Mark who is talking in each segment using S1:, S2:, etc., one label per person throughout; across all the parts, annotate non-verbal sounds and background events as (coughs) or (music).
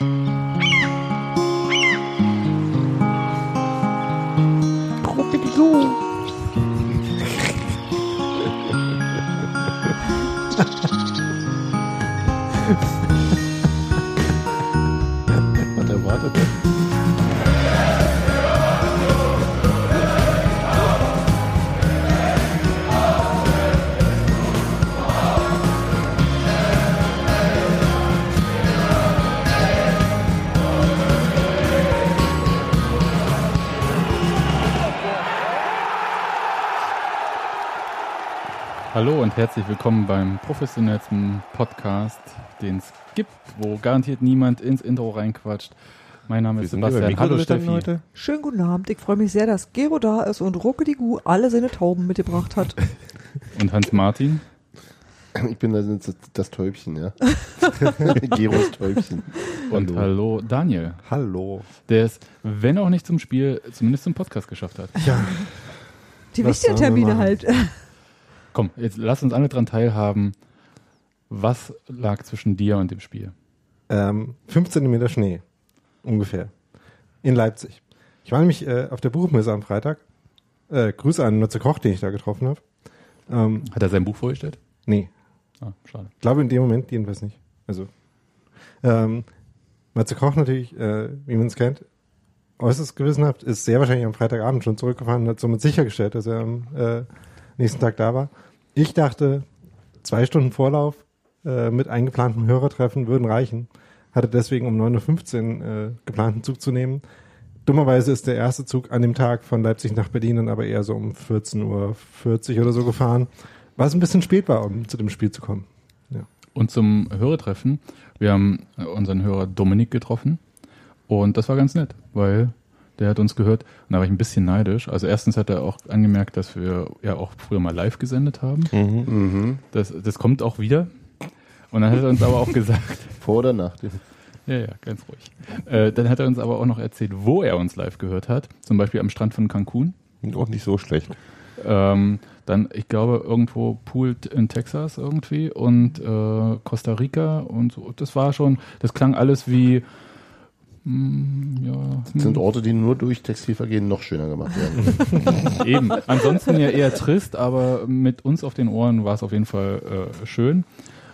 S1: Was
S2: und herzlich willkommen beim professionellsten Podcast, den es gibt, wo garantiert niemand ins Intro reinquatscht. Mein Name ist Sebastian. Hallo Steffi.
S1: heute.
S3: Schönen guten Abend. Ich freue mich sehr, dass Gero da ist und Ruckedigu alle seine Tauben mitgebracht hat. (laughs)
S2: Und Hans Martin.
S1: Ich bin das, das, das Täubchen, ja. (laughs) Geros Täubchen.
S2: Und hallo Daniel,
S4: Hallo.
S2: der es, wenn auch nicht zum Spiel, zumindest zum Podcast geschafft hat.
S4: Ja,
S3: Die wichtigen Termine halt.
S2: Komm, jetzt lass uns alle dran teilhaben. Was lag zwischen dir und dem Spiel?
S4: ähm, 5 cm Schnee. Ungefähr. In Leipzig. Ich war nämlich äh, auf der Buchmesse am Freitag. Äh, Grüße an Nutze Koch, den ich da getroffen habe. Ähm,
S2: Hat er sein Buch vorgestellt?
S4: nee,
S2: Ah, schade.
S4: ich glaube in dem Moment jedenfalls nicht. Also, ähm, Matze Koch natürlich, äh, wie man es kennt, äußerst gewissenhaft, ist sehr wahrscheinlich am Freitagabend schon zurückgefahren und hat somit sichergestellt, dass er am äh, nächsten Tag da war. Ich dachte, zwei Stunden Vorlauf äh, mit eingeplantem Hörertreffen würden reichen. Hatte deswegen um 9.15 Uhr äh, geplanten Zug zu nehmen. Dummerweise ist der erste Zug an dem Tag von Leipzig nach Berlin dann aber eher so um 14.40 Uhr oder so gefahren. Was ein bisschen spät war, um zu dem Spiel zu kommen.
S2: Und zum Hörertreffen. Wir haben unseren Hörer Dominik getroffen. Und das war ganz nett, weil der hat uns gehört. Und da war ich ein bisschen neidisch. Also erstens hat er auch angemerkt, dass wir ja auch früher mal live gesendet haben.
S1: Mhm.
S2: Das, das kommt auch wieder. Und dann hat er uns aber auch gesagt, (laughs)
S1: Vor oder nach dem?
S2: ja, ja, ganz ruhig. Äh, dann hat er uns aber auch noch erzählt, wo er uns live gehört hat. Zum Beispiel am Strand von Cancun.
S5: Auch nicht so schlecht.
S2: Ähm, dann, ich glaube, irgendwo Pool in Texas irgendwie und äh, Costa Rica und so. Das war schon, das klang alles wie, ja,
S1: Das sind Orte, die nur durch Textilvergehen noch schöner gemacht werden. (laughs)
S2: eben. Ansonsten ja eher trist, aber mit uns auf den Ohren war es auf jeden Fall äh, schön.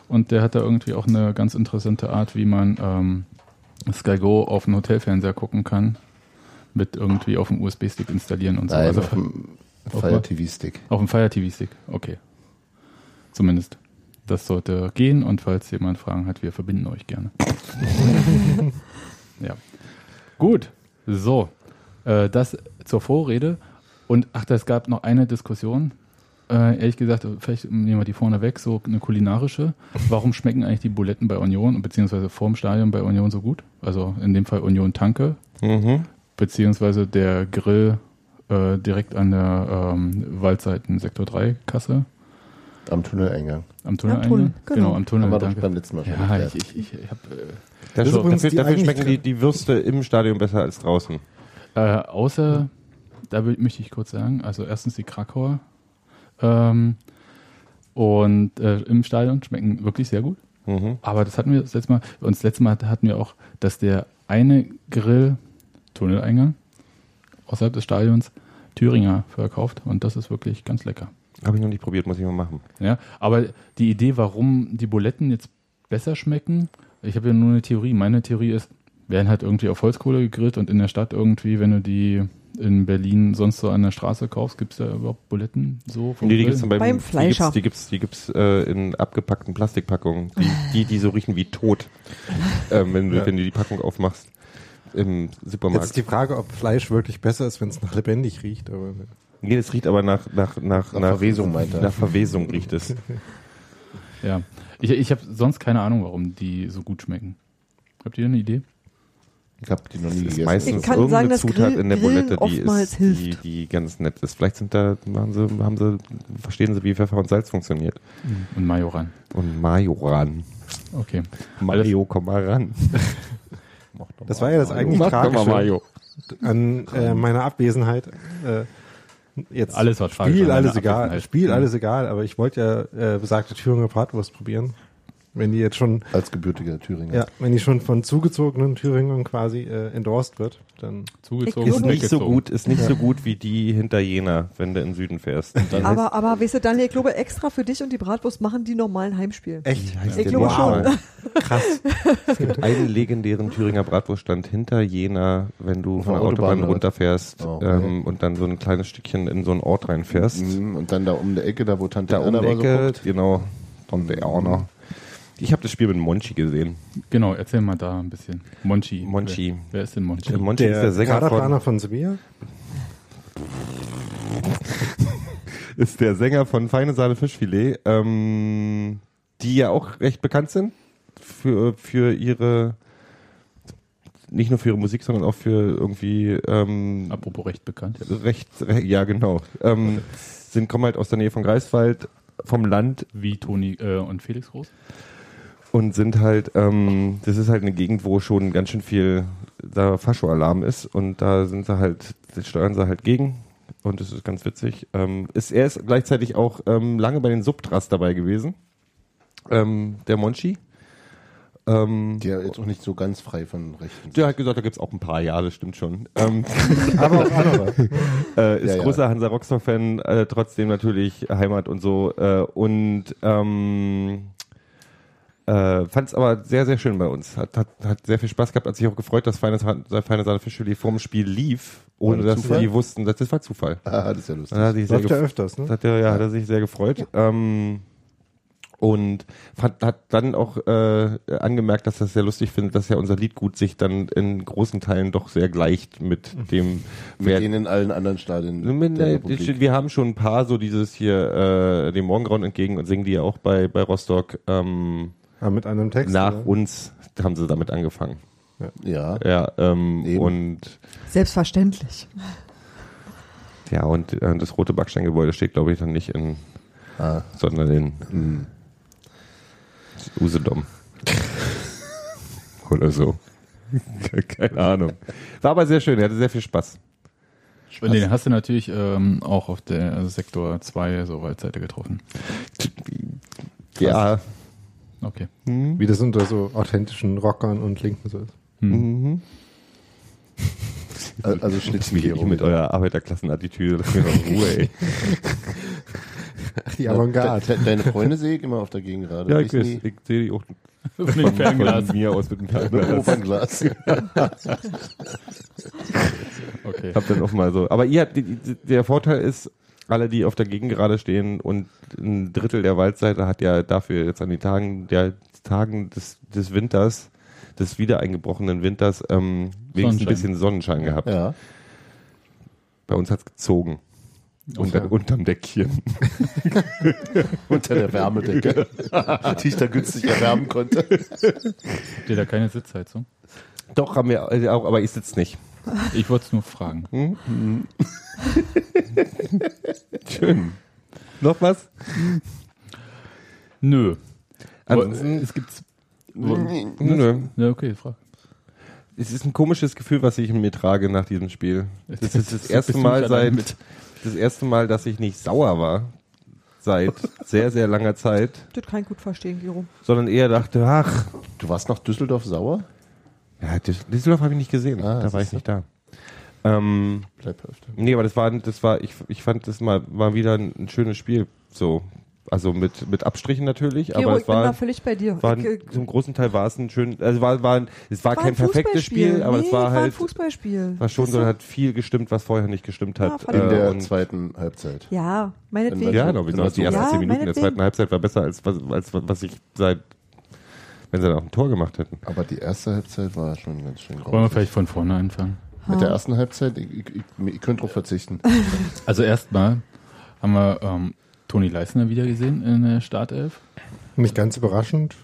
S2: Und der hat da irgendwie auch eine ganz interessante Art, wie man ähm, Sky Go auf dem Hotelfernseher gucken kann. Mit irgendwie auf dem USB-Stick installieren und so.
S1: Nein,
S2: also
S1: auf dem Fire TV Stick.
S2: Auf dem Fire TV Stick, okay. Zumindest. Das sollte gehen und falls jemand Fragen hat, wir verbinden euch gerne. (laughs) ja. Gut. So. Äh, das zur Vorrede. Und ach, es gab noch eine Diskussion. Äh, ehrlich gesagt, vielleicht nehmen wir die vorne weg, so eine kulinarische. Warum schmecken eigentlich die Buletten bei Union, beziehungsweise vorm Stadion bei Union so gut? Also in dem Fall Union Tanke,
S5: Mhm.
S2: beziehungsweise der Grill äh, direkt an der ähm, Waldseiten Sektor 3 Kasse
S1: Am Tunneleingang.
S2: am Tunnel.
S3: Tunnel, genau.
S2: am Tunnel.
S1: Haben wir doch beim letzten Mal schon
S2: ja, ich, ich, ich hab,
S5: Das
S4: ist übrigens
S5: dafür
S4: die
S5: dafür schmecken die, die Würste im Stadion besser als draußen.
S2: äh, äh, außer, da wö- möchte ich kurz sagen, also erstens die Krakauer ähm, und äh, im Stadion schmecken wirklich sehr gut.
S5: Mhm.
S2: Aber das hatten wir das letzte Mal, und das letzte Mal hatten wir auch, dass der eine Grill, Tunneleingang, außerhalb des Stadions, Thüringer verkauft und das ist wirklich ganz lecker.
S5: Habe ich noch nicht probiert, muss ich mal machen.
S2: Ja, aber die Idee, warum die Buletten jetzt besser schmecken, ich habe ja nur eine Theorie. Meine Theorie ist, werden halt irgendwie auf Holzkohle gegrillt und in der Stadt irgendwie, wenn du die in Berlin sonst so an der Straße kaufst, gibt es da überhaupt Buletten so vom
S5: Nee, die gibt's dann beim,
S3: Beim
S5: die
S3: Fleischer.
S5: gibt's, die gibt's, die gibt's äh, in abgepackten Plastikpackungen, die, die, die so riechen wie tot, (laughs) ähm, wenn, du,
S4: Ja.
S5: wenn du die Packung aufmachst im
S4: Jetzt
S5: Supermarkt.
S4: ist die Frage, ob Fleisch wirklich besser ist, wenn es nach lebendig riecht. Aber
S5: nee, das riecht aber nach, nach, nach,
S1: Nach Verwesung, meint er.
S5: Nach Verwesung riecht es. (laughs)
S2: Ja. Ich, ich habe sonst keine Ahnung, warum die so gut schmecken. Habt ihr eine Idee?
S1: Ich habe die noch nie
S5: Das ist
S1: gegessen.
S5: meistens
S3: Ich kann
S5: irgendeine
S3: sagen, dass
S5: Zutat
S3: Grill-
S5: in der
S3: Grillen
S5: Bulette, die
S3: oftmals
S5: ist, die,
S3: hilft.
S5: die ganz nett ist. Vielleicht sind da, haben sie, haben sie, verstehen sie, wie Pfeffer und Salz funktioniert.
S2: Und Majoran.
S5: Und Majoran.
S2: Okay.
S5: Mario, komm mal ran.
S4: das war ja das eigentlich Tragische
S5: Mario.
S4: an äh, meiner Abwesenheit. Äh, jetzt
S2: Alles tragisch
S4: Spiel, alles egal. Spiel,
S2: Mhm.
S4: alles egal. Aber ich wollte ja äh, besagte Thüringer Bratwurst probieren. Wenn die jetzt schon,
S1: Als gebürtiger Thüringer.
S4: ja, wenn die schon von zugezogenen Thüringern quasi äh, endorsed wird, dann
S2: Zugezogen
S5: Ist nicht so gut, ist nicht so gut wie die hinter Jena, wenn du in den Süden fährst.
S2: Dann
S3: Aber, aber weißt du, Daniel, ich glaube, extra für dich und die Bratwurst machen die normalen Heimspiel.
S4: echt.
S5: heißt
S3: Ich
S5: der
S3: glaube
S5: nochmal?
S3: schon.
S4: Krass. (laughs)
S5: Es gibt einen legendären Thüringer Bratwurststand hinter Jena, wenn du von der
S1: Autobahn
S5: Autobahn runterfährst
S1: Oh, okay.
S5: ähm, und dann so ein kleines Stückchen in so einen Ort reinfährst.
S1: Mhm, Und dann da um der Ecke, da wo Tante
S5: Da um die
S1: war, so
S5: Ecke,
S1: guckt.
S5: genau, Tante Erna. Ich habe das Spiel mit Monchi gesehen.
S2: Genau, erzähl mal da ein bisschen. Monchi.
S5: Monchi.
S2: Wer, wer ist denn Monchi?
S5: Der Monchi ist der
S4: Der
S5: Sänger
S4: Kaderplaner
S5: von,
S4: von Sevilla. (laughs)
S5: ist der Sänger von Feine Sahne Fischfilet, ähm, die ja auch recht bekannt sind für, für ihre, nicht nur für ihre Musik, sondern auch für irgendwie ähm,
S2: Apropos recht bekannt.
S5: recht, re- ja genau, ähm, sind kommen halt aus der Nähe von Greifswald, vom Land
S2: Wie Toni äh, und Felix Groß.
S5: Und sind halt, ähm, das ist halt eine Gegend, wo schon ganz schön viel da Fascho-Alarm ist und da sind sie halt, steuern sie halt gegen und das ist ganz witzig. Ähm, ist, er ist gleichzeitig auch ähm, lange bei den Subtras dabei gewesen, ähm, der Monchi. Ähm,
S1: ja jetzt auch nicht so ganz frei von Rechten.
S5: der hat gesagt, da gibt's auch ein paar, ja, das stimmt schon. (laughs) Ähm,
S4: Aber auch andere.
S5: äh, ist
S1: Ja, ja.
S5: großer Hansa Rostock-Fan, äh, trotzdem natürlich Heimat und so. Äh, und ähm, äh, fand es aber sehr, sehr schön bei uns. Hat, hat, hat sehr viel Spaß gehabt, hat sich auch gefreut, dass Feine, Feine Sahne Fischfilet vorm Spiel lief, ohne dass
S1: Zufall?
S5: die wussten, das, das war Zufall.
S1: Ah, das ist ja lustig.
S5: Da hat sich sehr
S4: Läuft ja öfters,
S5: das
S4: ne?
S5: hat er, ja, hat er sich sehr gefreut. Ähm, und fand, hat dann auch äh, angemerkt, dass er es sehr lustig findet, dass ja unser Liedgut sich dann in großen Teilen doch sehr gleicht mit dem
S1: Mit denen in allen anderen Stadien
S5: mit,
S1: der Republik.
S5: wir haben schon ein paar so dieses hier äh, dem Morgengrauen entgegen und singen die ja auch bei bei Rostock ähm,
S4: Aber mit einem Text.
S5: nach
S4: oder?
S5: uns haben sie damit angefangen.
S1: Ja.
S5: Ja, ähm,
S1: Eben.
S5: und
S3: Selbstverständlich.
S5: ja und äh, das rote Backsteingebäude steht glaube ich dann nicht in
S1: Ah.
S5: sondern in
S1: Hm.
S5: Usedom. Oder so. (laughs) Keine Ahnung. War aber sehr schön, er hatte sehr viel Spaß.
S2: Und den hast du natürlich ähm, auch auf der Sektor 2 so Waldseite getroffen.
S5: Ja.
S2: Okay.
S5: Hm.
S4: Wie das unter so authentischen Rockern und Linken so ist.
S5: Mhm.
S1: Also
S5: Wie
S1: Schnitzenkehro.
S5: ihr mit eurer Arbeiterklassenattitüde, lass mir doch in (laughs) Ruhe, ey.
S4: Die Avantgarde.
S1: De, de, deine Freunde sehe ich immer auf der Gegengrade.
S5: Ja, ich,
S1: die-
S5: ich sehe die auch
S2: Von dem Fernglas.
S5: von mir aus mit dem
S1: Mit dem
S5: Fernglas.
S1: Opernglas.
S2: Okay.
S5: Hab dann auch mal so. Aber ihr, die, der Vorteil ist, alle, die auf der Gegengrade stehen und ein Drittel der Waldseite hat ja dafür jetzt an den Tagen der Tagen des, des Winters, des wieder eingebrochenen Winters, ähm, wenigstens ein
S2: Sonnenschein.
S5: bisschen Sonnenschein gehabt.
S1: Ja.
S5: Bei uns hat's gezogen. Unter, unterm Deckchen. (laughs)
S1: Unter der Wärmedecke. (laughs) die ich da günstig erwärmen konnte.
S2: Habt ihr da keine Sitzheizung?
S5: Doch, haben wir äh, auch, aber ich sitze nicht.
S2: Ich wollte es nur fragen.
S5: Hm? Schön. Noch was?
S2: Nö.
S5: Ansonsten-
S2: es gibt.
S5: Nö, nö.
S2: Ja, okay, frag.
S5: Es ist ein komisches Gefühl, was ich in mir trage nach diesem Spiel. Das (laughs) ist das erste Mal seit das erste Mal, dass ich nicht sauer war seit sehr sehr langer Zeit,
S3: Das kann ich gut verstehen, Gero.
S5: sondern eher dachte, ach,
S1: Du warst nach Düsseldorf sauer?
S5: Ja, Düs- Düsseldorf habe ich nicht gesehen,
S1: Ah,
S5: da war ich nicht da. Ähm, nee, aber das war das war ich ich fand das mal mal wieder ein, ein schönes Spiel so. Also mit, mit Abstrichen natürlich,
S3: Gero,
S5: aber
S3: ich
S5: es
S3: bin da
S5: war,
S3: völlig bei dir.
S5: war
S3: ich, äh,
S5: zum großen Teil war es ein schön, also war, war ein, es war,
S3: war
S5: kein
S3: ein
S5: perfektes. Spiel, aber
S3: nee,
S5: es war
S3: War ein
S5: halt,
S3: Fußballspiel.
S5: war schon so, hat viel gestimmt, was vorher nicht gestimmt
S3: Ja,
S5: hat.
S3: fand ich
S1: In
S5: äh,
S1: der zweiten Halbzeit.
S3: Ja, meinetwegen.
S5: Ja, genau. Die ersten
S3: Ja,
S5: zehn Minuten der zweiten Halbzeit war besser als was, als was ich seit, wenn sie noch ein Tor gemacht hätten.
S1: Aber die erste Halbzeit war schon ganz schön
S2: Wollen wir vielleicht von vorne anfangen?
S1: Mit der ersten Halbzeit, ich, ich, ich, ich könnte drauf verzichten. (laughs)
S2: Also erstmal haben wir ähm, Toni Leisner wieder gesehen in der Startelf.
S4: Nicht ganz überraschend.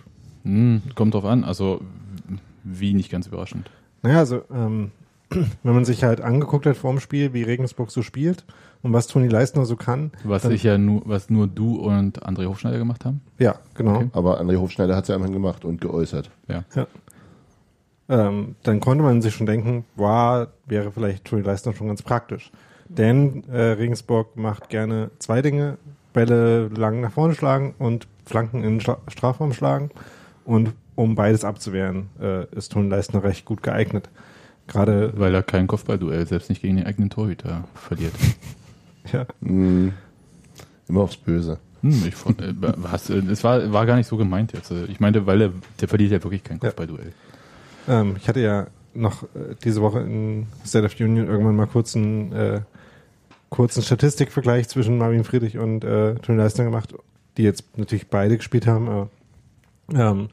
S2: Hm, kommt drauf an, also wie nicht ganz überraschend.
S4: Naja, also ähm, (clears throat) wenn man sich halt angeguckt hat vor dem Spiel, wie Regensburg so spielt und was Toni Leistner so kann.
S2: Was
S4: dann,
S2: ich ja nur, was nur du und André Hofschneider gemacht haben.
S4: Ja, genau.
S2: Okay.
S1: Aber André Hofschneider hat es ja immerhin gemacht und geäußert.
S2: Ja.
S4: Ähm, dann konnte man sich schon denken, wow, wäre vielleicht Toni Leistner schon ganz praktisch. Denn äh, Regensburg macht gerne zwei Dinge. Bälle lang nach vorne schlagen und Flanken in den Schla Strafraum schlagen. Und um beides abzuwehren, äh, ist Toni Leistner recht gut geeignet. Gerade,
S2: Weil er kein Kopfballduell, selbst nicht gegen den eigenen Torhüter, verliert. (laughs) (laughs)
S4: ja,
S1: Hm. Immer aufs Böse.
S2: Hm, ich fand, äh, was, äh, es war, war gar nicht so gemeint jetzt. Äh, Ich meinte, weil er, der verliert ja wirklich kein
S4: Ja.
S2: Kopfballduell.
S4: ähm, ich hatte ja noch äh, diese Woche in State of Union irgendwann mal kurz einen, äh, kurzen Statistikvergleich zwischen Marvin Friedrich und äh, Toni Leistner gemacht, die jetzt natürlich beide gespielt haben, aber ähm,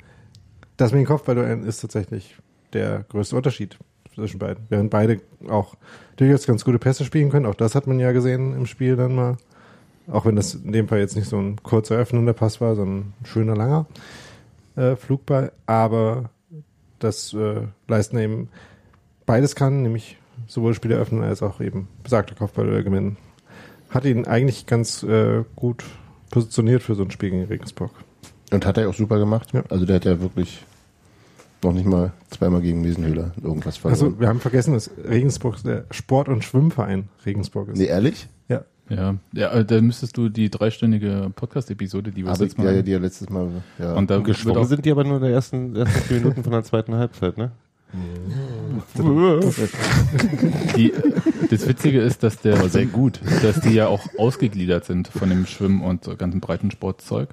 S4: das mit den Kopfballduellen ist tatsächlich der größte Unterschied zwischen beiden. Während beide auch durchaus ganz gute Pässe spielen können, auch das hat man ja gesehen im Spiel dann mal. Auch wenn das in dem Fall jetzt nicht so ein kurzer öffnender Pass war, sondern ein schöner langer äh, Flugball. Aber das äh, Leistner eben beides kann, nämlich sowohl Spiele öffnen als auch eben besagte Kopfball gewinnen. Hat ihn eigentlich ganz äh, gut positioniert für so ein Spiel gegen Regensburg.
S1: Und hat er auch super gemacht.
S4: Ja.
S1: Also der hat ja wirklich noch nicht mal zweimal gegen Wiesenhöhler irgendwas verloren.
S4: Also wir haben vergessen, dass Regensburg der Sport- und Schwimmverein Regensburg ist.
S1: nee, ehrlich?
S4: Ja.
S2: Ja, ja, äh, da müsstest du die dreistündige Podcast-Episode, die wir
S1: Aber
S2: jetzt
S1: ja, ja, die ja letztes Mal. Ja.
S2: und da wird
S5: Geschwommen
S2: auch,
S5: sind die aber nur in der ersten, ersten vier Minuten von der zweiten Halbzeit, ne? (laughs)
S2: die, das Witzige ist, dass der
S1: Aber sehr gut.
S2: dass die ja auch ausgegliedert sind von dem Schwimmen und so ganzen Breitensportzeug.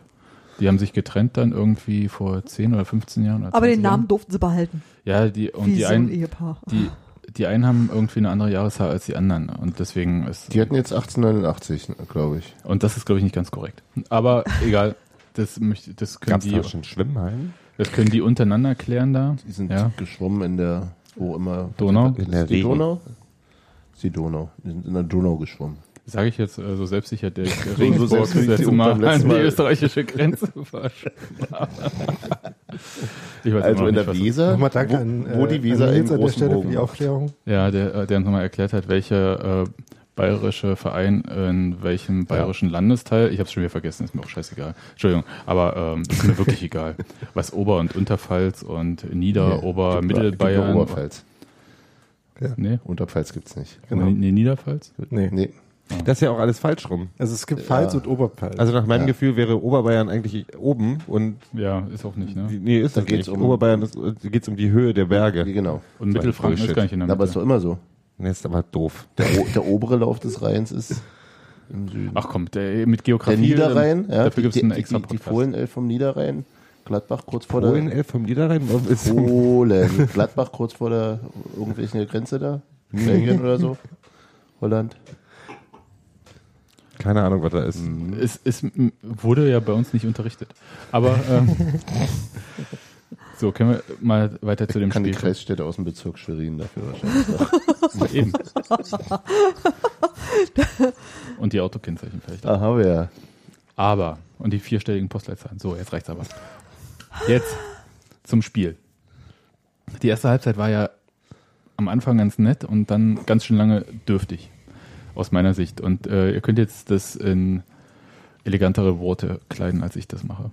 S2: Die haben sich getrennt dann irgendwie vor 10 oder 15 Jahren. oder
S3: Aber
S2: 20
S3: den Namen
S2: Jahren.
S3: durften sie behalten.
S2: Ja, die, und
S3: wie
S2: die
S3: so ein
S2: einen,
S3: Ehepaar.
S2: die, die einen haben irgendwie eine andere Jahreszahl als die anderen. Und deswegen ist,
S1: Die hatten jetzt 1889, glaube ich.
S2: und das ist glaube ich nicht ganz korrekt. Aber egal. Das möchte, das können
S5: Gab's
S2: die,
S5: da schon Schwimmhallen?
S2: das können die untereinander klären da.
S1: Die sind
S2: Ja.
S1: geschwommen in der, wo immer.
S2: Donau?
S5: In der
S1: die
S5: Regen.
S1: Donau? Ist die Donau. Die sind in der Donau geschwommen.
S2: Sage ich jetzt äh, so selbstsicher, der (laughs) ich
S1: so
S2: Regensburg das
S1: selbstsicher
S2: letzte
S1: und
S2: Mal
S1: beim letzten
S2: an die österreichische Grenze (laughs) Ich weiß
S1: Also
S2: immer
S1: in der
S2: was
S1: Weser, wo,
S4: an,
S1: wo
S4: äh,
S1: die
S4: an
S1: Weser
S4: Nils
S1: im
S4: an der
S1: großen
S4: Stelle für
S1: Bogen
S4: die
S1: macht.
S4: Aufklärung.
S2: Ja, der, äh, der uns nochmal erklärt hat, welcher äh, bayerische Verein in welchem bayerischen Landesteil, ich habe es schon wieder vergessen, ist mir auch scheißegal. Entschuldigung, aber ähm, ist mir wirklich (laughs) egal. Was Ober- und Unterpfalz und Nieder-,
S1: Nee,
S2: Ober-,
S1: gibt nur- gibt
S2: Mittelbayern.
S1: Oberpfalz.
S2: Nee,
S1: Unterpfalz gibt's nicht.
S4: Genau.
S2: nee, Niederpfalz?
S4: Nee.
S1: Nee.
S5: Das ist ja auch alles falsch rum.
S4: Also es gibt Pfalz
S1: Ja.
S4: und Oberpfalz.
S5: Also nach meinem
S1: Ja.
S5: Gefühl wäre Oberbayern eigentlich oben und
S2: Ja, ist auch nicht, ne?
S5: die- nee, ist
S1: Da
S5: das
S1: geht's
S5: nicht.
S1: um-
S5: Oberbayern ist, geht's um die Höhe der Berge.
S1: Genau.
S2: Und Mittelfranken ist gar nicht in der
S1: Aber ist
S2: Mitte.
S1: doch immer so.
S5: Nee, ist aber doof.
S1: Der, der obere Lauf des Rheins ist im Süden.
S2: Ach komm, der, mit
S1: der
S2: Geografie.
S1: Niederrhein, ja,
S2: dafür
S1: die,
S2: gibt es einen
S1: die,
S2: extra
S1: die, die
S2: Podcast.
S1: Fohlenelf vom Niederrhein, Gladbach kurz vor
S5: Polen,
S1: der
S5: elf vom Niederrhein?
S1: Polen, Gladbach kurz vor der irgendwelchen Grenze da, Belgien (laughs) oder so, Holland.
S5: Keine Ahnung, was da ist.
S2: Es, es m- wurde ja bei uns nicht unterrichtet. Aber ähm, (laughs) so, können wir mal weiter zu dem
S1: Kann die
S2: Spiel.
S1: Kreisstädte aus dem Bezirk Schwerin dafür wahrscheinlich. (laughs)
S2: Eben. (laughs) Und die Autokennzeichen vielleicht.
S1: wir ja.
S2: Aber, und die vierstelligen Postleitzahlen. So, jetzt reicht's aber. Jetzt zum Spiel. Die erste Halbzeit war ja am Anfang ganz nett und dann ganz schön lange dürftig. Aus meiner Sicht. Und äh, ihr könnt jetzt das in elegantere Worte kleiden, als ich das mache.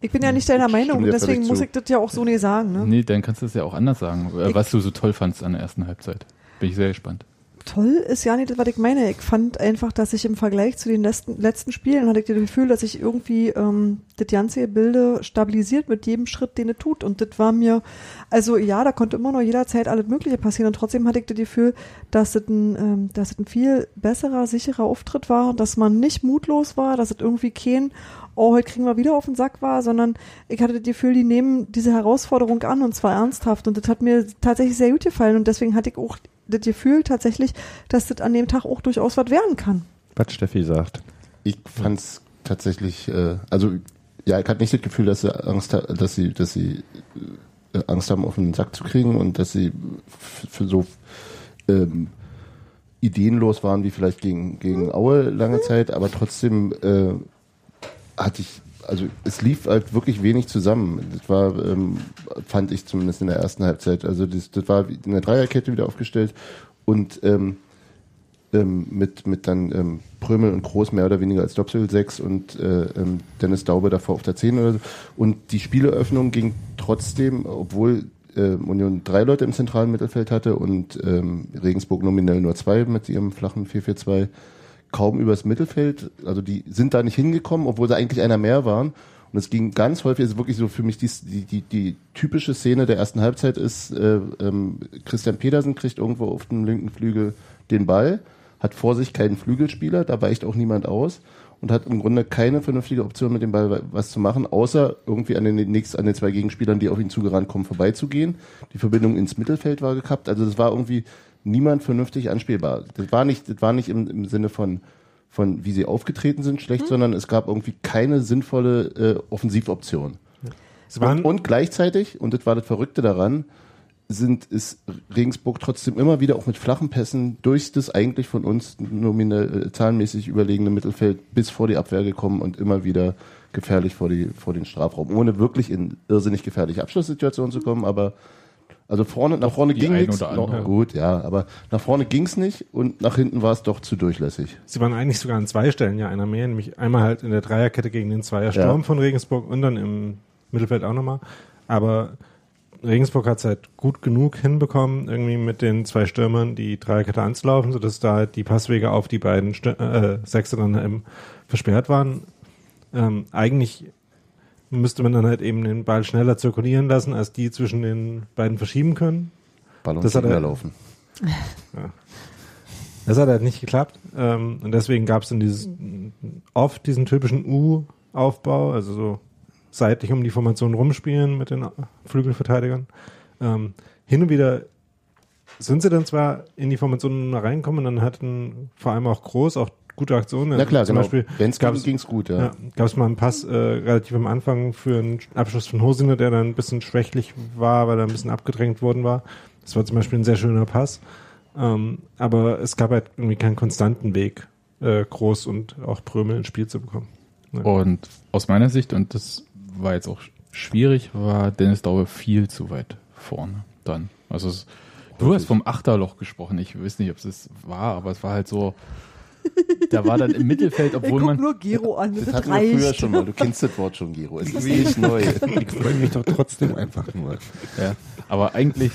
S3: Ich bin ja nicht deiner Meinung und deswegen muss
S1: zu.
S3: ich das ja auch so nicht sagen. Ne?
S2: Nee, dann kannst du es ja auch anders sagen, äh,
S3: Ich-
S2: was du so toll fandst an der ersten Halbzeit. Bin ich sehr gespannt.
S3: Toll ist ja nicht das, was ich meine. Ich fand einfach, dass ich im Vergleich zu den letzten, letzten Spielen hatte ich das Gefühl, dass sich irgendwie ähm, das ganze Bilde stabilisiert mit jedem Schritt, den es tut. Und das war mir, also ja, da konnte immer noch jederzeit alles Mögliche passieren. Und trotzdem hatte ich das Gefühl, dass es ein, ähm, dass es ein viel besserer, sicherer Auftritt war, dass man nicht mutlos war, dass es irgendwie kein, oh, heute kriegen wir wieder auf den Sack war, sondern ich hatte das Gefühl, die nehmen diese Herausforderung an und zwar ernsthaft. Und das hat mir tatsächlich sehr gut gefallen. Und deswegen hatte ich auch das Gefühl tatsächlich, dass das an dem Tag auch durchaus was werden kann.
S5: Was Steffi sagt.
S1: Ich fand's tatsächlich, äh, also ja, ich hatte nicht das Gefühl, dass sie Angst, dass sie, dass sie äh, Angst haben, auf den Sack zu kriegen und dass sie für so ähm, ideenlos waren wie vielleicht gegen, gegen Aue lange Zeit, aber trotzdem äh, hatte ich, also es lief halt wirklich wenig zusammen. Das war, ähm, fand ich zumindest in der ersten Halbzeit. Also das, das war in der Dreierkette wieder aufgestellt und ähm, ähm, mit, mit dann ähm, Prömel und Groß mehr oder weniger als Doppel 6 und äh, ähm, Dennis Daube davor auf der 10 oder so. Und die Spieleröffnung ging trotzdem, obwohl äh, Union drei Leute im zentralen Mittelfeld hatte und ähm, Regensburg nominell nur zwei mit ihrem flachen 4-4-2, kaum übers Mittelfeld. Also die sind da nicht hingekommen, obwohl sie eigentlich einer mehr waren. Und es ging ganz häufig, ist wirklich so für mich die, die, die, die typische Szene der ersten Halbzeit ist, äh, ähm, Christian Pedersen kriegt irgendwo auf dem linken Flügel den Ball, hat vor sich keinen Flügelspieler, da weicht auch niemand aus und hat im Grunde keine vernünftige Option mit dem Ball was zu machen, außer irgendwie an den nächst, an den zwei Gegenspielern, die auf ihn zugerannt kommen, vorbeizugehen. Die Verbindung ins Mittelfeld war gekappt. Also das war irgendwie niemand vernünftig anspielbar. Das war nicht, das war nicht im, im Sinne von von wie sie aufgetreten sind schlecht,
S3: Mhm.
S1: sondern es gab irgendwie keine sinnvolle äh, Offensivoption. Und, und gleichzeitig, und das war das Verrückte daran, sind, ist Regensburg trotzdem immer wieder auch mit flachen Pässen durch das eigentlich von uns nominell äh, zahlenmäßig überlegene Mittelfeld bis vor die Abwehr gekommen und immer wieder gefährlich vor, die, vor den Strafraum, ohne wirklich in irrsinnig gefährliche Abschlusssituationen zu kommen, aber also vorne, nach vorne ging nichts. Noch, gut, ja, aber nach vorne ging's nicht und nach hinten war es doch zu durchlässig.
S4: sie waren eigentlich sogar an zwei Stellen ja einer mehr, nämlich einmal halt in der Dreierkette gegen den Zweiersturm
S1: Ja.
S4: von Regensburg und dann im Mittelfeld auch nochmal. Aber Regensburg hat es halt gut genug hinbekommen, irgendwie mit den zwei Stürmern die Dreierkette anzulaufen, sodass da halt die Passwege auf die beiden Stür äh, Sechser dann eben versperrt waren. Ähm, eigentlich müsste man dann halt eben den Ball schneller zirkulieren lassen, als die zwischen den beiden verschieben können.
S1: Ball und
S4: Das hat er-
S1: Gegner laufen. (laughs)
S4: Das hat halt nicht geklappt. Ähm, und deswegen gab es dann dieses oft diesen typischen U-Aufbau, also so seitlich um die Formation rumspielen mit den Flügelverteidigern. Ähm, hin und wieder sind sie dann zwar in die Formation reinkommen, dann hatten vor allem auch groß auch gute Aktionen.
S1: Na klar,
S4: zum
S1: genau.
S4: Beispiel
S1: Wenn es
S4: gab's-
S1: ging, ging's gut, ja.
S4: ja, gab es mal einen Pass äh, relativ am Anfang für einen Abschluss von Hosiner, der dann ein bisschen schwächlich war, weil er ein bisschen abgedrängt worden war. Das war zum Beispiel ein sehr schöner Pass. Ähm, aber es gab halt irgendwie keinen konstanten Weg, äh, Groß und auch Prömel ins Spiel zu bekommen.
S2: Und aus meiner Sicht, und das war jetzt auch schwierig, war Dennis Daube viel zu weit vorne dann. Also es, du hast vom Achterloch gesprochen. Ich weiß nicht, ob es das war, aber es war halt so. (laughs) Da war dann im Mittelfeld,
S3: Ich
S2: obwohl
S3: guck
S2: man.
S3: nur Gero an, das,
S1: Das hatten wir früher
S3: reicht.
S1: schon mal. Du kennst das Wort schon, Gero. Es ist nicht neu. (laughs)
S5: Ich freue mich doch trotzdem einfach nur.
S2: Ja, aber eigentlich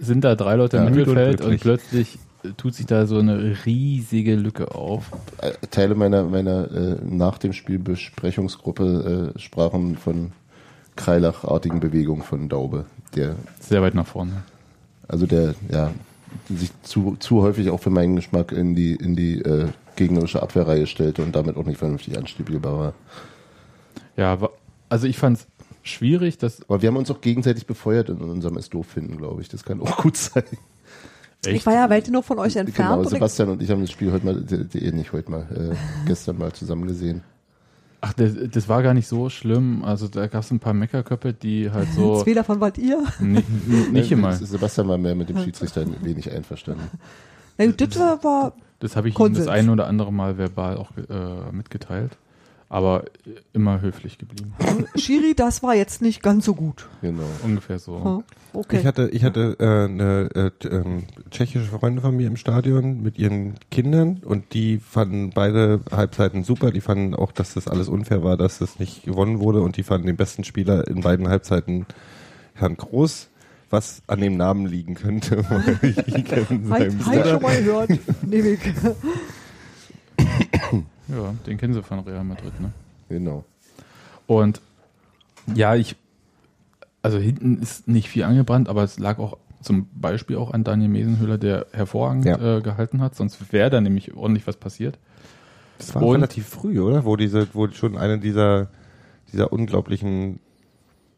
S2: sind da drei Leute im
S5: Ja, und
S2: Mittelfeld und, plötzlich äh, tut sich da so eine riesige Lücke auf.
S1: Äh, Teile meiner, meiner äh, nach dem Spiel Besprechungsgruppe äh, sprachen von Kreilach-artigen Bewegungen von Daube, der,
S2: Sehr weit nach vorne.
S1: also der, ja, sich zu, zu häufig auch für meinen Geschmack in die, in die äh, gegnerische Abwehrreihe stellte und damit auch nicht vernünftig anspielbar war.
S2: Ja, also ich fand es schwierig, dass
S1: Aber wir haben uns auch gegenseitig befeuert in unserem Es doof finden, glaube ich. Das kann auch gut sein.
S3: Ich war ja weit genug von euch entfernt.
S1: Genau, Sebastian und ich haben das Spiel heute mal, äh, nicht heute mal, äh, gestern mal zusammen gesehen.
S2: Ach, das, das war gar nicht so schlimm. Also da gab es ein paar Meckerköpfe, die halt so
S3: zwei davon wart ihr. (laughs)
S2: nicht, nicht immer.
S1: Sebastian war mehr mit dem Schiedsrichter wenig einverstanden.
S3: Na gut, das war
S2: Das habe ich ihm
S3: Konsens.
S2: das ein oder andere Mal verbal auch äh, mitgeteilt. Aber immer höflich geblieben. (laughs)
S3: Schiri, das war jetzt nicht ganz so gut.
S1: Genau.
S2: Ungefähr so.
S3: Hm, Okay.
S5: Ich hatte, ich hatte äh, eine äh, ähm, tschechische Freundin von mir im Stadion mit ihren Kindern und die fanden beide Halbzeiten super. Die fanden auch, dass das alles unfair war, dass das nicht gewonnen wurde und die fanden den besten Spieler in beiden Halbzeiten Herrn Groß, was an dem Namen liegen könnte. (laughs) weil ich kenne seinen Bruder.
S3: schon mal gehört. (laughs) Nehme ich.
S2: Ja, den kennen sie von Real Madrid, ne?
S1: Genau.
S2: Und ja, ich, also hinten ist nicht viel angebrannt, aber es lag auch zum Beispiel auch an Daniel Mesenhöhler, der hervorragend
S5: Ja.
S2: äh, gehalten hat, sonst wäre da nämlich ordentlich was passiert.
S5: Das war
S2: Und-
S5: relativ früh, oder? Wo diese, wo schon eine dieser, dieser unglaublichen,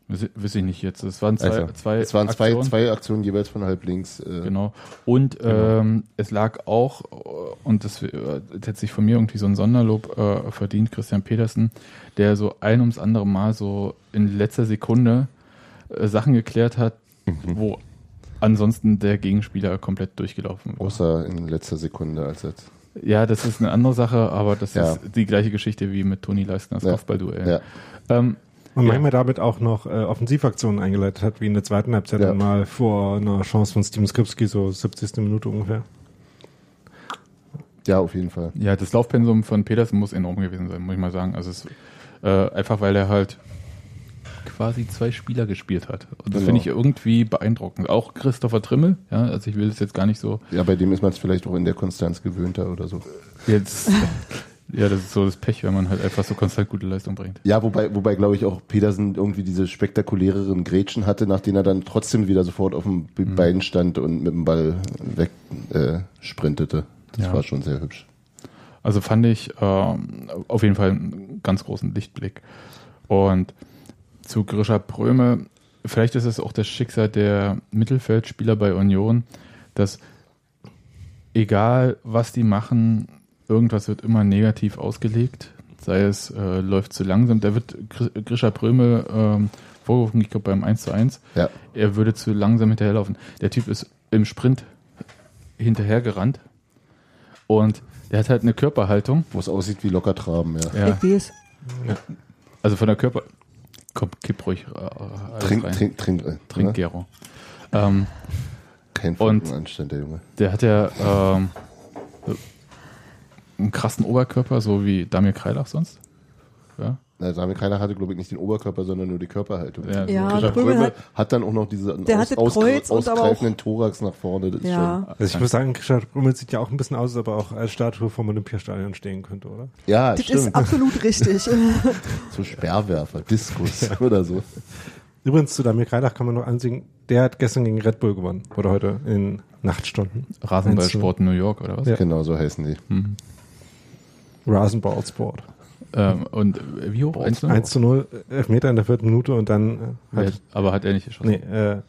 S2: Wiss, ich nicht jetzt. Es waren zwei,
S5: Also,
S2: zwei
S1: Es waren zwei,
S2: Aktionen.
S1: zwei Aktionen jeweils von halb links. Äh,
S2: Genau. Und ähm, es lag auch, äh, und das äh, das hat sich von mir irgendwie so ein Sonderlob äh, verdient, Christian Petersen, der so ein ums andere Mal so in letzter Sekunde äh, Sachen geklärt hat,
S5: Mhm.
S2: wo ansonsten der Gegenspieler komplett durchgelaufen war.
S1: Außer in letzter Sekunde, als jetzt.
S2: Ja, das ist eine andere Sache, aber das
S1: Ja.
S2: ist die gleiche Geschichte wie mit Toni Leistners
S1: Ja.
S2: Kopfballduell.
S1: Ja.
S2: Ähm,
S4: Und
S2: Ja.
S4: manchmal damit auch noch äh, Offensivaktionen eingeleitet hat, wie in der zweiten Halbzeit
S1: Ja.
S4: mal vor einer Chance von Steven Skripski, so 70. Minute ungefähr.
S1: Ja, auf jeden Fall.
S2: Ja, das Laufpensum von Petersen muss enorm gewesen sein, muss ich mal sagen. Also es äh, einfach, weil er halt quasi zwei Spieler gespielt hat. Und das
S1: Genau.
S2: finde ich irgendwie beeindruckend. Auch Christopher Trimmel, ja, also ich will das jetzt gar nicht so
S1: Ja, bei dem ist man es vielleicht auch in der Konstanz gewöhnter oder so.
S2: jetzt Ja, das ist so das Pech, wenn man halt einfach so konstant gute Leistung bringt.
S1: Ja, wobei, wobei glaube ich auch Petersen irgendwie diese spektakuläreren Grätschen hatte, nach denen er dann trotzdem wieder sofort auf dem
S2: Mhm.
S1: Bein stand und mit dem Ball weg äh, sprintete. Das
S2: Ja.
S1: war schon sehr hübsch.
S2: Also fand ich ähm, auf jeden Fall einen ganz großen Lichtblick. Und zu Grisha Pröme, vielleicht ist es auch das Schicksal der Mittelfeldspieler bei Union, dass egal was die machen, irgendwas wird immer negativ ausgelegt. Sei es äh, läuft zu langsam. Da wird Gr- Grisha Pröme ähm, vorgeworfen, ich glaube beim 1 zu 1,
S1: Ja,
S2: er würde zu langsam hinterherlaufen. Der Typ ist im Sprint hinterhergerannt und der hat halt eine Körperhaltung.
S1: wo es aussieht wie locker traben, ja.
S2: Ja,
S3: Ich weiß.
S2: also von der Körper. Komm, kipp ruhig äh,
S1: Trink,
S2: rein.
S1: trink, trink, äh,
S2: Trink,
S1: ne?
S2: Gero. Ähm,
S1: Kein
S2: Und-
S1: Funkenanstand, der Junge.
S2: der hat ja ähm, einen krassen Oberkörper, so wie Damir Kreilach sonst. Ja.
S1: Na, Sami Kreiner hatte, glaube ich, nicht den Oberkörper, sondern nur die Körperhaltung.
S2: Ja,
S3: Ja, Prömel hat-
S1: hat dann auch noch diese
S3: Der hatte Kreuz und aber auch-
S1: ausgreifenden Thorax nach vorne. Das ist
S3: Ja.
S4: Also ich muss sagen, Richard Brummel sieht ja auch ein bisschen aus, als ob er auch als Statue vom Olympiastadion stehen könnte, oder?
S1: schon, ja,
S3: Das
S1: stimmt.
S3: ist absolut richtig. (laughs) (laughs)
S1: so Sperrwerfer, Diskus oder so.
S4: Übrigens zu Damir Kreilach kann man noch ansehen, der hat gestern gegen Red Bull gewonnen. Oder heute in Nachtstunden.
S2: Rasenballsport New York oder was?
S4: Ja.
S1: Genau, so heißen die.
S2: Mhm.
S4: Rasenballsport.
S2: Ähm, und wie hoch? 1
S4: 1 zu 0, Elfmeter in der vierten Minute und dann äh, hat,
S2: Aber hat er nicht geschossen.
S4: nee, äh,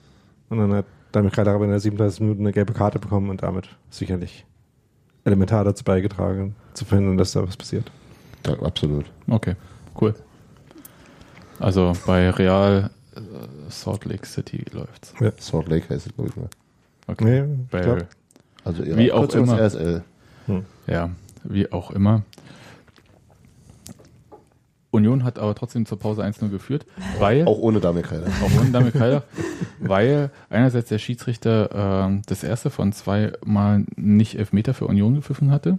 S4: und dann hat Damir Kreilach aber in der 37. Minute eine gelbe Karte bekommen und damit sicherlich elementar dazu beigetragen, zu verhindern, dass da was passiert.
S1: Ja, absolut.
S2: Okay, cool. Also bei Real äh, Salt Lake City läuft's.
S1: Salt Lake heißt es, glaube ich mal.
S2: Okay.
S4: Nee, ich
S1: Also
S2: Wie auch immer.
S1: RSL.
S2: Ja, wie auch immer. Union hat aber trotzdem zur Pause 1-0 geführt, weil,
S1: Auch ohne Dame Kreiner.
S2: auch ohne Damit Keiler, (laughs) weil einerseits der Schiedsrichter ähm, das erste von zwei Mal nicht Elfmeter für Union gepfiffen hatte,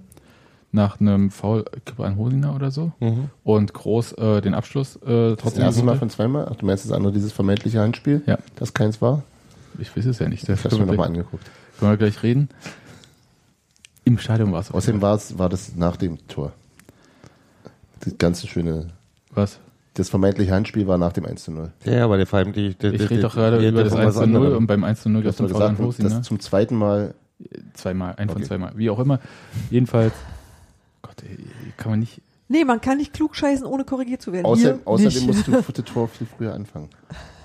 S2: nach einem Foul glaube, an Hosiner oder so, und Groß äh, den Abschluss äh,
S1: Das
S2: trotzdem
S1: erste Mal von zweimal? Ach, du meinst das andere, dieses vermeintliche Handspiel?
S2: Ja.
S1: Das keins war?
S2: Ich weiß es ja nicht. Das
S1: Ich hab's mir nochmal
S2: gleich,
S1: angeguckt.
S2: können wir gleich reden. Im Stadion war es.
S1: Außerdem war es, war das nach dem Tor. Das ganze schöne,
S2: Was?
S1: das vermeintliche Handspiel war nach dem 1 zu 0.
S5: Ja, aber der verheimlich. Der,
S2: Ich rede doch gerade über das
S5: von was
S2: 1 zu 0
S5: anderem.
S2: und beim 1 zu 0
S1: Du
S2: gab es einen Foul an
S1: gesagt,
S2: Hosiner.
S1: das zum zweiten Mal,
S2: Zweimal, ein von
S1: Okay.
S2: zweimal. Wie auch immer. Jedenfalls, Gott, ey, kann man nicht.
S3: nee, man kann nicht klug scheißen, ohne korrigiert zu werden.
S1: außer, außerdem musst du für das Tor viel früher anfangen.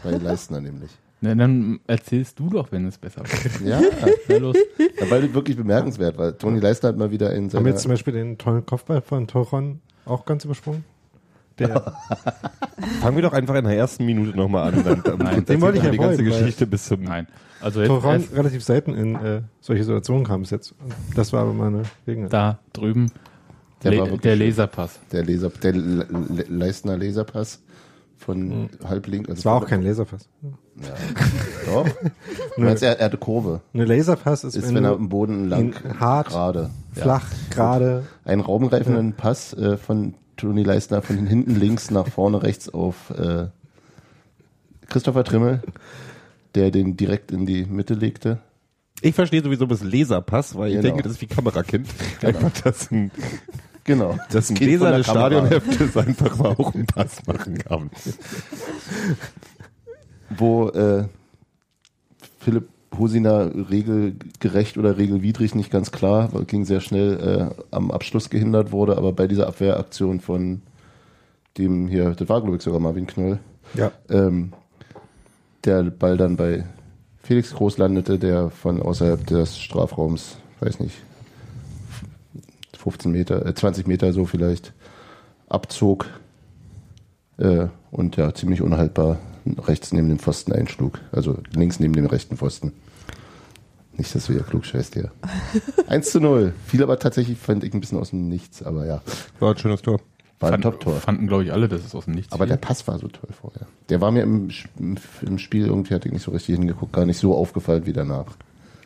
S1: Bei Leistner nämlich.
S2: Na, dann erzählst du doch, wenn es besser wird. (laughs)
S1: Ja,
S2: Na los.
S1: ja, weil das wirklich bemerkenswert war. Toni Leistner hat mal wieder in
S4: Haben
S1: seiner...
S4: wir jetzt zum Beispiel den tollen Kopfball von Toron auch ganz übersprungen? Der, (laughs)
S5: Fangen wir doch einfach in der ersten Minute nochmal an. Dann, dann
S2: Nein,
S4: den wollte ich
S5: die
S4: ja
S5: ganze
S4: wollen, weil-
S5: Geschichte bis zum.
S2: Nein. Also jetzt
S4: Toron
S2: erst
S4: relativ selten in äh, solche Situationen kam bis jetzt. Das war aber meine Gelegenheit.
S2: da drüben
S1: Der
S2: Le der. Laserpass.
S1: Der Leser, der Le Le Leistner Laserpass von halblink. Also
S4: Das war auch kein Laserpass.
S1: Ja. Doch. (laughs) Du meinst, er, er hatte Kurve.
S4: Eine Laserpass ist,
S1: Ist,
S4: wenn,
S1: wenn er am Boden lang,
S4: hart,
S1: gerade.
S4: flach, gerade.
S1: Einen raumgreifenden Pass äh, von Toni Leistner von hinten links nach vorne rechts auf äh, Christopher Trimmel, der den direkt in die Mitte legte.
S5: Ich verstehe sowieso das Laserpass, weil ich
S1: Genau.
S5: denke, das ist wie Kamerakind. Einfach, dass ein,
S1: Genau. (laughs)
S5: dass ein Leser des. Stadionheftes einfach mal auch einen Pass machen kann.
S1: wo äh, Philipp Hosiner regelgerecht oder regelwidrig nicht ganz klar, weil ging sehr schnell äh, am Abschluss gehindert wurde, aber bei dieser Abwehraktion von dem hier, das war glaube ich sogar Marvin Knoll,
S4: Ja.
S1: ähm, der Ball dann bei Felix Groß landete, der von außerhalb des Strafraums, weiß nicht, 15 Meter, äh, 20 Meter so vielleicht, abzog äh, und ja, ziemlich unhaltbar rechts neben dem Pfosten einschlug. Also links neben dem rechten Pfosten. Nicht, dass du hier klug scheißt hier. (laughs) 1 zu 0. Viel aber tatsächlich fand ich ein bisschen aus dem Nichts, aber ja,
S5: War ein schönes Tor.
S1: war ein Top-Tor.
S2: Fanden, glaube ich, alle, dass es aus dem Nichts
S1: Aber der
S2: fiel.
S1: Pass war so toll vorher. Der war mir im, im, Spiel irgendwie, hatte ich nicht so richtig hingeguckt, gar nicht so aufgefallen wie danach.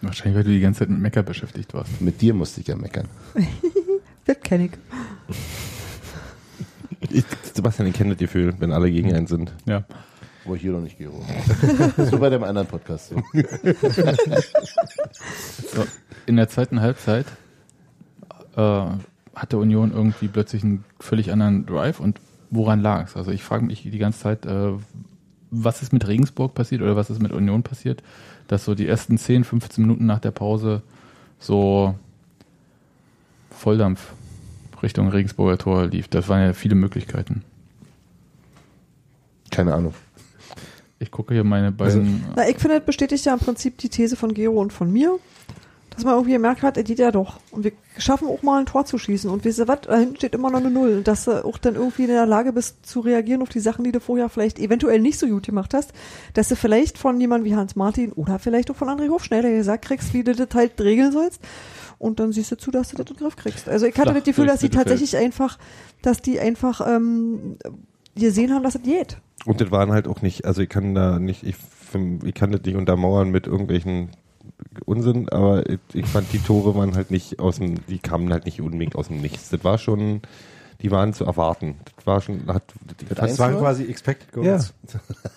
S2: Wahrscheinlich, weil du die ganze Zeit mit Mecker beschäftigt warst.
S1: Mit dir musste ich ja meckern. (laughs)
S3: Das kenn ich.
S5: Ich, Sebastian, den kennt das Gefühl, wenn alle gegen einen sind.
S2: Ja.
S1: Wo ich hier noch nicht gehe. so bei dem anderen Podcast. So.
S2: So, in der zweiten Halbzeit äh, hatte Union irgendwie plötzlich einen völlig anderen Drive und woran lag es? Also ich frage mich die ganze Zeit, äh, was ist mit Regensburg passiert oder was ist mit Union passiert, dass so die ersten 10, 15 Minuten nach der Pause so Volldampf Richtung Regensburger Tor lief. Das waren ja viele Möglichkeiten.
S1: Keine Ahnung.
S2: Ich gucke hier meine beiden.
S3: Na, ich finde, das bestätigt ja im Prinzip die These von Gero und von mir, dass man irgendwie gemerkt hat, er geht ja doch. Und wir schaffen auch mal ein Tor zu schießen. Und wisst ihr was, da hinten steht immer noch eine Null. Und dass du auch dann irgendwie in der Lage bist zu reagieren auf die Sachen, die du vorher vielleicht eventuell nicht so gut gemacht hast, dass du vielleicht von jemandem wie Hans Martin oder vielleicht auch von André Hofschneider gesagt kriegst, wie du das halt regeln sollst. Und dann siehst du zu, dass du das in den Griff kriegst. Also ich hatte
S2: Flach
S3: das Gefühl, dass
S2: Mittelfeld.
S3: tatsächlich einfach, dass die einfach ähm, gesehen haben, dass es geht.
S5: Und das waren halt auch nicht, also ich kann da nicht, ich, ich kann das nicht untermauern mit irgendwelchen Unsinn, aber ich, ich fand die Tore waren halt nicht aus dem, die kamen halt nicht unbedingt aus dem Nichts. Das war schon, die waren zu erwarten. Das war schon, hat,
S1: Das
S4: Das waren
S1: 1-0?
S4: quasi Expected Goals.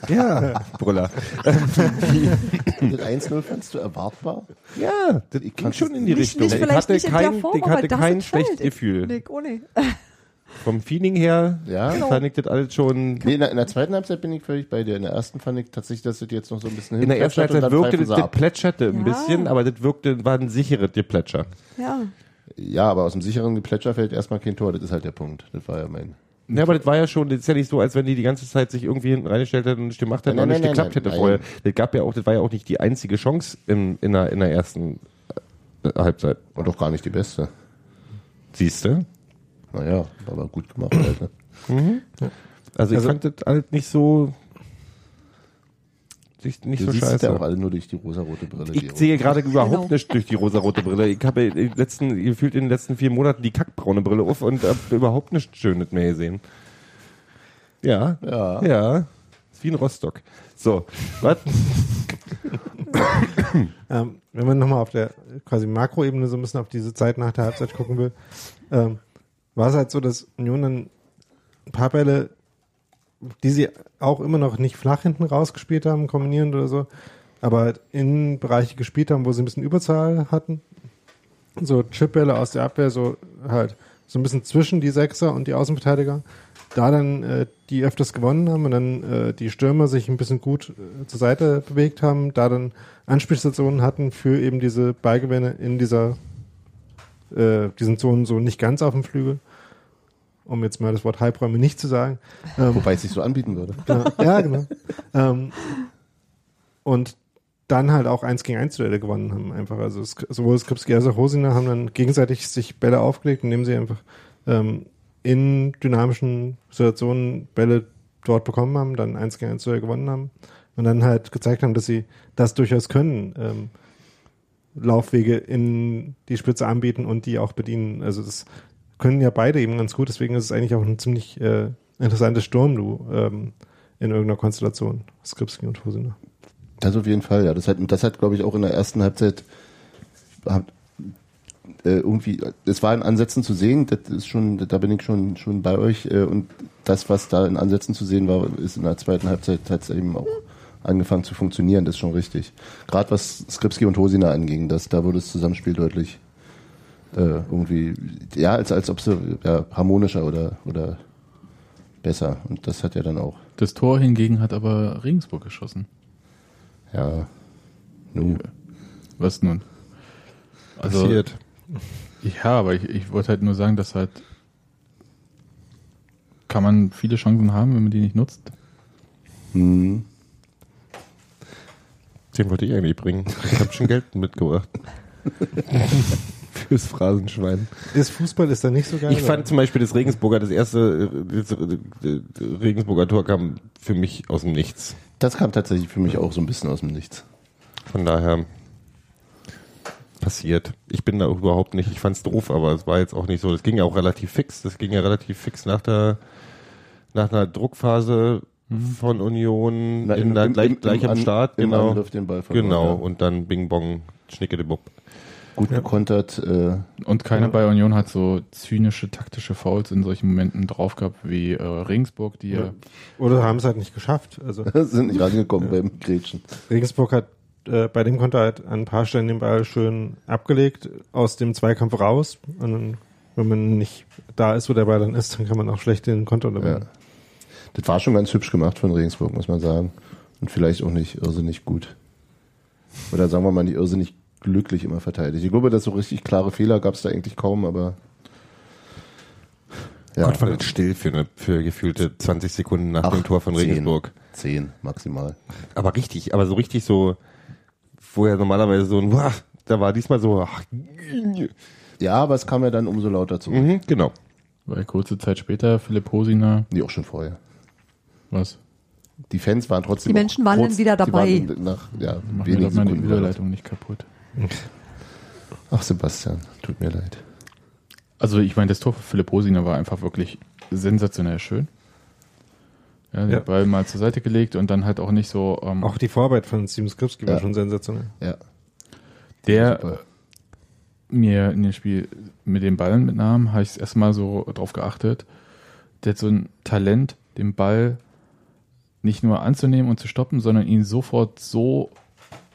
S5: ja, (laughs) Brüller. (laughs)
S1: Das 1-0 fandst du erwartbar?
S5: Ja, das
S1: Ich
S5: ging schon in die
S3: Nicht-
S5: Richtung.
S3: nicht
S5: ich hatte kein,
S3: Form,
S5: ich hatte kein schlechtes. Gefühl.
S3: Nick, oh nee.
S5: Vom Feeling her
S1: Ja.
S5: fand ich das alles schon.
S1: Nee, in der, in der zweiten Halbzeit bin ich völlig bei dir. In der ersten fand ich tatsächlich, dass das jetzt noch so ein bisschen
S5: In der ersten Halbzeit wirkte das, das plätscherte ein
S3: Ja.
S5: bisschen, aber das wirkte, war ein sicheres Geplätscher.
S3: Ja.
S1: Ja, aber aus dem sicheren Geplätscher fällt erstmal kein Tor. Das ist halt der Punkt. Das war ja mein.
S5: Ja, aber das war ja schon, das ist ja nicht so, als wenn die die ganze Zeit sich irgendwie hinten reingestellt hätten und nicht gemacht hätten
S1: Nein,
S5: und nicht
S1: nein, nein,
S5: geklappt
S1: nein,
S5: hätte
S1: nein.
S5: vorher. Das gab ja auch, das war ja auch nicht die einzige Chance in, in, der, in der ersten äh, Halbzeit.
S1: Und doch gar nicht die beste.
S5: Siehst du?
S1: Naja, aber gut gemacht, halt, ne?
S5: Also ich
S4: Also-
S5: fand das alles nicht so, nicht, nicht
S1: Du
S5: so scheiße.
S1: ja auch alle nur durch die rosarote Brille.
S5: Ich sehe gerade überhaupt
S3: Genau.
S5: nicht durch die rosarote Brille. Ich habe in den letzten, gefühlt in den letzten vier Monaten die kackbraune Brille auf und habe überhaupt nichts Schönes mehr gesehen. Ja,
S1: Ja.
S5: ja. Ist wie ein Rostock. So, was? (coughs)
S4: Ähm, wenn man nochmal auf der quasi Makroebene so ein bisschen auf diese Zeit nach der Halbzeit gucken will, ähm, war es halt so, dass Union dann ein paar Bälle, die sie auch immer noch nicht flach hinten rausgespielt haben, kombinierend oder so, aber halt in Bereiche gespielt haben, wo sie ein bisschen Überzahl hatten. So Chipbälle aus der Abwehr, so halt so ein bisschen zwischen die Sechser und die Außenverteidiger. Da dann äh, die öfters gewonnen haben und dann äh, die Stürmer sich ein bisschen gut äh, zur Seite bewegt haben, da dann Anspielstationen hatten für eben diese Ballgewinne in dieser äh, diesen Zonen so nicht ganz auf dem Flügel, um jetzt mal das Wort Halbräume nicht zu sagen. Ähm,
S1: Wobei es sich so anbieten würde. (laughs)
S4: genau. Ja, genau. ähm, und dann halt auch eins gegen eins Duelle gewonnen haben einfach. Also es, sowohl Skripski als auch Hosina haben dann gegenseitig sich Bälle aufgelegt, indem sie einfach ähm, in dynamischen Situationen Bälle dort bekommen haben, dann eins gegen eins Duelle gewonnen haben und dann halt gezeigt haben, dass sie das durchaus können. Ähm, Laufwege in die Spitze anbieten und die auch bedienen. Also das können ja beide eben ganz gut, deswegen ist es eigentlich auch ein ziemlich äh, interessantes Sturmduo ähm, in irgendeiner Konstellation, Skripski und Hosina.
S1: Das auf jeden Fall, ja. Das hat, das hat glaube ich, auch in der ersten Halbzeit hat, äh, irgendwie, es war in Ansätzen zu sehen, das ist schon, da bin ich schon, schon bei euch, äh, und das, was da in Ansätzen zu sehen war, ist in der zweiten Halbzeit hat es eben auch angefangen zu funktionieren, das ist schon richtig. Gerade was Skripski und Hosina anging, das, da wurde das Zusammenspiel deutlich äh, irgendwie, ja, als, als ob sie ja, harmonischer oder, oder besser. Und das hat ja dann auch,
S2: Das Tor hingegen hat aber Regensburg geschossen.
S1: ja, nu.
S2: Was nun? Also,
S5: Passiert.
S2: Ja, aber ich, ich wollte halt nur sagen, dass halt kann man viele Chancen haben, wenn man die nicht nutzt.
S1: Hm.
S5: Den wollte ich eigentlich bringen. Ich habe schon Geld mitgebracht. (laughs) Fürs Phrasenschwein.
S4: Ist Fußball ist da nicht so geil?
S5: Ich fand zum Beispiel das Regensburger, das erste das, Regensburger Tor kam für mich aus dem Nichts.
S1: Das kam tatsächlich für mich auch so ein bisschen aus dem Nichts.
S5: Von daher passiert. Ich bin da überhaupt nicht, ich fand's doof, aber es war jetzt auch nicht so. Das ging ja auch relativ fix. Das ging ja relativ fix nach der nach einer Druckphase von Union
S1: Na,
S5: in
S1: im-
S5: der,
S1: im-
S5: gleich,
S1: im-
S5: gleich
S1: im
S5: am Start.
S1: im
S5: genau. Genau.
S1: ja.
S5: Und dann Bing Bong, Schnickedebub.
S1: Gut gekontert. Äh,
S2: Und keiner bei Union hat so zynische taktische Fouls in solchen Momenten drauf gehabt wie äh, Regensburg, die ja,
S4: Oder haben es halt nicht geschafft. Also (laughs)
S1: sind nicht rangekommen beim Gretchen.
S4: Regensburg hat äh, bei dem konnte halt an ein paar Stellen den Ball schön abgelegt, aus dem Zweikampf raus. Und dann, wenn man nicht da ist, wo der Ball dann ist, dann kann man auch schlecht den Konto
S1: Ja.
S4: unterbinden.
S1: Das war schon ganz hübsch gemacht von Regensburg, muss man sagen. Und vielleicht auch nicht irrsinnig gut. Oder sagen wir mal, nicht irrsinnig glücklich immer verteidigt. Ich glaube, dass so richtig klare Fehler gab es da eigentlich kaum, aber. Ja,
S5: Gott, war das still für, eine, für gefühlte 20 Sekunden nach
S1: Ach,
S5: dem Tor von. Regensburg.
S1: zehn maximal.
S5: Aber richtig, aber so richtig so, wo ja normalerweise so ein, "Wah", da war diesmal so, ach,
S1: Ja, aber es kam ja dann umso lauter zu.
S5: mhm, genau.
S2: Weil kurze Zeit später Philipp Hosiner,
S1: Nee, auch schon vorher.
S2: was?
S1: Die Fans waren trotzdem.
S3: Die Menschen waren dann wieder
S1: die
S3: dabei.
S1: waren Nach, ja,
S2: Mach mir
S1: wenigen
S2: doch meine. Überleitung nicht kaputt.
S1: Ach, Sebastian, tut mir leid.
S2: Also ich meine, das Tor von Philipp Hosiner war einfach wirklich sensationell schön. Ja, den
S4: Ja.
S2: Ball mal zur Seite gelegt und dann halt auch nicht so. Ähm,
S4: Auch die Vorarbeit von Steven Skripski war
S1: Ja.
S4: schon sensationell.
S1: Ja.
S2: der
S1: Super.
S2: mir in dem Spiel mit den Ballen mitnahm, habe ich erstmal so drauf geachtet. Der hat so ein Talent, den Ball nicht nur anzunehmen und zu stoppen, sondern ihn sofort so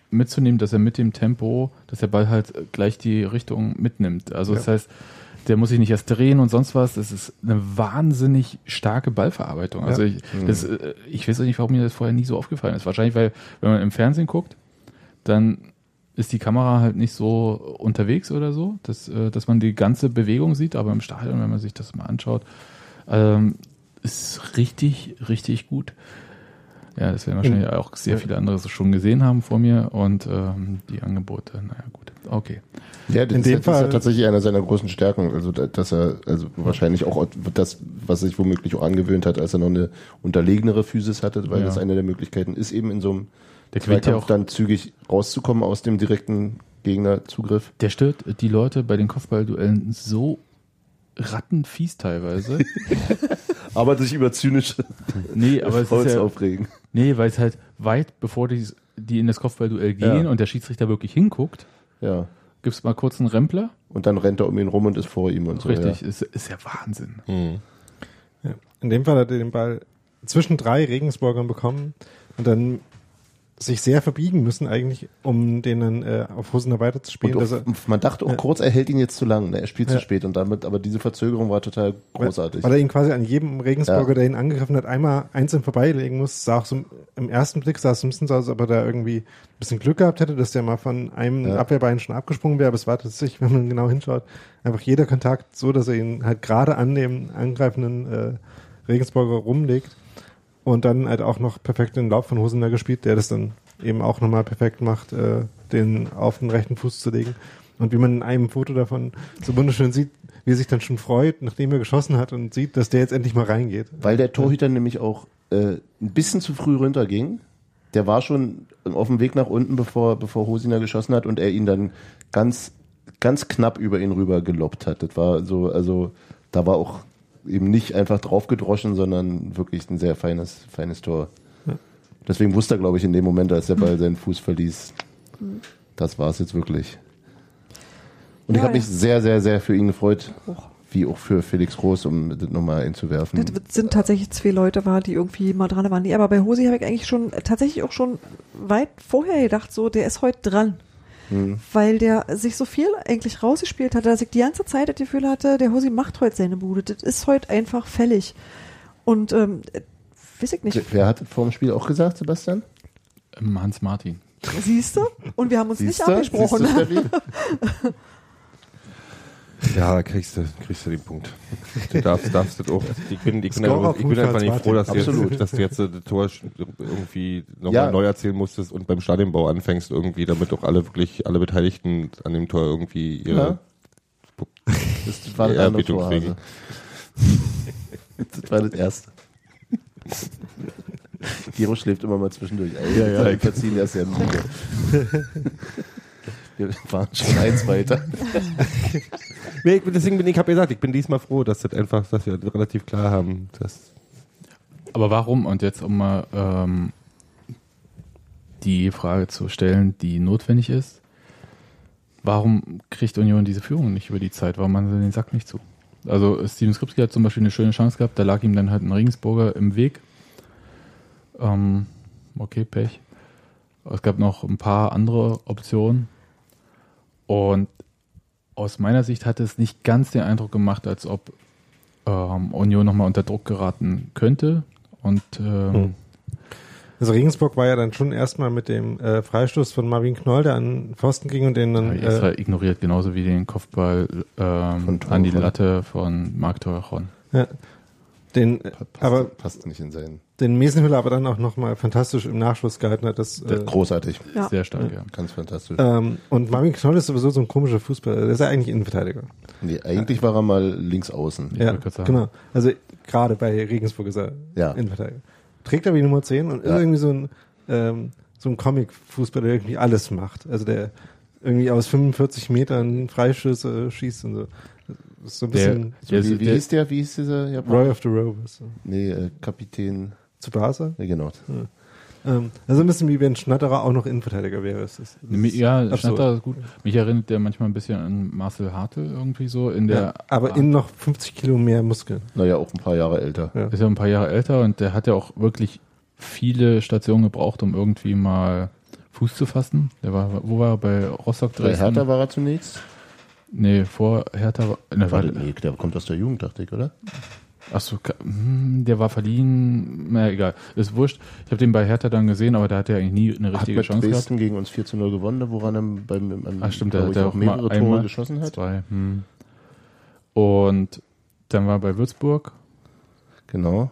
S2: mitzunehmen, dass er mit dem Tempo, dass der Ball halt gleich die Richtung mitnimmt. Also das
S4: Ja.
S2: heißt, der muss sich nicht erst drehen und sonst was. Das ist eine wahnsinnig starke Ballverarbeitung. Also
S4: Ja.
S2: ich, das, äh, ich weiß auch nicht, warum mir das vorher nie so aufgefallen ist. Wahrscheinlich, weil wenn man im Fernsehen guckt, dann ist die Kamera halt nicht so unterwegs oder so, dass, äh, dass man die ganze Bewegung sieht, aber im Stadion, wenn man sich das mal anschaut, ähm, ist richtig, richtig gut. Ja, das werden wahrscheinlich auch sehr viele andere so schon gesehen haben vor mir und ähm, die Angebote, naja gut, okay.
S1: Ja, das,
S4: In
S1: ist,
S4: dem
S1: ja- das ist ja
S4: Fall-
S1: tatsächlich einer seiner großen Stärken. Also, da- dass er, also wahrscheinlich auch das, was sich womöglich auch angewöhnt hat, als er noch eine unterlegenere Physis hatte, weil
S2: Ja.
S1: das eine der Möglichkeiten ist, eben in so einem
S2: Der gewinnt ja
S1: Zweikampf
S2: auch,
S1: dann zügig rauszukommen aus dem direkten Gegnerzugriff.
S2: der stört die Leute bei den Kopfballduellen so rattenfies teilweise. (laughs)
S1: Aber sich über zynische
S2: nee, aber es ist ja,
S1: aufregen.
S2: Nee, weil es halt weit bevor die, die in das Kopfballduell gehen
S1: Ja.
S2: und der Schiedsrichter wirklich hinguckt,
S1: Ja.
S2: gibt's mal kurz einen Rempler.
S1: Und dann rennt er um ihn rum und ist vor ihm und so.
S2: Richtig, ist, ist ja Wahnsinn.
S5: Mhm.
S4: Ja. In dem Fall hat er den Ball zwischen drei Regensburgern bekommen und dann sich sehr verbiegen müssen eigentlich, um den dann äh, auf Hosener
S1: Ja.
S4: weiterzuspielen.
S1: Und auch,
S4: er,
S1: man dachte auch
S4: Ja.
S1: kurz, er hält ihn jetzt zu lang. Ne? Er spielt zu
S4: Ja.
S1: spät und damit, aber diese Verzögerung war total großartig.
S4: Weil er ihn quasi an jedem Regensburger,
S1: Ja.
S4: der ihn angegriffen hat, einmal einzeln vorbeilegen muss. Sah auch so im ersten Blick sah es so ein bisschen so aus, als ob er da irgendwie ein bisschen Glück gehabt hätte, dass der mal von einem. Abwehrbein schon abgesprungen wäre. Aber es war tatsächlich, wenn man genau hinschaut, einfach jeder Kontakt so, dass er ihn halt gerade an dem angreifenden äh, Regensburger rumlegt und dann halt auch noch perfekt den Lauf von Hosener gespielt, der das dann eben auch nochmal perfekt macht, äh, den auf den rechten Fuß zu legen. Und wie man in einem Foto davon so wunderschön sieht, wie er sich dann schon freut, nachdem er geschossen hat und sieht, dass der jetzt endlich mal reingeht.
S1: Weil der Torhüter nämlich auch äh, ein bisschen zu früh runterging. Der war schon auf dem Weg nach unten, bevor, bevor Hosiner geschossen hat und er ihn dann ganz, ganz knapp über ihn rüber geloppt hat. Das war so, also da war auch eben nicht einfach draufgedroschen, sondern wirklich ein sehr feines, feines Tor. Deswegen wusste er, glaube ich, in dem Moment, als der Ball seinen Fuß verließ, das war es jetzt wirklich. Und ich
S3: Ja,
S1: habe mich sehr, sehr, sehr für ihn gefreut,
S3: Och.
S1: wie auch für Felix Groß, um das nochmal einzuwerfen.
S3: Das sind tatsächlich zwei Leute war, die irgendwie mal dran waren. Nee, aber bei Hosi habe ich eigentlich schon tatsächlich auch schon weit vorher gedacht, so der ist heute dran.
S1: Hm.
S3: Weil der sich so viel eigentlich rausgespielt hatte, dass ich die ganze Zeit das Gefühl hatte, der Hosi macht heute seine Bude. Das ist heute einfach fällig. Und ähm, äh, weiß ich nicht,
S1: Wer hat vor dem Spiel auch gesagt, Sebastian?
S2: Hans Martin.
S3: siehst du? Und wir haben uns nicht
S1: Siehst du?
S3: abgesprochen. (laughs)
S5: Ja, kriegst du, kriegst du den Punkt. Du darfst, darfst das auch. Ich bin, ich bin, einfach, ich bin einfach nicht froh, dass du,
S1: Absolut.
S5: jetzt, dass du jetzt das Tor irgendwie nochmal
S1: Ja.
S5: neu erzählen musstest und beim Stadionbau anfängst irgendwie, damit auch alle wirklich, alle Beteiligten an dem Tor irgendwie ihre
S1: Ja. Das war das
S5: Ja,
S1: andere
S5: Bietung
S1: Tor,
S5: kriegen.
S1: also. Das war das erste. Gero schläft immer mal zwischendurch. Ey,
S2: Ja, ja.
S1: Wir verziehen erst sehr müde. Wir waren schon eins weiter. (laughs)
S5: Nee, deswegen bin ich, habe gesagt, ich bin diesmal froh, dass das einfach, dass wir relativ klar haben, dass
S2: Aber warum? Und jetzt, um mal ähm, die Frage zu stellen, die notwendig ist, warum kriegt Union diese Führung nicht über die Zeit? Warum machen sie den Sack nicht zu? Also Steven Skripski hat zum Beispiel eine schöne Chance gehabt, da lag ihm dann halt ein Regensburger im Weg. Ähm, okay, Pech. Es gab noch ein paar andere Optionen. Und aus meiner Sicht hat es nicht ganz den Eindruck gemacht, als ob ähm, Union nochmal unter Druck geraten könnte. Und ähm,
S4: Hm. Also Regensburg war ja dann schon erstmal mit dem äh, Freistoß von Marvin Knoll, der an den Pfosten ging und den dann äh,
S2: ignoriert, genauso wie den Kopfball ähm, an die Latte von Marc Torrejon.
S4: ja, den, äh,
S1: Passt,
S4: aber
S1: passt nicht in seinen.
S4: den Mesenhüller aber dann auch nochmal fantastisch im Nachschuss gehalten hat. Das,
S1: Der-
S4: äh,
S1: Großartig.
S3: Ja.
S2: Sehr stark, ja.
S1: Ganz fantastisch.
S4: ähm, und Marvin Knoll ist sowieso so ein komischer Fußballer. Der ist ja eigentlich Innenverteidiger.
S1: Nee, eigentlich war er mal links außen.
S4: Ja,
S2: gerade sagen.
S4: genau. Also gerade bei Regensburg ist er
S1: Ja.
S4: Innenverteidiger. Trägt aber die Nummer 10 und ist
S1: Ja.
S4: irgendwie so ein, ähm, so ein Comic-Fußballer, der irgendwie alles macht. Also der irgendwie aus 45 Metern Freischüsse schießt und so. Das ist so ein
S2: Der-
S4: bisschen
S1: So,
S2: Der-
S1: wie, wie
S2: der-
S1: hieß der? Wie hieß dieser Japaner?
S4: Roy of the Rovers.
S1: Nee, äh, Kapitän.
S4: Zu Barca.
S1: Ja, genau.
S4: Ähm, also ein bisschen wie wenn Schnatterer auch noch Innenverteidiger wäre. Das ist, das ist
S2: Ja,
S4: absurd.
S2: Schnatter ist gut. Mich erinnert der manchmal ein bisschen an Marcel Hartl irgendwie so in der
S4: Ja, aber innen noch 50 Kilo mehr Muskeln.
S1: Naja, auch ein paar Jahre älter.
S4: Ja.
S2: ist ja ein paar Jahre älter und der hat ja auch wirklich viele Stationen gebraucht, um irgendwie mal Fuß zu fassen. Der war, wo war er? Bei Rostock
S1: Bei
S2: Dresden?
S1: Hertha war er zunächst.
S2: Nee, vor Hertha war, ne, war
S1: nee, der kommt aus der Jugend, dachte ich, oder?
S2: Achso, der war verliehen, na egal, ist wurscht. Ich habe den bei Hertha dann gesehen, aber da hat er eigentlich nie eine
S1: Hat
S2: richtige
S1: mit
S2: Chance gehabt.
S1: Dresden gegen uns 4 zu 0 gewonnen, woran er beim, beim
S2: Ach stimmt,
S1: ich,
S2: hat ja
S1: auch mehrere Tore
S2: einmal,
S1: geschossen hat.
S2: Zwei. Hm. Und dann war er bei Würzburg
S1: Genau.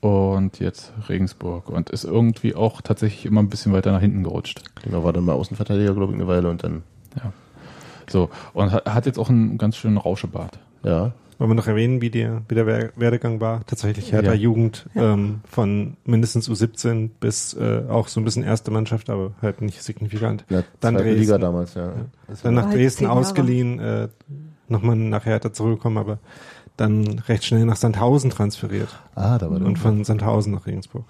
S2: und jetzt Regensburg und ist irgendwie auch tatsächlich immer ein bisschen weiter nach hinten gerutscht.
S1: Genau, war dann mal Außenverteidiger, glaube ich, eine Weile und dann,
S2: So, und hat, jetzt auch einen ganz schönen Rauschebart.
S1: ja.
S4: Wollen wir noch erwähnen, wie der, wie der Wer- Werdegang war? Tatsächlich Hertha
S2: Ja.
S4: Jugend
S3: Ja.
S4: ähm, von mindestens U17 bis äh, auch so ein bisschen erste Mannschaft, aber halt nicht signifikant.
S1: ja
S4: Dann Dresden.
S1: Liga damals, ja. Das
S4: Dann nach
S3: halt
S4: Dresden ausgeliehen, äh, nochmal nach Hertha zurückgekommen, aber dann recht schnell nach Sandhausen transferiert
S1: ah, da war der.
S4: und von Sandhausen nach Regensburg.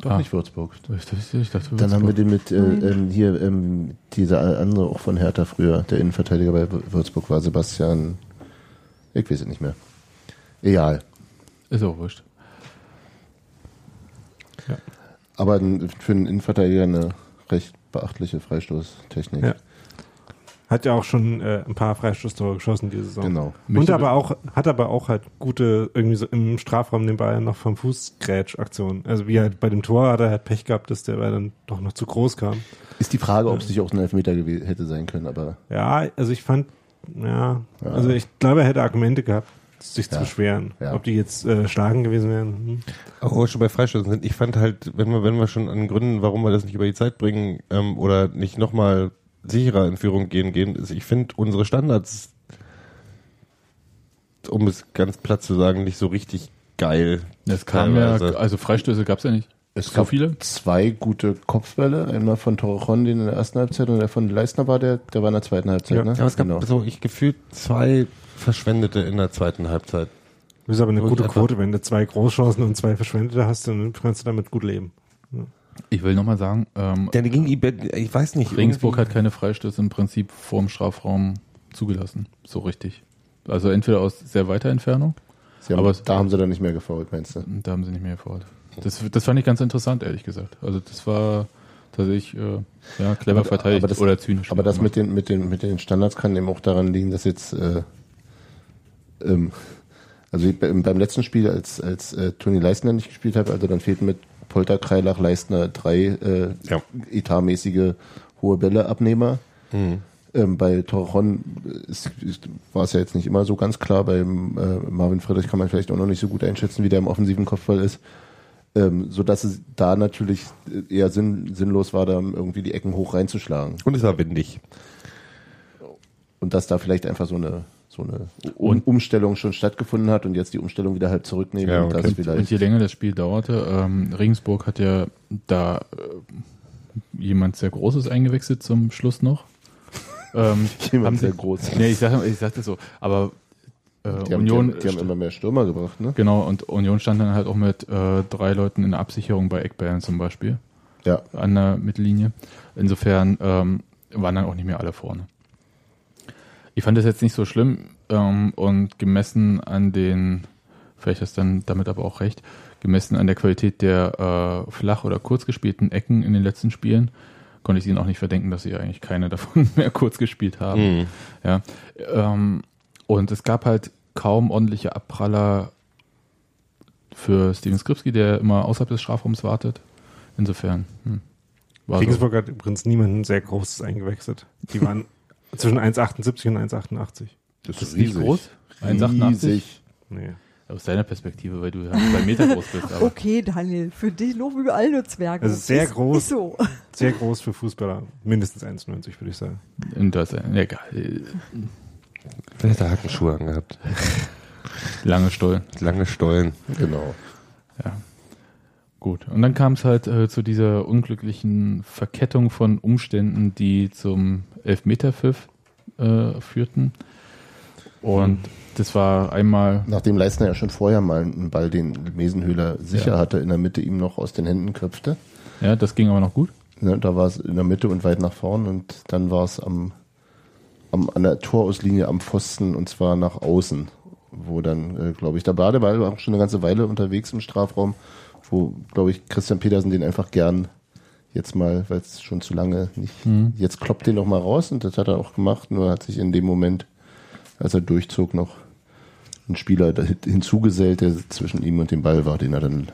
S1: Doch
S2: Ah.
S1: nicht Würzburg.
S2: Ich, dachte- ich dachte,
S1: Dann haben wir den mit, äh, ähm, hier, ähm, dieser andere auch von Hertha früher, der Innenverteidiger bei Wür- Würzburg war, Sebastian, ich weiß es nicht mehr. Egal.
S2: ist auch wurscht.
S1: Aber ein- für einen Innenverteidiger eine recht beachtliche Freistoßtechnik.
S4: Ja. Hat ja auch schon äh, ein paar Freistoßtore geschossen diese Saison.
S1: Genau.
S4: Und
S2: Möchte-
S4: aber auch, hat aber auch halt gute, irgendwie so im Strafraum den Ball noch vom Fuß Aktion. Also wie halt bei dem Tor hat er halt Pech gehabt, dass der Ball dann doch noch zu groß kam.
S1: Ist die Frage, ob es nicht auch ein Elfmeter hätte sein können, aber
S4: Ja, also ich fand, ja,
S1: Ja.
S4: also ich glaube, er hätte Argumente gehabt, sich
S1: Ja.
S4: zu beschweren.
S1: Ja.
S4: Ob die jetzt äh, schlagen gewesen wären. Hm.
S5: Auch wo wir schon bei Freistößen sind. Ich fand halt, wenn wir, wenn wir schon an Gründen, warum wir das nicht über die Zeit bringen ähm, oder nicht nochmal sicherer in Führung gehen, gehen, ist, ich finde unsere Standards, um es ganz platt zu sagen, nicht so richtig geil.
S2: Es kam ja, also Freistöße gab es ja nicht.
S1: es
S2: So
S1: gab
S2: viele?
S1: zwei gute Kopfbälle. Einmal von Torrejon, den in der ersten Halbzeit, und der von Leistner war, der, der war in der zweiten Halbzeit.
S4: Ja.
S1: ne?
S5: Ja, aber es gab
S1: genau.
S5: so, ich gefühlt zwei verschwendete in der zweiten Halbzeit.
S4: Das ist aber eine gute Quote, wenn du zwei Großchancen und zwei Verschwendete hast, dann kannst du damit gut leben.
S2: Ich will nochmal sagen, ähm,
S5: Der ging, ich weiß nicht.
S2: Regensburg
S5: irgendwie-
S2: hat keine Freistöße im Prinzip vorm Strafraum zugelassen. So richtig. Also entweder aus sehr weiter Entfernung,
S1: Sie haben,
S2: aber es-
S1: da haben sie dann nicht mehr gefault, meinst du?
S2: da haben sie nicht mehr gefordert. Das, das fand ich ganz interessant, ehrlich gesagt. Also das war tatsächlich äh, ja, clever
S1: Aber-
S2: verteidigt
S1: aber das-
S2: oder zynisch.
S1: Aber das mit den, mit den, mit den Standards kann eben auch daran liegen, dass jetzt, äh, ähm, also ich, beim letzten Spiel, als, als äh, Toni Leistner nicht gespielt hat, also dann fehlten mit Polter, Kreilach, Leistner drei äh,
S5: Ja.
S1: etatmäßige hohe Bälleabnehmer.
S5: Mhm.
S1: Ähm, bei ist, war es ja jetzt nicht immer so ganz klar. Beim äh, Marvin Friedrich kann man vielleicht auch noch nicht so gut einschätzen, wie der im offensiven Kopfball ist. Ähm, so dass es da natürlich eher sinn, sinnlos war, da irgendwie die Ecken hoch reinzuschlagen.
S5: Und es war windig.
S1: Und dass da vielleicht einfach so eine, so eine um Umstellung schon stattgefunden hat und jetzt die Umstellung wieder halb zurücknehmen
S5: Ja,
S1: und
S5: okay.
S2: Und
S1: vielleicht.
S2: je länger das Spiel dauerte, ähm, Regensburg hat ja da äh, jemand sehr Großes eingewechselt zum Schluss noch. (laughs) Ähm,
S1: Jemand
S2: haben
S1: sehr
S2: sie-
S1: groß.
S2: Nee, ich sag, ich sag das so, aber äh,
S1: Die haben,
S2: Union,
S1: die, haben, die haben immer mehr Stürmer gebracht, ne?
S2: genau, und Union stand dann halt auch mit äh, drei Leuten in der Absicherung bei Eckbällen zum Beispiel,
S1: Ja.
S2: an der Mittellinie. Insofern ähm, waren dann auch nicht mehr alle vorne. Ich fand das jetzt nicht so schlimm ähm, und gemessen an den, vielleicht ist dann damit aber auch recht, gemessen an der Qualität der äh, flach oder kurz gespielten Ecken in den letzten Spielen, konnte ich ihnen auch nicht verdenken, dass sie eigentlich keine (laughs) davon mehr kurz gespielt haben.
S5: Mhm.
S2: Ja. Ähm, und es gab halt kaum ordentliche Abpraller für Steven Skripski, der immer außerhalb des Strafraums wartet. Insofern. Hm. War so.
S4: Regensburg hat übrigens niemanden sehr Großes eingewechselt. Die waren (laughs) zwischen 1,78 und 1,88.
S1: Das
S2: ist nicht groß. 1,88?
S1: Riesig.
S4: Nee.
S2: Aus deiner Perspektive, weil du ja zwei Meter groß bist. Aber
S3: Okay, Daniel, für dich loben wir alle nur Zwerge.
S4: Also sehr
S3: ist,
S4: groß.
S3: Ist so.
S4: Sehr groß für Fußballer. Mindestens 1,90 würde ich sagen.
S2: in Deutschland, ja, egal.
S5: Wer hat da Hackenschuhe angehabt?
S2: Lange Stollen.
S5: Lange Stollen.
S1: Genau.
S2: Ja. Gut. Und dann kam es halt äh, zu dieser unglücklichen Verkettung von Umständen, die zum Elfmeterpfiff äh, führten. Und das war einmal,
S1: Nachdem Leistner ja schon vorher mal einen Ball, den Mesenhöhler sicher
S2: Ja.
S1: hatte, in der Mitte ihm noch aus den Händen köpfte.
S2: ja, das ging aber noch gut.
S1: Ne, da war es in der Mitte und weit nach vorn und dann war es am, am, an der Torauslinie am Pfosten und zwar nach außen, wo dann, äh, glaube ich, der Badeball war auch schon eine ganze Weile unterwegs im Strafraum, wo, glaube ich, Christian Petersen den einfach gern jetzt mal, weil es schon zu lange nicht, jetzt kloppt den noch mal raus und das hat er auch gemacht, nur hat sich in dem Moment, als er durchzog, noch ein Spieler hinzugesellt, der zwischen ihm und dem Ball war, den er dann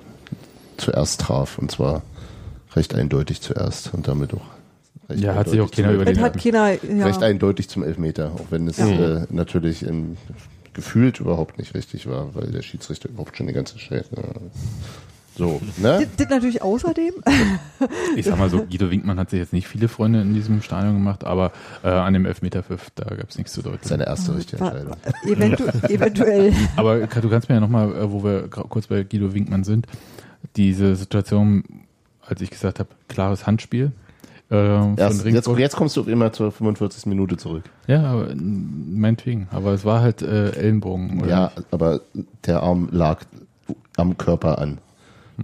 S1: zuerst traf und zwar recht eindeutig zuerst und damit auch recht
S2: Ja, hat sich auch
S1: eindeutig
S2: keiner
S1: zum
S2: über den-
S3: hat keiner, ja.
S1: recht eindeutig zum Elfmeter, auch wenn es
S3: Ja.
S1: äh, natürlich in, gefühlt überhaupt nicht richtig war, weil der Schiedsrichter überhaupt schon die ganze Scheiße. So, ne?
S3: Das, natürlich außerdem. (laughs)
S2: Ich sag mal so, Guido Winkmann hat sich jetzt nicht viele Freunde in diesem Stadion gemacht, aber äh, an dem Elfmeterpfiff, da gab es nichts zu deuten.
S1: Seine erste richtige Entscheidung. (laughs)
S3: Eventu eventuell. (laughs)
S2: Aber du kannst mir ja nochmal, äh, wo wir kurz bei Guido Winkmann sind, diese Situation, als ich gesagt habe, klares Handspiel. Äh, von
S1: Erst, jetzt, jetzt kommst du immer zur 45. Minute zurück.
S2: Ja, aber, äh, meinetwegen. Aber es war halt äh, Ellenbogen. Oder?
S1: Ja, aber der Arm lag am Körper an.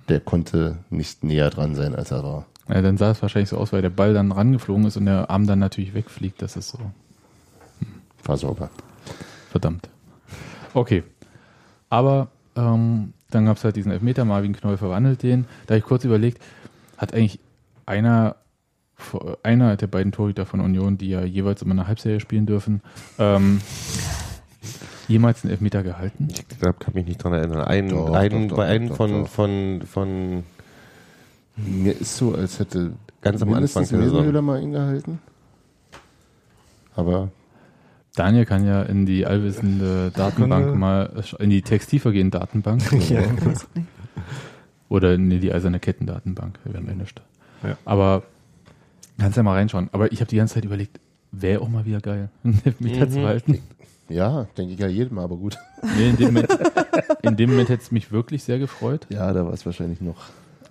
S1: Der konnte nicht näher dran sein, als er war.
S2: ja. Dann sah es wahrscheinlich so aus, weil der Ball dann rangeflogen ist und der Arm dann natürlich wegfliegt. Das ist so.
S1: War sauber.
S2: Verdammt. Okay. Aber ähm, dann gab es halt diesen Elfmeter, Marvin Knoll verwandelt den. Da habe ich kurz überlegt, hat eigentlich einer, einer der beiden Torhüter von Union, die ja jeweils immer eine Halbserie spielen dürfen, ähm, jemals einen Elfmeter gehalten?
S5: Ich glaub, kann mich nicht dran erinnern. Ein,
S1: Doch,
S5: einen,
S1: doch, doch,
S5: bei einem
S1: doch,
S5: von,
S1: doch.
S5: von, von,
S1: Mir ist so, als hätte
S5: Ganz am Anfang der Saison.
S1: Mal ihn gehalten. Aber
S2: Daniel kann ja in die allwissende Datenbank mal, in die textilvergehende Datenbank (laughs)
S4: Ja. (laughs)
S2: oder in die eiserne Kettendatenbank. Wir haben ja nichts.
S4: Ja.
S2: Aber kannst ja mal reinschauen. Aber ich habe die ganze Zeit überlegt, wäre auch mal wieder geil, einen Elfmeter
S5: Mhm.
S2: zu halten.
S1: Ja, denke ich ja jedem, aber gut. (laughs)
S2: Nee, in dem Moment, in dem Moment hätte es mich wirklich sehr gefreut.
S1: Ja, da war es wahrscheinlich noch.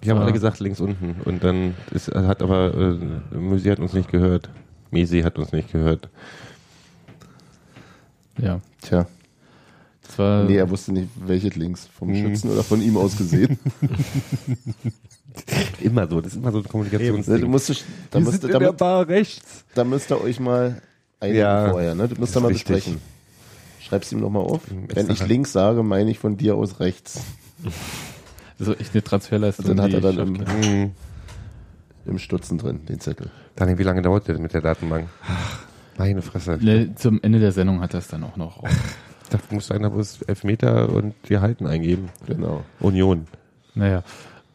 S5: die haben
S2: Ah.
S5: alle gesagt links unten. Und dann ist, hat aber, äh, Müsi hat uns nicht gehört. Mesi hat uns nicht gehört.
S2: Ja,
S1: Tja,
S2: das war
S1: nee, er wusste nicht, welches links, vom
S5: Mhm.
S1: Schützen oder von ihm aus gesehen. (laughs)
S5: Immer so, das ist immer so ein
S1: da
S5: Kommunikationsding.
S1: musst du, da
S5: Wir
S1: müsst,
S5: sind
S1: da,
S5: der Bar rechts.
S1: da müsst ihr euch mal einigen
S5: Ja,
S1: vorher, ne? Das müsst ihr mal
S5: richtig.
S1: besprechen. Schreib's ihm nochmal auf. Wenn ich links sage, meine ich von dir aus rechts. (laughs)
S2: das ist echt eine Transferleistung.
S1: Und dann hat er dann
S2: ich
S1: im,
S2: schaff-
S5: Hm.
S1: im Stutzen drin, den Zettel.
S5: Daniel, wie lange dauert der denn mit der Datenbank? Meine Fresse.
S2: Ne, zum Ende der Sendung hat er es dann auch noch.
S5: Ich du musst einer bloß Elfmeter und wir halten eingeben.
S1: Genau.
S5: Union
S2: Naja,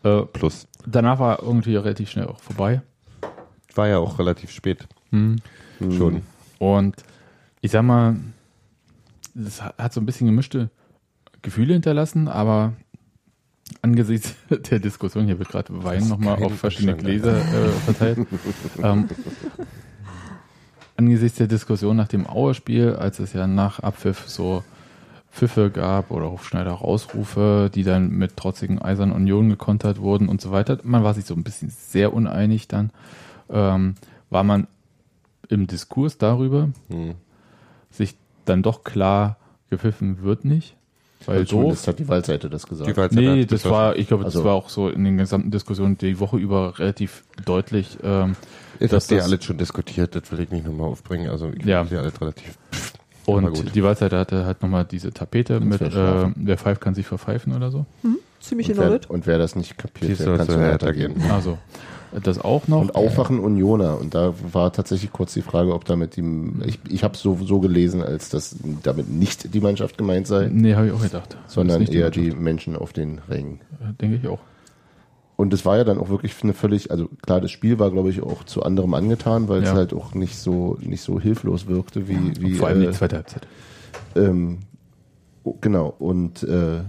S2: äh,
S5: plus.
S2: danach war irgendwie relativ schnell auch vorbei.
S5: War ja auch relativ spät.
S2: Hm.
S5: Schon.
S2: Und ich sag mal, es hat so ein bisschen gemischte Gefühle hinterlassen, aber angesichts (laughs) der Diskussion, hier wird gerade Wein nochmal auf verschiedene Gläser äh, verteilt, ähm, angesichts der Diskussion nach dem Auerspiel, als es ja nach Abpfiff so Pfiffe gab oder Hofschneider Rausrufe, die dann mit trotzigen Eisern Union gekontert wurden und so weiter. Man war sich so ein bisschen sehr uneinig dann. Ähm, war man im Diskurs darüber,
S5: Hm.
S2: Dann doch klar gepfiffen wird nicht. Weil
S1: Und
S2: so.
S1: zumindest hat die Waldseite das gesagt.
S5: Die Walzer
S2: Nee,
S5: hat
S2: das war, ich glaube, das
S1: Also-
S2: war auch so in den gesamten Diskussionen die Woche über relativ deutlich. Ähm,
S5: Das
S2: dass
S5: habt ihr
S2: das-
S5: alles schon diskutiert, das will ich nicht nochmal aufbringen. Also ich
S2: Ja.
S5: ja. ja alles relativ.
S2: Und
S5: gut.
S2: die Waldseite hatte halt nochmal diese Tapete mit, äh, wer pfeift, kann sich verpfeifen oder so.
S3: Hm? Ziemlich
S1: Und wer,
S3: das.
S1: und wer das nicht kapiert, der kann zu
S5: so
S1: Hertha gehen.
S2: Also. Das auch noch.
S1: Und Aufwachen Unioner. Und da war tatsächlich kurz die Frage, ob damit die, ich, ich habe so, so gelesen, als dass damit nicht die Mannschaft gemeint sei,
S2: Nee, habe ich auch gedacht.
S1: sondern eher die
S2: Mannschaft.
S1: Menschen auf den Rängen.
S2: Denke ich auch.
S1: Und es war ja dann auch wirklich eine völlig, also klar, das Spiel war, glaube ich, auch zu anderem angetan, weil es
S2: Ja.
S1: halt auch nicht so nicht so hilflos wirkte wie, wie
S2: Vor allem
S1: äh,
S2: die zweite Halbzeit.
S1: ähm, oh, genau und äh,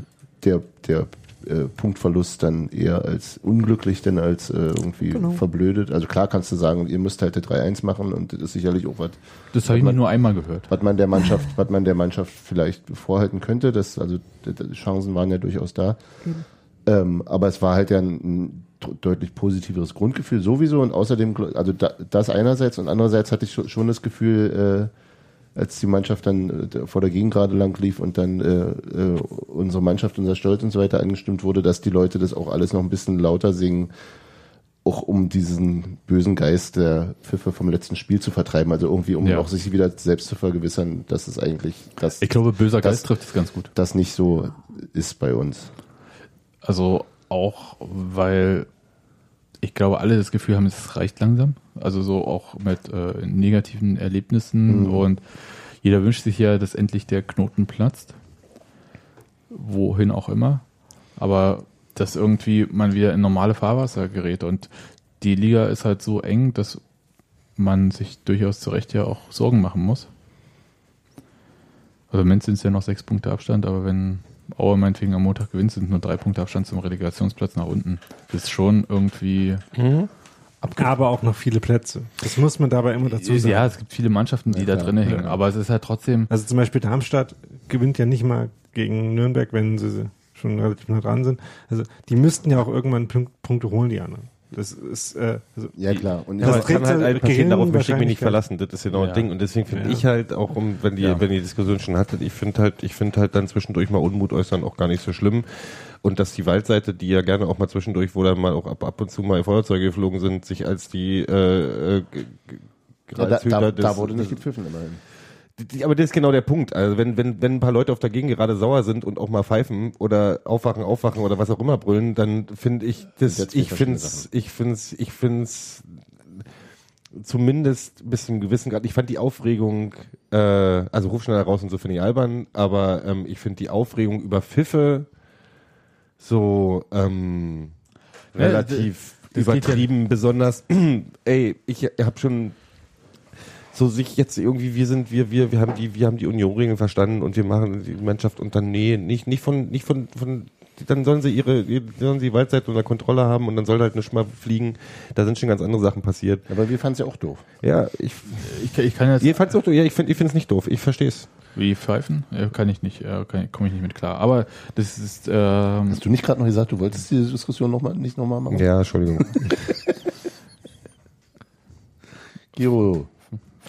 S1: der der äh, Punktverlust dann eher als unglücklich, denn als äh, irgendwie
S3: Genau.
S1: verblödet. Also klar kannst du sagen, ihr müsst halt der 3-1 machen und das ist sicherlich auch was,
S2: Das habe ich
S1: man-
S2: mir nur einmal gehört.
S1: was man der Mannschaft, was man der Mannschaft vielleicht vorhalten könnte. Das, also d- d- Chancen waren ja durchaus da. Ähm, aber es war halt ja ein, ein deutlich positiveres Grundgefühl sowieso und außerdem, also da, das einerseits und andererseits hatte ich schon, schon das Gefühl, äh, als die Mannschaft dann äh, vor der Gegengrade lang lief und dann äh, äh, unsere Mannschaft, unser Stolz und so weiter angestimmt wurde, dass die Leute das auch alles noch ein bisschen lauter singen, auch um diesen bösen Geist der Pfiffe vom letzten Spiel zu vertreiben, also irgendwie um
S2: Ja.
S1: auch sich wieder selbst zu vergewissern, dass es eigentlich das,
S2: Ich glaube, böser
S1: Das-
S2: Geist trifft es ganz gut.
S1: das nicht so ist bei uns.
S2: Also auch, weil ich glaube, alle das Gefühl haben, es reicht langsam. Also so auch mit äh, negativen Erlebnissen
S1: Mhm.
S2: und jeder wünscht sich ja, dass endlich der Knoten platzt. Wohin auch immer. Aber dass irgendwie man wieder in normale Fahrwasser gerät und die Liga ist halt so eng, dass man sich durchaus zu Recht ja auch Sorgen machen muss. Also im Moment sind es ja noch sechs Punkte Abstand, aber wenn Aue meinetwegen am Montag gewinnt, sind nur drei Punkte Abstand zum Relegationsplatz nach unten. Das ist schon irgendwie.
S4: Aber auch noch viele Plätze. Das muss man dabei immer dazu sagen.
S2: Ja, es gibt viele Mannschaften, die
S1: Ja,
S2: da drinnen hängen,
S1: Ja.
S2: aber es ist halt trotzdem.
S4: Also zum Beispiel Darmstadt gewinnt ja nicht mal gegen Nürnberg, wenn sie schon relativ nah dran sind. Also die müssten ja auch irgendwann Punk Punkte holen, die anderen. Das ist äh, also
S1: Ja, klar. Und
S4: Das
S5: aber es
S4: trägt
S5: kann halt ein passieren, darauf möchte ich mich nicht verlassen. Das ist genau
S2: Ja.
S5: ein Ding. Und deswegen finde
S4: Ja.
S5: ich halt, auch um, wenn die,
S2: Ja.
S5: wenn die Diskussion schon hattet, ich finde halt, ich finde halt dann zwischendurch mal Unmut äußern auch gar nicht so schlimm. Und dass die Waldseite, die ja gerne auch mal zwischendurch, wo dann mal auch ab, ab und zu mal Feuerzeuge geflogen sind, sich als die äh, äh,
S1: ja, da, da,
S5: des-
S1: da wurde nicht gepfiffen immerhin.
S5: Aber das ist genau der Punkt. Also wenn, wenn, wenn ein paar Leute auf der Gegend gerade sauer sind und auch mal pfeifen oder aufwachen, aufwachen oder was auch immer brüllen, dann finde ich das,
S1: ja zwei
S5: ich
S1: verschiedene
S5: find's, ich find's, ich find's zumindest bis zu einem gewissen Grad. Ich fand die Aufregung, äh, also ruf schneller raus und so finde ich albern, aber ähm, ich finde die Aufregung über Pfiffe so ähm,
S2: Ja,
S5: relativ
S2: geht
S5: übertrieben, besonders, (clears throat) ey, ich habe schon so sich jetzt irgendwie, wir sind, wir, wir, wir haben die, wir haben die Union-Regeln verstanden und wir machen die Mannschaft und dann, nee, nicht, nicht von, nicht von, von, dann sollen sie ihre, sollen sie die Waldseite unter Kontrolle haben und dann soll halt nicht mal fliegen. Da sind schon ganz andere Sachen passiert.
S1: Aber wir fanden es ja auch doof.
S5: Ja, ich,
S2: Ich, ich kann jetzt.
S5: ihr fand's auch, doof. ja, ich finde, ich finde es nicht doof. Ich verstehe es.
S2: Wie pfeifen? Ja, kann ich nicht, äh, komme ich nicht mit klar. Aber das ist. Ähm,
S1: Hast du nicht gerade noch gesagt, du wolltest diese Diskussion noch mal, nicht nochmal machen?
S5: Ja, Entschuldigung. (laughs)
S1: Giro.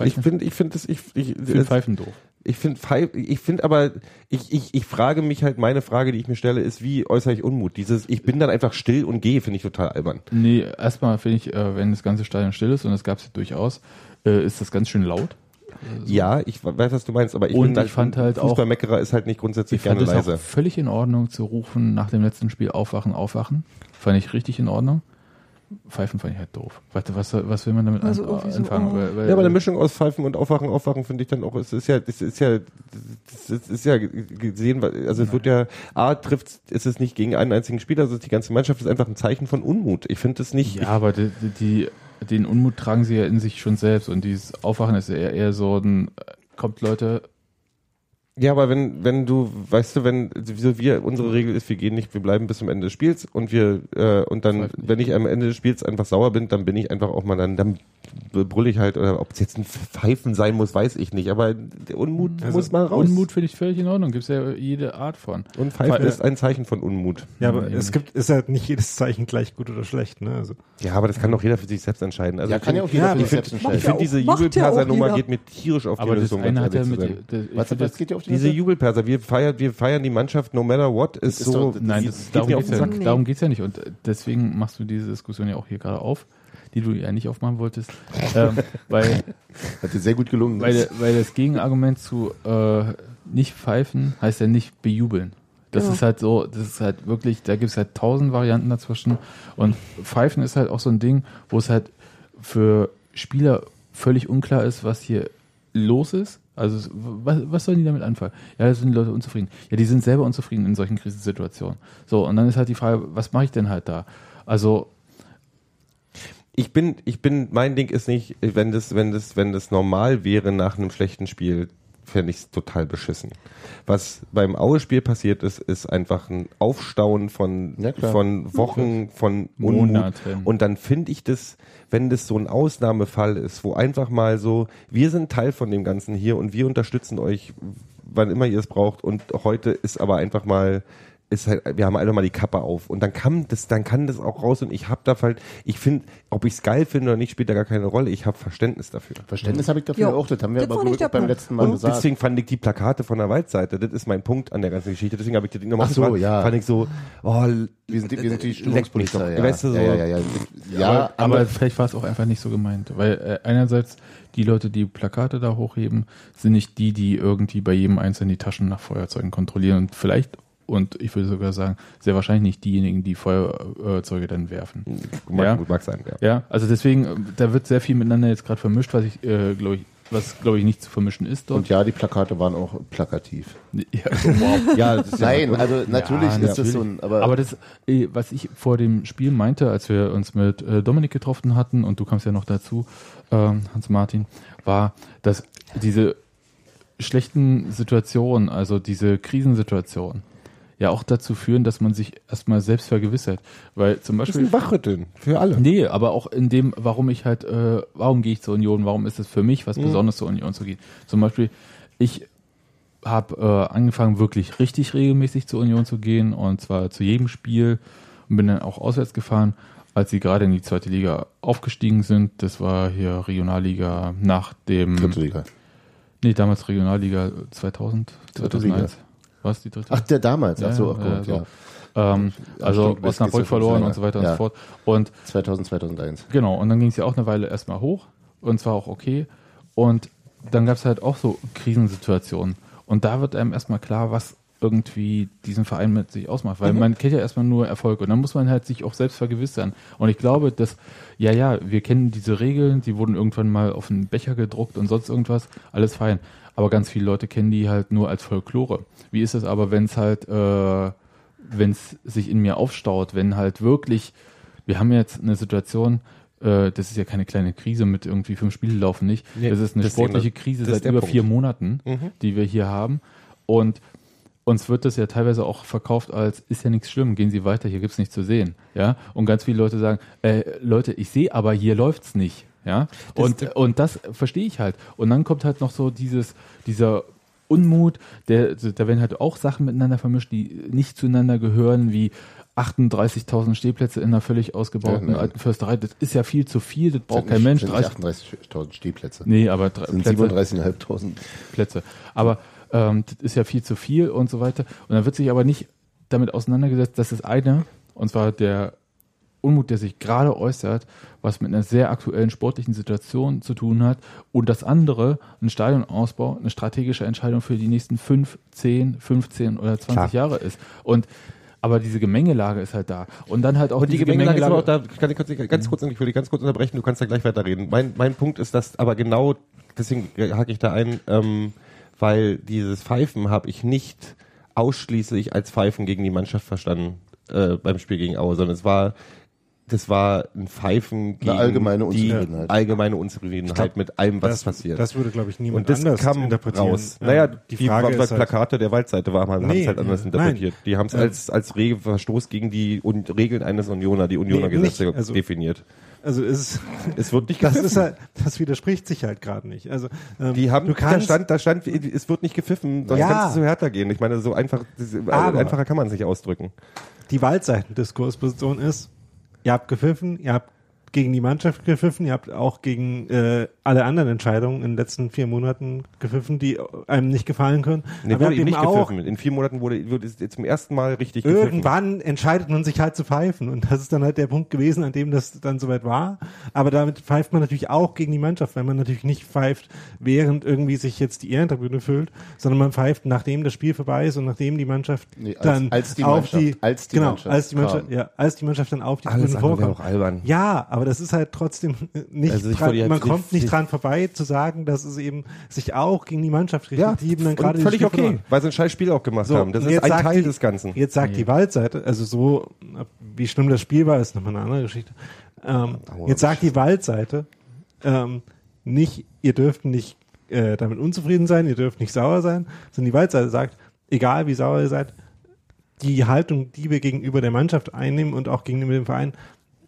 S5: ich finde, ich finde das, ich, ich,
S2: ich finde Pfeifen doof.
S5: Ich finde, ich finde aber, ich, ich, ich frage mich halt, meine Frage, die ich mir stelle, ist, wie äußere ich Unmut? Dieses, ich bin dann einfach still und gehe, finde ich total albern.
S2: Nee, erstmal finde ich, äh, wenn das ganze Stadion still ist, und das gab es ja durchaus, äh, ist das ganz schön laut.
S5: Ja, ich weiß, was du meinst, aber ich,
S2: Und
S5: bin
S2: ich fand halt auch-
S5: Fußballmeckerer ist halt nicht grundsätzlich
S2: Ich fand
S5: gerne
S2: es auch
S5: leise.
S2: völlig in Ordnung zu rufen nach dem letzten Spiel aufwachen, aufwachen. Fand ich richtig in Ordnung. Pfeifen fand ich halt doof. Warte, was, was will man damit
S3: Also
S2: an-
S3: so,
S2: anfangen?
S3: oh.
S2: Weil, weil,
S5: Ja, aber eine Mischung aus Pfeifen und Aufwachen, Aufwachen finde ich dann auch, es ist ja, es ist ja, es ist ja gesehen, also es wird ja, A, trifft, es ist nicht gegen einen einzigen Spieler, also die ganze Mannschaft ist einfach ein Zeichen von Unmut. Ich finde es nicht,
S2: Ja, aber die, die, den Unmut tragen sie ja in sich schon selbst und dieses Aufwachen ist eher, eher so ein, äh, kommt Leute,
S5: Ja, aber wenn, wenn du, weißt du, wenn so wir, unsere Regel ist, wir gehen nicht, wir bleiben bis zum Ende des Spiels und wir, äh, und dann, wenn ich am Ende des Spiels einfach sauer bin, dann bin ich einfach auch mal dann, dann brüll ich halt, oder ob es jetzt ein Pfeifen sein muss, weiß ich nicht, aber der Unmut
S4: Also
S5: muss mal raus.
S2: Unmut finde ich völlig in Ordnung. Gibt es ja jede Art von.
S5: Und Pfeifen
S2: Pfeife-
S5: ist ein Zeichen von Unmut.
S4: Ja, aber
S2: Nee,
S4: es gibt, ist halt nicht jedes Zeichen gleich gut oder schlecht, ne? Also,
S5: Ja, aber das kann doch jeder für sich selbst entscheiden. Also
S1: Ja,
S5: ich
S1: kann ja auch jeder
S4: Ja,
S1: für
S4: ich
S1: sich selbst
S5: Ich
S3: Ja,
S1: entscheiden.
S5: finde
S3: auch-
S5: diese
S3: ja
S5: Jubelperser-Nummer geht mir tierisch auf
S2: Aber
S5: die
S2: das
S5: Lösung.
S2: eine hat ja mit, das, ich das-
S1: geht dir auf die
S5: Diese? Jubelperser, wir feiern, wir feiern die Mannschaft no matter what, ist,
S1: ist
S5: so.
S1: doch-
S2: Nein,
S5: die-
S2: das,
S5: geht
S2: darum geht's
S5: den
S2: ja.
S3: Nee.
S2: darum geht's ja nicht. Und deswegen machst du diese Diskussion ja auch hier gerade auf, die du ja nicht aufmachen wolltest. (laughs) ähm, weil,
S1: Hat dir sehr gut gelungen.
S2: weil, weil das Gegenargument zu äh, nicht pfeifen heißt ja nicht bejubeln. Das
S3: Ja.
S2: ist halt so, das ist halt wirklich, da gibt es halt tausend Varianten dazwischen. Und Pfeifen ist halt auch so ein Ding, wo es halt für Spieler völlig unklar ist, was hier los ist. Also was, was sollen die damit anfangen? Ja, da sind die Leute unzufrieden. Ja, die sind selber unzufrieden in solchen Krisensituationen. So, und dann ist halt die Frage, was mache ich denn halt da? Also,
S5: Ich bin, ich bin, mein Ding ist nicht, wenn das, wenn das, wenn das normal wäre nach einem schlechten Spiel, fände ich es total beschissen. Was beim Aue-Spiel passiert ist, ist einfach ein Aufstauen von,
S1: Ja,
S5: von Wochen, von Unmut.
S2: Monaten.
S5: Und dann finde ich das, wenn das so ein Ausnahmefall ist, wo einfach mal so, wir sind Teil von dem Ganzen hier und wir unterstützen euch, wann immer ihr es braucht. Und heute ist aber einfach mal, ist halt, wir haben einfach mal die Kappe auf. Und dann kann das, dann kann das auch raus und ich habe da halt, ich finde, ob ich es geil finde oder nicht, spielt da gar keine Rolle. Ich habe Verständnis dafür.
S1: Verständnis habe ich dafür
S3: Ja,
S1: auch, das haben wir
S3: das
S1: aber beim
S3: Punkt.
S1: letzten Mal
S5: Und
S1: gesagt.
S5: deswegen fand ich die Plakate von der Waldseite, das ist mein Punkt an der ganzen Geschichte. Deswegen habe ich das Ding nochmal
S1: Ach so, ja.
S5: Fand ich so, oh,
S1: wir sind die, wir sind die
S5: mich
S1: Stimmungspolizei. Ja.
S5: Weißt du, so-
S1: ja, ja, ja, ja. ja,
S2: aber, aber
S1: aber
S2: vielleicht war es auch einfach nicht so gemeint. Weil äh, einerseits die Leute, die Plakate da hochheben, sind nicht die, die irgendwie bei jedem Einzelnen die Taschen nach Feuerzeugen kontrollieren und vielleicht, und ich würde sogar sagen, sehr wahrscheinlich nicht diejenigen, die Feuerzeuge dann werfen.
S5: mag,
S2: Ja.
S5: gut, mag sein, ja.
S2: Ja, also deswegen, äh, da wird sehr viel miteinander jetzt gerade vermischt, was ich, äh, glaube ich, was glaube ich nicht zu vermischen ist dort.
S1: und ja, die Plakate waren auch plakativ. (laughs)
S2: Ja, wow. (laughs)
S5: Ja, das ist ja-
S1: Nein, also natürlich
S2: Ja,
S1: ist das so ein, aber,
S2: Aber das, äh, was ich vor dem Spiel meinte, als wir uns mit äh, Dominik getroffen hatten, und du kamst ja noch dazu, ähm, Hans-Martin, war, dass diese schlechten Situationen, also diese Krisensituationen, ja auch dazu führen, dass man sich erstmal selbst vergewissert. Weil zum
S5: Das ist
S2: Beispiel.
S5: ein Wachrütteln für alle.
S2: Nee, aber auch in dem, warum ich halt, äh, warum gehe ich zur Union, warum ist es für mich was Besonderes zur Union zu gehen. Zum Beispiel, ich habe äh, angefangen, wirklich richtig regelmäßig zur Union zu gehen und zwar zu jedem Spiel und bin dann auch auswärts gefahren, als sie gerade in die zweite Liga aufgestiegen sind. Das war hier Regionalliga nach dem,
S1: dritte Liga.
S2: nee, damals Regionalliga 2000,
S1: Dritte
S2: 2001. Was, die dritte?
S1: Ach, der damals, ach so,
S2: Ja,
S1: ach
S2: ja,
S1: gut,
S2: so.
S1: ja.
S2: ähm,
S1: Ja,
S2: also
S1: stimmt,
S2: Osnabrück
S1: ja
S2: verloren und so weiter und
S1: Ja.
S2: so fort. Und
S1: 2000, 2001.
S2: Genau, und dann ging es ja auch eine Weile erstmal hoch und zwar auch okay. Und dann gab es halt auch so Krisensituationen. Und da wird einem erstmal klar, was irgendwie diesen Verein mit sich ausmacht. Weil man kennt ja erstmal nur Erfolg und dann muss man halt sich auch selbst vergewissern. Und ich glaube, dass, ja, ja, wir kennen diese Regeln, die wurden irgendwann mal auf einen Becher gedruckt und sonst irgendwas, alles fein. Aber ganz viele Leute kennen die halt nur als Folklore. Wie ist es aber, wenn es halt, äh, wenn es sich in mir aufstaut, wenn halt wirklich, wir haben jetzt eine Situation, äh, das ist ja keine kleine Krise mit irgendwie fünf Spiele laufen nicht.
S5: Nee,
S2: das ist eine
S5: das ist
S2: sportliche
S5: eben-
S2: Krise
S5: ist
S2: seit über
S5: Punkt.
S2: vier Monaten,
S5: Mhm.
S2: die wir hier haben. Und uns wird das ja teilweise auch verkauft als, ist ja nichts schlimm, gehen Sie weiter, hier gibt's nichts zu sehen. Ja. Und ganz viele Leute sagen, äh, Leute, ich sehe, aber hier läuft's nicht. Ja. Und, und das verstehe ich halt. Und dann kommt halt noch so dieses, dieser Unmut, der, da werden halt auch Sachen miteinander vermischt, die nicht zueinander gehören, wie 38.000 Stehplätze in einer völlig ausgebauten
S1: Ja,
S2: alten Försterei. Das ist ja viel zu viel, das braucht kein Mensch.
S1: sind
S2: 30,
S1: nicht 38.000 Stehplätze.
S2: nee, aber drei,
S1: sind
S2: Plätze,
S1: 37.500.
S2: Plätze. Aber ähm, das ist ja viel zu viel und so weiter. Und dann wird sich aber nicht damit auseinandergesetzt, dass das eine, und zwar der Unmut, der sich gerade äußert, was mit einer sehr aktuellen sportlichen Situation zu tun hat, und das andere, ein Stadionausbau, eine strategische Entscheidung für die nächsten fünf, zehn, 15 oder 20
S5: Klar.
S2: Jahre ist. Und aber diese Gemengelage ist halt da. Und dann halt auch
S5: Und die
S2: diese
S5: Gemengelage ist auch da, kann ich ganz kurz, ich will dich ganz kurz unterbrechen, du kannst da gleich weiterreden. Mein, mein Punkt ist, dass aber genau, deswegen hake ich da ein, ähm, weil dieses Pfeifen habe ich nicht ausschließlich als Pfeifen gegen die Mannschaft verstanden äh, beim Spiel gegen Aue, sondern es war das war ein Pfeifen gegen
S1: allgemeine
S5: die
S1: Unzufriedenheit.
S5: allgemeine Unzufriedenheit mit allem, was
S4: das,
S5: passiert.
S4: Das würde, glaube ich, niemand
S5: und das
S4: anders
S5: kam
S4: interpretieren.
S5: raus.
S4: Ähm,
S5: naja,
S4: die
S5: die,
S4: Frage
S5: die
S4: ist halt,
S5: Plakate der Waldseite waren, haben
S4: Nee,
S5: es halt anders
S4: nein.
S5: interpretiert. Die haben es
S4: Ähm,
S5: als, als Verstoß gegen die Un Regeln eines Unioner, die Unioner-Gesetze
S4: nicht. Also-
S5: definiert.
S4: also ist,
S5: Es wird nicht
S4: das
S5: gepfiffen.
S4: ist halt, das widerspricht sich halt gerade nicht. Also ähm,
S5: die haben,
S4: du
S5: da
S4: kannst,
S5: stand, da stand, es wird nicht gepfiffen, sonst
S4: Ja.
S5: kannst du so härter gehen. Ich meine, so einfach, das-
S4: Aber-
S5: einfacher kann man es nicht ausdrücken.
S4: die Waldseitendiskursposition ist, ihr habt gepfiffen, ihr habt gegen die Mannschaft gepfiffen, ihr habt auch gegen äh, alle anderen Entscheidungen in den letzten vier Monaten gepfiffen, die einem nicht gefallen können.
S5: Nee,
S4: Aber ihr
S5: wurde
S4: habt
S5: eben nicht
S4: auch
S5: gepfiffen. In vier Monaten wurde, wurde es zum ersten Mal richtig gepfiffen.
S4: Irgendwann entscheidet man sich halt zu pfeifen und das ist dann halt der Punkt gewesen, an dem das dann soweit war. Aber damit pfeift man natürlich auch gegen die Mannschaft, weil man natürlich nicht pfeift, während irgendwie sich jetzt die Ehrentribüne füllt, sondern man pfeift, nachdem das Spiel vorbei ist und nachdem die Mannschaft
S1: Nee, als-
S4: dann
S1: als die
S4: auf
S1: Mannschaft-
S4: die,
S1: als die
S4: genau,
S1: Mannschaft
S4: als die Mannschaft,
S1: kam.
S4: ja, als die Mannschaft dann auf die
S5: Alles
S4: Tribüne vorkommt.
S5: auch albern.
S4: Ja, aber das ist halt trotzdem nicht,
S5: Also
S4: dran, man kommt nicht dran vorbei zu sagen, dass es eben sich auch gegen die Mannschaft richtet,
S5: Ja,
S4: die eben dann
S5: und
S4: gerade
S5: völlig okay,
S4: verloren.
S5: weil sie ein scheiß Spiel auch gemacht
S4: So,
S5: haben. Das ist
S4: jetzt
S5: ein
S4: sagt
S5: Teil
S4: die-
S5: des Ganzen.
S4: Jetzt sagt
S2: Nee.
S4: die Waldseite, also so, wie schlimm das Spiel war, ist nochmal eine andere Geschichte. Ähm, jetzt sagt die Waldseite, ähm, nicht, ihr dürft nicht äh, damit unzufrieden sein, ihr dürft nicht sauer sein, sondern die Waldseite sagt, egal wie sauer ihr seid, die Haltung, die wir gegenüber der Mannschaft einnehmen und auch gegenüber dem Verein,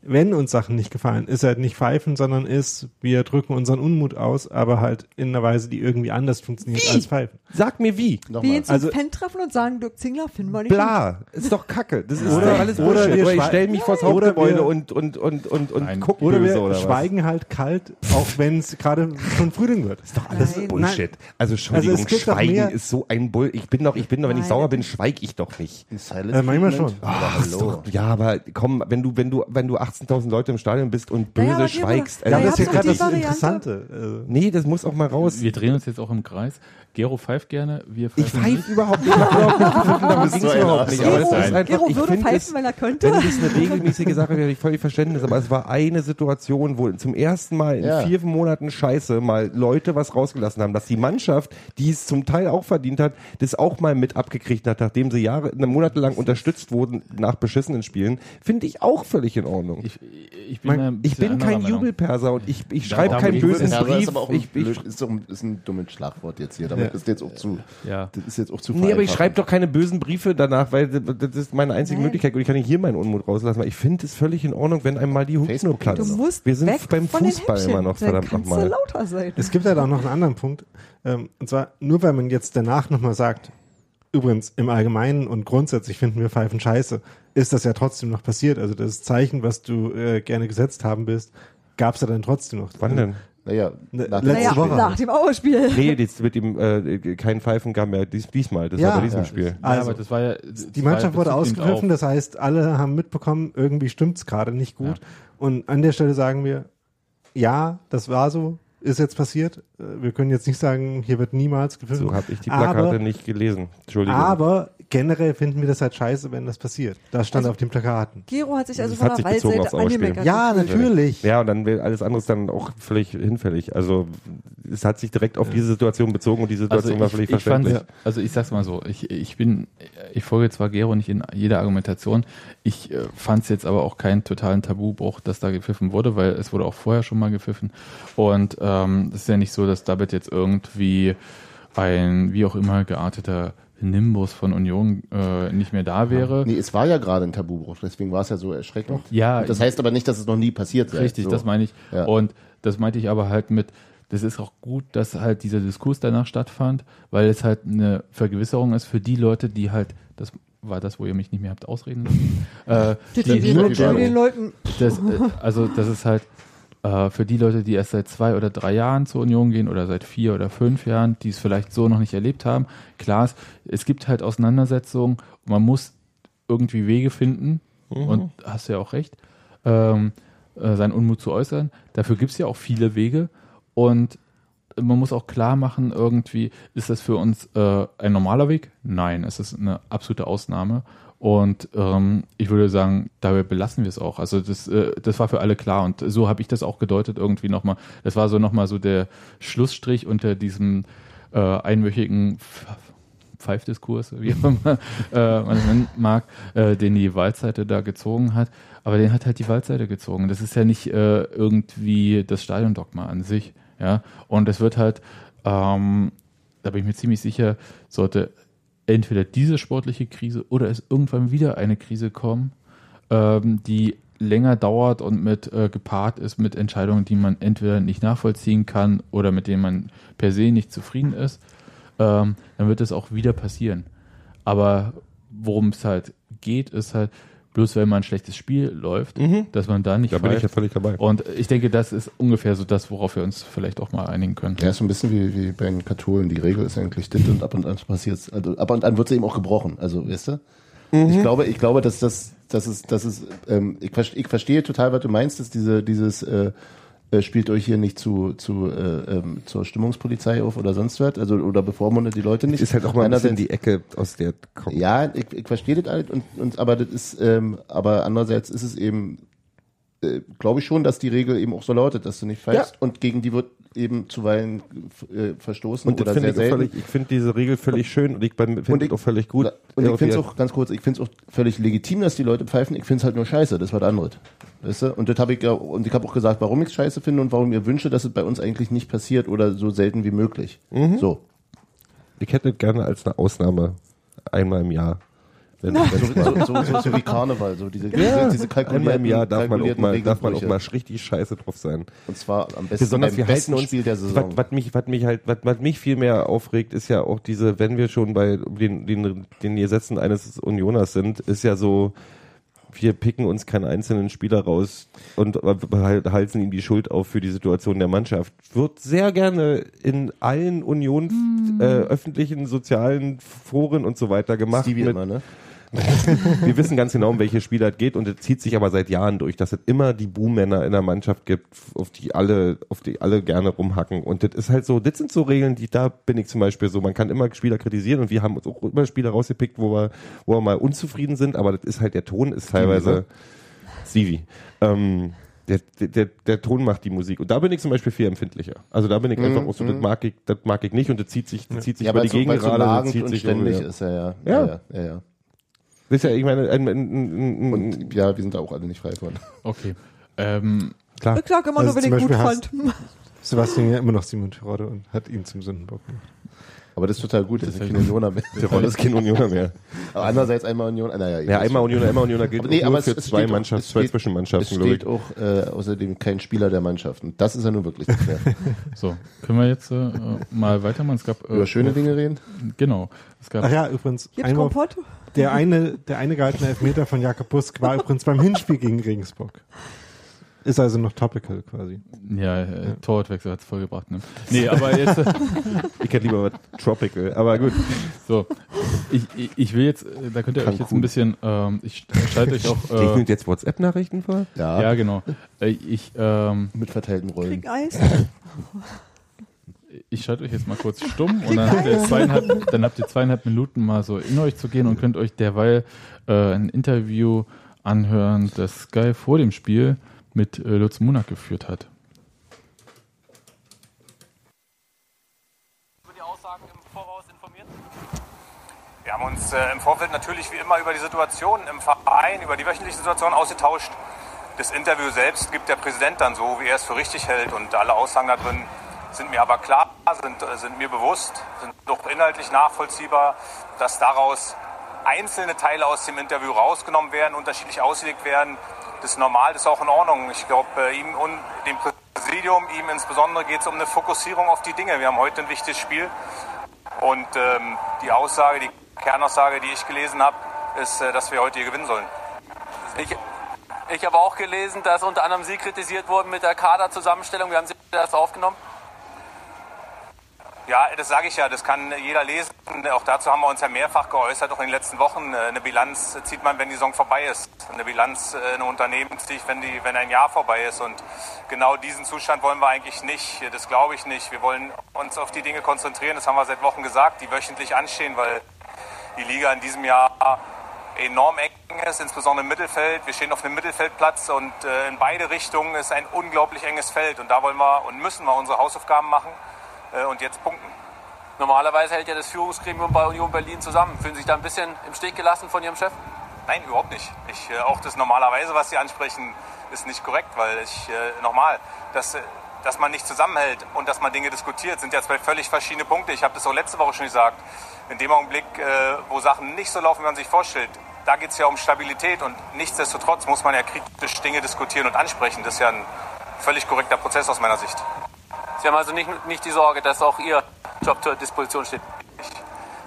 S4: wenn uns Sachen nicht gefallen, ist halt nicht pfeifen, sondern ist, wir drücken unseren Unmut aus, aber halt in einer Weise, die irgendwie anders funktioniert
S3: Wie?
S4: als pfeifen.
S5: Sag mir wie.
S3: Wie
S1: Nochmal.
S3: ihn zum
S4: Also-
S3: Fan treffen und sagen, Dirk Zingler finden wir nicht.
S5: Bla, ist doch Kacke. Das ist
S4: Oder-
S5: doch alles
S4: oder
S5: Bullshit.
S4: wir
S5: Oder ich stelle mich vors
S4: Oder
S5: Hauptgebäude
S4: wir-
S5: und, und, und, und, und
S2: Nein.
S5: guck
S4: Oder
S5: böse
S4: wir
S5: oder was.
S4: schweigen halt kalt, auch wenn es gerade schon Frühling wird.
S5: Ist doch alles
S3: Nein.
S5: Bullshit. Also Entschuldigung,
S4: Also es gibt doch
S5: Schweigen ist so ein Bull. Ich bin doch, ich bin doch, wenn ich
S3: Nein.
S5: sauer bin, schweig ich doch nicht.
S1: Ein Silent
S4: Äh, manchmal schon.
S5: Ach, doch, ja, aber komm, wenn du, wenn du, wenn du 18.000 Leute im Stadion bist und böse
S3: Naja,
S5: schweigst, also
S3: Ja,
S4: das ist ja gerade das
S3: Variante.
S4: Interessante.
S5: nee, das muss auch mal raus.
S2: Wir drehen uns jetzt auch im Kreis. Gero pfeift gerne, wir
S5: Ich pfeife überhaupt nicht. Ich hab überhaupt nicht gepfiffen, darum
S1: bist
S5: ging's (laughs)
S1: so ein
S5: überhaupt nicht.
S1: Arschloch.
S5: Aber das ist
S2: Nein.
S5: einfach,
S3: Gero würde pfeifen,
S5: es,
S3: wenn er könnte.
S5: wenn das eine regelmäßige Sache wäre, ich völlig Verständnis. Aber es war eine Situation, wo zum ersten Mal in
S1: Ja.
S5: vier Monaten Scheiße mal Leute was rausgelassen haben, dass die Mannschaft, die es zum Teil auch verdient hat, das auch mal mit abgekriegt hat, nachdem sie Jahre, monatelang unterstützt wurden nach beschissenen Spielen, finde ich auch völlig in Ordnung.
S2: Ich, ich bin, ein
S5: Ich bin kein
S2: Meinung.
S5: Jubelperser und ich, ich
S2: Ja,
S5: schreibe
S1: Ja, aber das
S5: Brief.
S1: ist aber auch ein,
S5: ich,
S1: blöd, ist, doch ein, ist ein dummes Schlagwort jetzt hier. Damit ist jetzt auch zu,
S2: Ja.
S1: das ist jetzt auch zu
S5: Nee, aber ich schreibe doch keine bösen Briefe danach, weil das das ist meine einzige
S3: Nein.
S5: Möglichkeit und ich kann nicht hier meinen Unmut rauslassen, weil ich finde es völlig in Ordnung, wenn einmal die Hupen nur
S1: Facebook
S3: Du
S5: platzen.
S3: musst
S5: Wir sind beim Fußball immer noch, verdammt nochmal.
S4: Es gibt halt auch noch einen anderen Punkt. Ähm, und zwar, nur weil man jetzt danach nochmal sagt, übrigens im Allgemeinen und grundsätzlich finden wir Pfeifen scheiße, ist das ja trotzdem noch passiert. Also das Zeichen, was du äh, gerne gesetzt haben willst, gab es ja dann trotzdem noch.
S5: Wann denn?
S1: Naja,
S4: Ne,
S1: nach
S4: letzte
S3: naja,
S4: Woche.
S3: nach dem Auerspiel.
S5: Nee, das mit dem äh, kein Pfeifen gab ja dies, diesmal, das
S4: Ja.
S5: war bei diesem
S1: Ja.
S5: Spiel.
S2: Ja,
S4: Also,
S2: aber das war ja,
S4: Die Mannschaft wurde ausgegriffen, das heißt, alle haben mitbekommen, irgendwie stimmt's gerade nicht gut. Und an der Stelle sagen wir, ja, das war so, ist jetzt passiert. Äh, Wir können jetzt nicht sagen, hier wird niemals gepfiffen.
S5: So habe ich die Plakate
S4: aber,
S5: nicht gelesen. Entschuldigung.
S4: aber generell finden wir das halt scheiße, wenn das passiert. Das stand
S3: Also-
S4: auf den Plakaten.
S3: Gero hat sich also
S5: Das
S3: von der Waldseite angemeckert.
S4: Ja, natürlich.
S5: ja, und dann will alles andere dann auch völlig hinfällig. Also es hat sich direkt auf diese Situation bezogen und die Situation
S2: also
S5: war
S2: ich,
S5: völlig
S2: ich fand,
S5: verständlich.
S2: also ich sag's mal so, ich, ich bin, ich folge zwar Gero nicht in jeder Argumentation, ich äh, fand es jetzt aber auch keinen totalen Tabubruch, dass da gepfiffen wurde, weil es wurde auch vorher schon mal gepfiffen und ähm, es ist ja nicht so, dass damit jetzt irgendwie ein, wie auch immer, gearteter Nimbus von Union äh, nicht mehr da wäre.
S1: Nee, es war ja gerade ein Tabubruch, deswegen war es ja so erschreckend.
S2: Ja,
S1: Und das heißt aber nicht, dass es noch nie passiert sei.
S2: Richtig,
S1: so.
S2: das meine ich.
S1: Ja.
S2: Und das meinte ich aber halt mit, das ist auch gut, dass halt dieser Diskurs danach stattfand, weil es halt eine Vergewisserung ist für die Leute, die halt, das war das, wo ihr mich nicht mehr habt ausreden lassen. (laughs) äh, die-
S1: die,
S3: die-
S1: die,
S3: den Leuten.
S2: das, äh, also das ist halt äh, für die Leute, die erst seit zwei oder drei Jahren zur Union gehen oder seit vier oder fünf Jahren, die es vielleicht so noch nicht erlebt haben. Klar, es, es gibt halt Auseinandersetzungen und man muss irgendwie Wege finden und hast ja auch recht, ähm, äh, seinen Unmut zu äußern. Dafür gibt es ja auch viele Wege und man muss auch klar machen, irgendwie, ist das für uns äh, ein normaler Weg? Nein, es ist eine absolute Ausnahme. Und ähm, ich würde sagen, dabei belassen wir es auch. Also das, äh, das war für alle klar und so habe ich das auch gedeutet irgendwie nochmal. Das war so nochmal so der Schlussstrich unter diesem äh, einwöchigen Pf- Pfeifdiskurs, wie immer (laughs) äh, man es nennen mag, äh, den die Waldseite da gezogen hat. Aber den hat halt die Waldseite gezogen. Das ist ja nicht äh, irgendwie das Stadiondogma an sich. Ja, und es wird halt, ähm, da bin ich mir ziemlich sicher, sollte entweder diese sportliche Krise oder es irgendwann wieder eine Krise kommen, ähm, die länger dauert und mit äh, gepaart ist mit Entscheidungen, die man entweder nicht nachvollziehen kann oder mit denen man per se nicht zufrieden ist, ähm, dann wird es auch wieder passieren. Aber worum es halt geht, ist halt bloß weil mal ein schlechtes Spiel läuft, dass man da nicht
S5: Da bin ich ja völlig dabei.
S2: Und ich denke, das ist ungefähr so das, worauf wir uns vielleicht auch mal einigen können.
S1: Ja, ist so ein bisschen wie, wie bei den Katholen. Die Regel ist eigentlich dit und ab und an passiert also ab und an wird sie eben auch gebrochen. Also, weißt du? Ich glaube, ich glaube, dass das, das ist, das ist, ähm, ich, verste- ich verstehe total, was du meinst, dass diese, dieses, äh, äh, spielt euch hier nicht zu, zu, äh, ähm, zur Stimmungspolizei auf oder sonst was, also, oder bevormundet die Leute nicht.
S5: Ist halt auch mal ein bisschen die Ecke, aus der kommt.
S1: ja, ich, ich verstehe das alles und, und aber das ist, ähm, aber andererseits ist es eben, äh, glaube ich schon, dass die Regel eben auch so lautet, dass du nicht pfeifst und gegen die wird eben zuweilen äh, verstoßen
S5: Und das
S1: oder sehr
S5: ich
S1: selten.
S5: völlig, ich finde diese Regel völlig schön und ich finde
S1: ich-
S5: auch völlig gut.
S1: Und ich finde es
S5: Ja,
S1: auch, ganz kurz, ich finde es auch völlig legitim, dass die Leute pfeifen. Ich finde es halt nur scheiße, das war das andere. Weißt du? Und das habe ich ja, und ich habe auch gesagt, warum ich es scheiße finde und warum ich mir wünsche, dass es bei uns eigentlich nicht passiert oder so selten wie möglich.
S5: Mhm.
S1: So.
S5: Ich hätte gerne als eine Ausnahme einmal im Jahr. Wenn,
S1: So, so, so, so, wie Karneval, so diese,
S5: ja,
S1: diese,
S5: einmal im Jahr darf man auch mal, darf man auch mal richtig scheiße drauf sein.
S1: Und zwar am besten
S5: Besonders
S1: beim
S5: wir
S1: besten
S5: uns,
S1: Spiel der
S5: was,
S1: Saison.
S5: was mich, was mich halt, was, was mich viel mehr aufregt, ist ja auch diese, wenn wir schon bei den, den, den Gesetzen eines Unioners sind, ist ja so, wir picken uns keinen einzelnen Spieler raus und behal- halten ihm die Schuld auf für die Situation der Mannschaft. Wird sehr gerne in allen Union äh, öffentlichen sozialen Foren und so weiter gemacht.
S1: Stevie
S5: mit-
S1: immer, ne? (laughs)
S5: wir wissen ganz genau, um welche Spieler es geht und es zieht sich aber seit Jahren durch, dass es immer die Buhmänner in der Mannschaft gibt, auf die alle, auf die alle gerne rumhacken. Und das ist halt so, das sind so Regeln, die da bin ich zum Beispiel so, man kann immer Spieler kritisieren und wir haben uns auch immer Spieler rausgepickt, wo wir, wo wir mal unzufrieden sind, aber das ist halt, der Ton ist teilweise Stevie. Ähm, der, der, der Ton macht die Musik. Und da bin ich zum Beispiel viel empfindlicher. Also da bin ich einfach auch so, das mag ich, das mag ich nicht und das zieht sich, das zieht sich
S1: Ja,
S5: über die
S1: so,
S5: Gegend
S1: so
S5: gerade, das zieht sich
S1: ständig
S5: irgendwie-
S1: ist, ja, ja.
S5: Ja.
S1: ja, ja, ja.
S5: Das ist ja, ich meine, ein, ein, ein, ein,
S1: Und ja, wir sind da auch alle nicht frei von.
S2: Okay. Ähm,
S5: klar.
S3: Ich klag immer
S4: Also
S3: nur, wenn ich gut fand.
S4: Sebastian ja immer noch Simon Terodde und hat ihn zum Sündenbock gemacht.
S1: Aber das ist total gut, das ist keine Unioner mehr. (laughs)
S5: Der Rolle ist kein Unioner mehr.
S1: Aber andererseits einmal Union, ah, naja.
S5: Ja, einmal Unioner, einmal Unioner gilt
S1: Aber nee, aber
S5: nur
S1: es-
S5: für
S1: es
S5: zwei Mannschaften,
S1: es
S5: zwei
S1: steht- Es
S5: Zwischenmannschaften, glaube
S1: steht
S5: ich.
S1: auch äh, außerdem kein Spieler der Mannschaft. Und das ist ja nun wirklich nicht fair. (laughs)
S2: so, können wir jetzt äh, mal weitermachen? Es gab äh,
S1: Über schöne Dinge reden?
S2: Genau. Es gab
S4: Ach ja, übrigens, einmal, der eine, der eine gehaltene Elfmeter von Jakob Busk war übrigens beim Hinspiel gegen Regensburg. Ist also noch topical quasi.
S2: ja, äh, Torwartwechsel hat es vollgebracht. Ne? Nee, aber jetzt äh, (laughs)
S5: Ich hätte lieber was Tropical, aber gut.
S2: so. Ich, ich, ich will jetzt, äh, da könnt ihr euch jetzt ein bisschen, ähm, ich schalte euch auch. Äh,
S5: Regnet jetzt WhatsApp-Nachrichten vor?
S1: Ja.
S2: ja, genau. Äh, ich ähm,
S1: Mit verteilten Rollen.
S3: Krieg Eis. (laughs)
S2: ich schalte euch jetzt mal kurz stumm und dann habt, ihr zweieinhalb, dann habt ihr zweieinhalb Minuten mal so in euch zu gehen und könnt euch derweil äh, ein Interview anhören, das Sky vor dem Spiel mit äh, Lutz Munak geführt hat.
S6: über die Aussagen im Voraus informiert? Wir haben uns äh, im Vorfeld natürlich wie immer über die Situation im Verein, über die wöchentliche Situation ausgetauscht. Das Interview selbst gibt der Präsident dann so, wie er es für richtig hält. Und alle Aussagen da drin sind mir aber klar, sind, äh, sind mir bewusst, sind doch inhaltlich nachvollziehbar, dass daraus einzelne Teile aus dem Interview rausgenommen werden, unterschiedlich ausgelegt werden. Das ist normal, das ist auch in Ordnung. Ich glaube, äh, ihm und dem Präsidium, ihm insbesondere geht es um eine Fokussierung auf die Dinge. Wir haben heute ein wichtiges Spiel. Und ähm, die Aussage, die Kernaussage, die ich gelesen habe, ist, äh, dass wir heute hier gewinnen sollen.
S7: Ich, ich habe auch gelesen, dass unter anderem Sie kritisiert wurden mit der Kaderzusammenstellung. Wie haben Sie das aufgenommen?
S6: Ja, das sage ich ja, das kann jeder lesen. Auch dazu haben wir uns ja mehrfach geäußert, auch in den letzten Wochen. Äh, Eine Bilanz zieht man, wenn die Saison vorbei ist. Eine Bilanz äh, in einem Unternehmen ziehe ich, wenn, die, wenn ein Jahr vorbei ist. Und genau diesen Zustand wollen wir eigentlich nicht. Das glaube ich nicht. Wir wollen uns auf die Dinge konzentrieren, das haben wir seit Wochen gesagt, die wöchentlich anstehen, weil die Liga in diesem Jahr enorm eng ist, insbesondere im Mittelfeld. Wir stehen auf einem Mittelfeldplatz und äh, in beide Richtungen ist ein unglaublich enges Feld. Und da wollen wir und müssen wir unsere Hausaufgaben machen und jetzt punkten.
S7: Normalerweise hält ja das Führungsgremium bei Union Berlin zusammen. Fühlen Sie sich da ein bisschen im Stich gelassen von Ihrem Chef?
S6: Nein, überhaupt nicht. Ich, äh, auch das normalerweise, was Sie ansprechen, ist nicht korrekt, weil ich äh, nochmal, dass, äh, dass man nicht zusammenhält und dass man Dinge diskutiert, sind ja zwei völlig verschiedene Punkte. Ich habe das auch letzte Woche schon gesagt. In dem Augenblick, äh, wo Sachen nicht so laufen, wie man sich vorstellt, da geht es ja um Stabilität und nichtsdestotrotz muss man ja kritisch Dinge diskutieren und ansprechen. Das ist ja ein völlig korrekter Prozess aus meiner Sicht.
S7: Sie haben also nicht, nicht die Sorge, dass auch Ihr Job zur Disposition steht.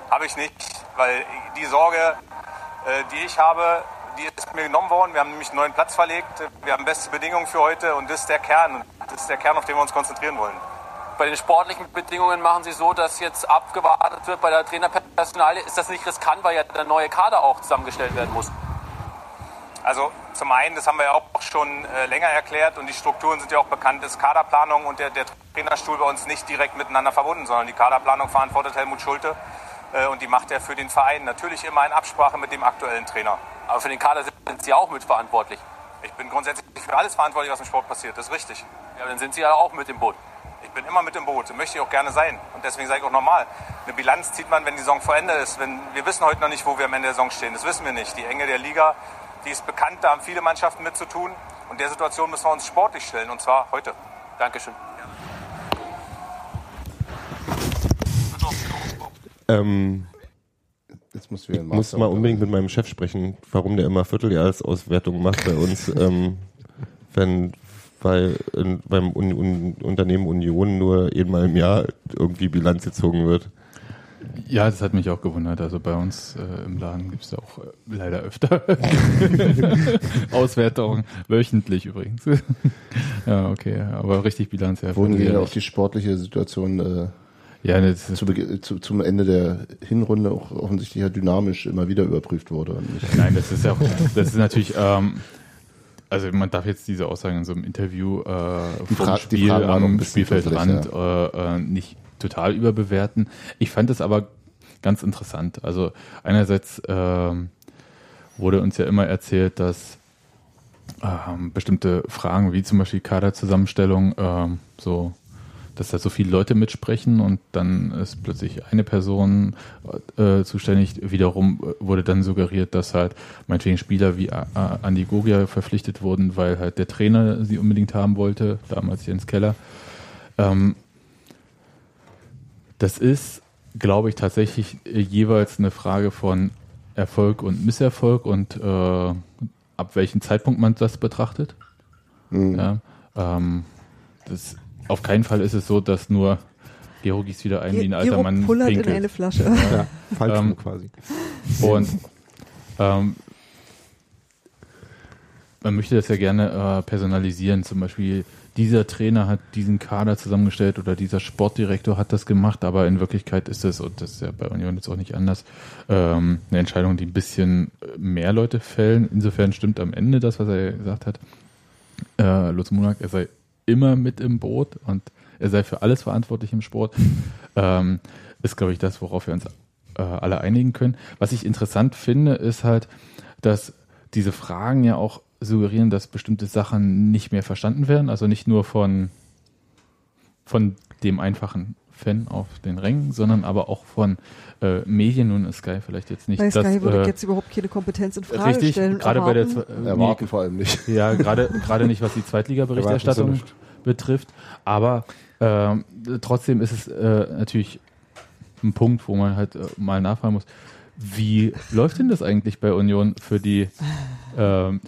S6: Habe ich nicht, weil die Sorge, äh, die ich habe, die ist mir genommen worden. Wir haben nämlich einen neuen Platz verlegt. Wir haben beste Bedingungen für heute und das ist der Kern. Das ist der Kern, auf den wir uns konzentrieren wollen.
S7: Bei den sportlichen Bedingungen machen Sie so, dass jetzt abgewartet wird bei der Trainerpersonalie. Ist das nicht riskant, weil ja der neue Kader auch zusammengestellt werden muss?
S6: Also zum einen, das haben wir ja auch schon äh, länger erklärt und die Strukturen sind ja auch bekannt, ist Kaderplanung und der, der Trainerstuhl bei uns nicht direkt miteinander verbunden, sondern die Kaderplanung verantwortet Helmut Schulte äh, und die macht er für den Verein natürlich immer in Absprache mit dem aktuellen Trainer.
S7: Aber für den Kader sind Sie auch mitverantwortlich.
S6: Ich bin grundsätzlich für alles verantwortlich, was im Sport passiert, das ist richtig.
S7: Ja, dann sind Sie ja auch mit im Boot.
S6: Ich bin immer mit im Boot, möchte ich auch gerne sein. Und deswegen sage ich auch normal, eine Bilanz zieht man, wenn die Saison vor Ende ist. Wenn, wir wissen heute noch nicht, wo wir am Ende der Saison stehen, das wissen wir nicht. Die Enge der Liga, die ist bekannt, da haben viele Mannschaften mit zu tun. Und der Situation müssen wir uns sportlich stellen, und zwar heute.
S7: Dankeschön.
S5: Ähm,
S1: Jetzt wieder
S5: ich muss mal unbedingt mit meinem Chef sprechen, warum der immer Vierteljahrsauswertungen macht bei uns, (laughs) ähm, wenn bei, in, beim Un Un Unternehmen Union nur einmal im Jahr irgendwie Bilanz gezogen wird.
S2: Ja, das hat mich auch gewundert. Also bei uns äh, im Laden gibt es ja auch äh, leider öfter (laughs) Auswertungen, wöchentlich übrigens. (laughs) ja, okay, aber richtig Bilanz, ja.
S1: Wurden
S2: ja
S1: auch die sportliche Situation äh,
S2: ja, das ist,
S1: zu, zu, zum Ende der Hinrunde auch offensichtlich ja dynamisch immer wieder überprüft wurde.
S2: Nein, das ist ja auch, das ist natürlich, ähm, also man darf jetzt diese Aussagen in so einem Interview äh, vom Spiel am Spielfeldrand äh, äh, nicht total überbewerten. Ich fand es aber ganz interessant. Also einerseits ähm, wurde uns ja immer erzählt, dass ähm, bestimmte Fragen wie zum Beispiel Kaderzusammenstellung ähm, so dass da so viele Leute mitsprechen und dann ist plötzlich eine Person äh, zuständig. Wiederum äh, wurde dann suggeriert, dass halt meinetwegen Spieler wie A- A- Andi Gogia verpflichtet wurden, weil halt der Trainer sie unbedingt haben wollte, damals Jens Keller. Ähm, das ist, glaube ich, tatsächlich äh, jeweils eine Frage von Erfolg und Misserfolg und äh, ab welchem Zeitpunkt man das betrachtet.
S1: Mhm.
S2: Ja, ähm, das, auf keinen Fall ist es so, dass nur Gero gießt wieder ein wie ein alter
S3: Gero
S2: Mann
S3: pullert in
S2: pinkelt.
S3: eine Flasche.
S4: Ja, falsch
S2: Ähm,
S4: quasi.
S2: Und ähm, man möchte das ja gerne äh, personalisieren. Zum Beispiel, dieser Trainer hat diesen Kader zusammengestellt oder dieser Sportdirektor hat das gemacht, aber in Wirklichkeit ist es, und das ist ja bei Union jetzt auch nicht anders, ähm, eine Entscheidung, die ein bisschen mehr Leute fällen. Insofern stimmt am Ende das, was er gesagt hat. Äh, Lutz Munak, er sei immer mit im Boot und er sei für alles verantwortlich im Sport. (laughs) Ähm, ist, glaube ich, das, worauf wir uns äh, alle einigen können. Was ich interessant finde, ist halt, dass diese Fragen ja auch suggerieren, dass bestimmte Sachen nicht mehr verstanden werden. Also nicht nur von, von dem einfachen Fan auf den Rängen, sondern aber auch von äh, Medien. Nun ist Sky vielleicht jetzt nicht
S3: Bei
S2: das,
S3: Sky würde
S2: äh,
S3: ich jetzt überhaupt keine Kompetenz in Frage
S2: richtig,
S3: stellen.
S2: gerade bei der
S3: erwarten.
S2: Zwe-
S1: Erwarten vor allem nicht.
S2: ja, (laughs) gerade gerade nicht, was die Zweitliga-Berichterstattung betrifft. Aber ähm, trotzdem ist es äh, natürlich ein Punkt, wo man halt äh, mal nachfragen muss, wie läuft denn das eigentlich bei Union für die ähm,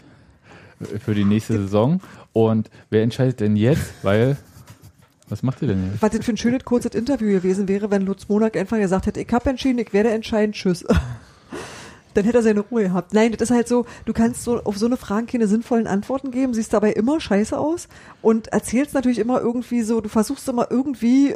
S2: für die nächste Saison? Und wer entscheidet denn jetzt? Weil was macht ihr denn jetzt?
S3: Was das für ein schönes kurzes Interview gewesen wäre, wenn Lutz Monak einfach gesagt hätte, ich habe entschieden, ich werde entscheiden, tschüss. Dann hätte er seine Ruhe gehabt. Nein, das ist halt so, du kannst so auf so eine Fragen keine sinnvollen Antworten geben, siehst dabei immer scheiße aus und erzählst natürlich immer irgendwie so, du versuchst immer irgendwie